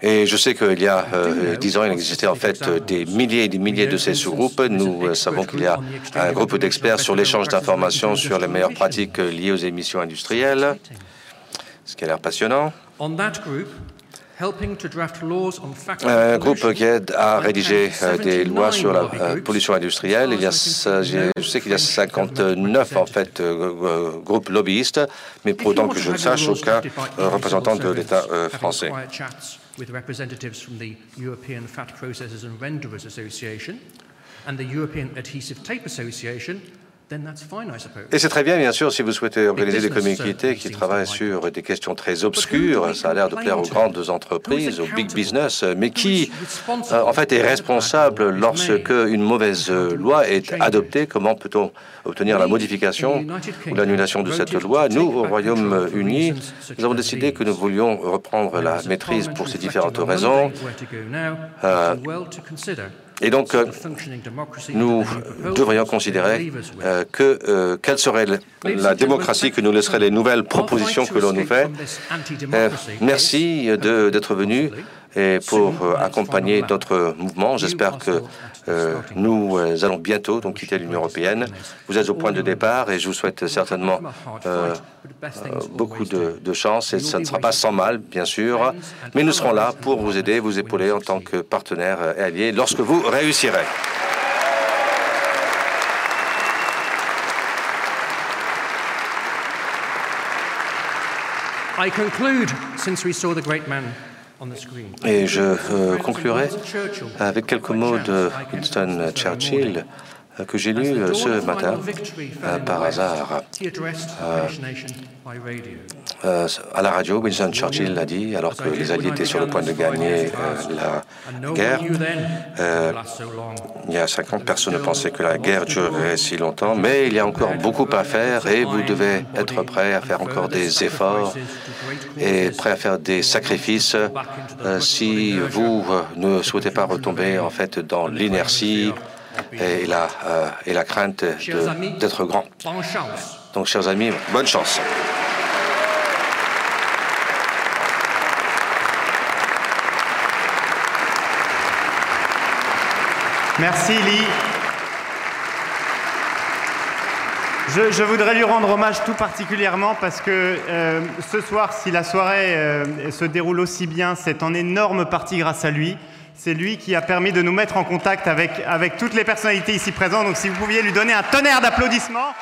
Et je sais qu'il y a euh, dix ans, il existait en fait des milliers et des milliers de ces sous-groupes. Nous euh, savons qu'il y a un groupe d'experts sur l'échange d'informations sur les meilleures pratiques liées aux émissions industrielles, ce qui a l'air passionnant. Un groupe qui aide à rédiger euh, des lois sur la euh, pollution industrielle. Il y a, je sais qu'il y a 59 en fait euh, groupes lobbyistes, mais pour autant que je le sache, aucun représentant de l'État français. Et c'est très bien, bien sûr, si vous souhaitez organiser des comités qui travaillent sur des questions très obscures, ça a l'air de plaire aux grandes entreprises, au big business, mais qui, euh, en fait, est responsable lorsque une mauvaise loi est adoptée? Comment peut-on obtenir la modification ou l'annulation de cette loi? Nous, au Royaume-Uni, nous avons décidé que nous voulions reprendre la maîtrise pour ces différentes raisons. Euh, et donc, euh, nous devrions considérer euh, que euh, quelle serait la démocratie que nous laisserait les nouvelles propositions que l'on nous fait. Merci d'être venu et pour accompagner notre mouvement. J'espère que euh, nous euh, allons bientôt donc quitter l'Union européenne. Vous êtes au point de départ et je vous souhaite certainement euh, euh, beaucoup de, de, chance et ça ne sera pas sans mal, bien sûr. Mais nous serons là pour vous aider, vous épauler en tant que partenaire et allié lorsque vous réussirez. I conclude, since we saw the great man. Et je euh, conclurai avec quelques mots de Winston Churchill que j'ai lu euh, ce matin par hasard à la radio. Winston Churchill l'a dit alors que les Alliés étaient sur le point de gagner la guerre. il y a 50 personnes ne pensaient que la guerre durerait si longtemps, mais il y a encore beaucoup à faire et vous devez être prêts à faire encore des efforts et prêts à faire des sacrifices si vous ne souhaitez pas retomber en fait dans l'inertie et la, euh, et la crainte d'être grand. Donc, chers amis, bonne chance. Merci, Lee. Je, voudrais lui rendre hommage tout particulièrement parce que euh, ce soir, si la soirée euh, se déroule aussi bien, c'est en énorme partie grâce à lui. C'est lui qui a permis de nous mettre en contact avec, toutes les personnalités ici présentes. Donc si vous pouviez lui donner un tonnerre d'applaudissements.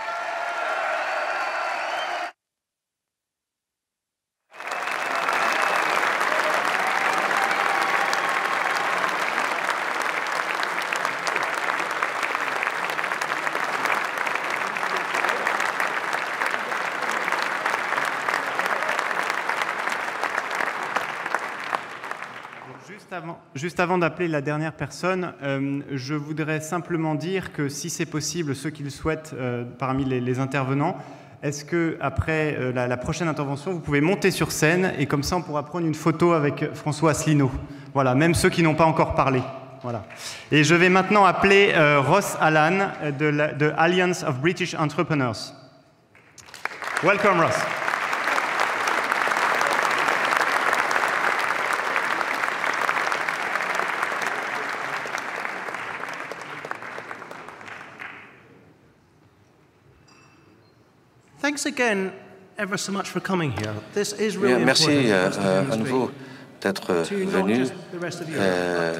Juste avant d'appeler la dernière personne, euh, je voudrais simplement dire que si c'est possible, ceux qui le souhaitent euh, parmi les, intervenants, est-ce que après euh, la, prochaine intervention, vous pouvez monter sur scène et comme ça on pourra prendre une photo avec François Asselineau. Voilà, même ceux qui n'ont pas encore parlé. Et je vais maintenant appeler Ross Allan de, de Alliance of British Entrepreneurs. Welcome, Ross. Merci euh, euh, à nouveau d'être venu. Euh,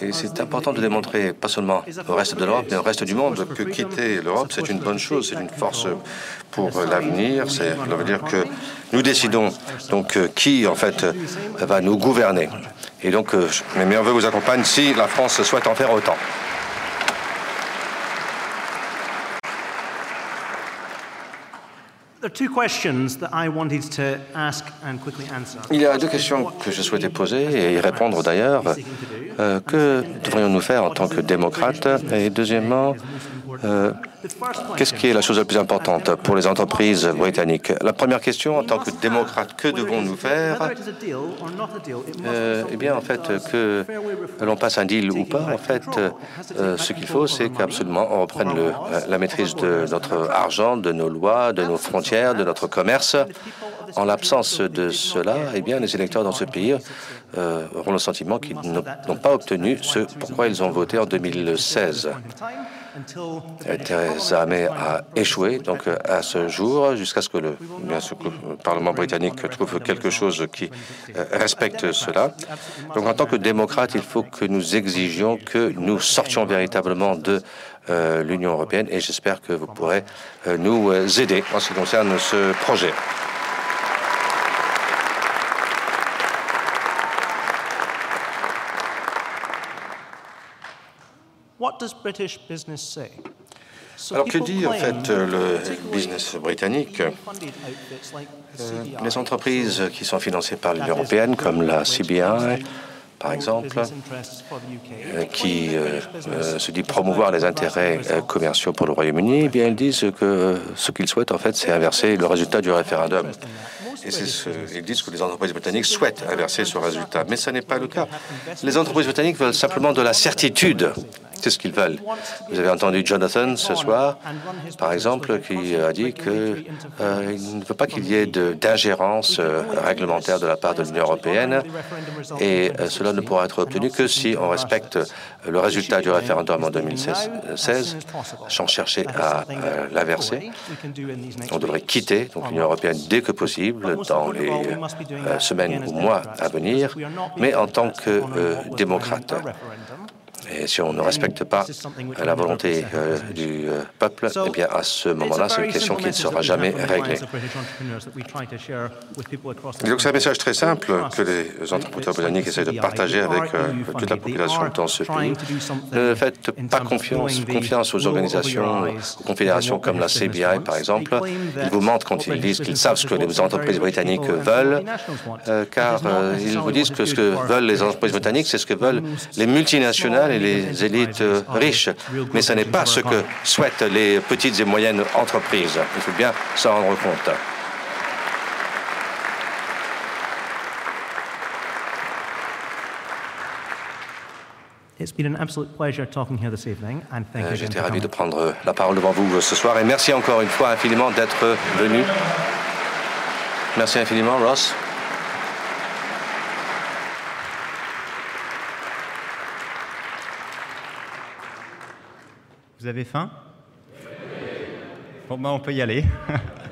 et c'est important de démontrer, pas seulement au reste de l'Europe, mais au reste du monde, que quitter l'Europe, c'est une bonne chose, c'est une force pour l'avenir. Ça veut dire que nous décidons donc qui, en fait, va nous gouverner. Et donc, mais on veut vous accompagner si la France souhaite en faire autant. Il y a deux questions que je souhaitais poser et y répondre d'ailleurs. Euh, que devrions-nous faire en tant que démocrates? Et deuxièmement, euh, qu'est-ce qui est la chose la plus importante pour les entreprises britanniques? La première question, en tant que démocrate, que devons-nous faire? Euh, Eh bien, en fait, que l'on passe un deal ou pas, en fait, euh, ce qu'il faut, c'est qu'absolument on reprenne la maîtrise de notre argent, de nos lois, de nos frontières, de notre commerce. En l'absence de cela, eh bien, les électeurs dans ce pays auront le sentiment qu'ils n'ont pas obtenu ce pourquoi ils ont voté en 2016. Theresa May a échoué donc à ce jour, jusqu'à ce que le, Parlement britannique trouve quelque chose qui euh, respecte cela. Donc en tant que démocrate, il faut que nous exigions que nous sortions véritablement de euh, l'Union européenne et j'espère que vous pourrez euh, nous aider en ce qui concerne ce projet. Alors que dit en fait le business britannique? euh, Les entreprises qui sont financées par l'Union européenne, comme la CBI, par exemple, euh, qui euh, se dit promouvoir les intérêts commerciaux pour le Royaume-Uni, eh bien elles disent que ce qu'ils souhaitent en fait, c'est inverser le résultat du référendum. Et ce, ils disent que les entreprises britanniques souhaitent inverser ce résultat. Mais ce n'est pas le cas. Les entreprises britanniques veulent simplement de la certitude. C'est ce qu'ils veulent. Vous avez entendu Jonathan ce soir, par exemple, qui a dit qu'il euh, ne veut pas qu'il y ait d'ingérence euh, réglementaire de la part de l'Union européenne. et euh, cela ne pourra être obtenu que si on respecte le résultat du référendum en 2016, sans chercher à l'inverser. On devrait quitter l'Union européenne dès que possible dans les semaines ou mois à venir, mais en tant que démocrate. Et si on ne respecte pas la volonté euh, du euh, peuple, eh bien, à ce moment-là, c'est une question qui ne sera jamais réglée. Donc, c'est un message très simple que les entrepreneurs britanniques essaient de partager avec euh, toute la population dans ce pays. Ne faites pas confiance, confiance aux organisations, aux confédérations comme la CBI, par exemple. Ils vous mentent quand ils disent qu'ils savent ce que les entreprises britanniques veulent, car ils vous disent que ce que veulent les entreprises britanniques, c'est ce que veulent les multinationales et les élites riches. Mais ce n'est pas ce que souhaitent les petites et moyennes entreprises. Il faut bien s'en rendre compte. J'étais ravi de prendre la parole devant vous ce soir et merci encore une fois infiniment d'être venu. Merci infiniment, Ross. Vous avez faim? Bon, ben, on peut y aller.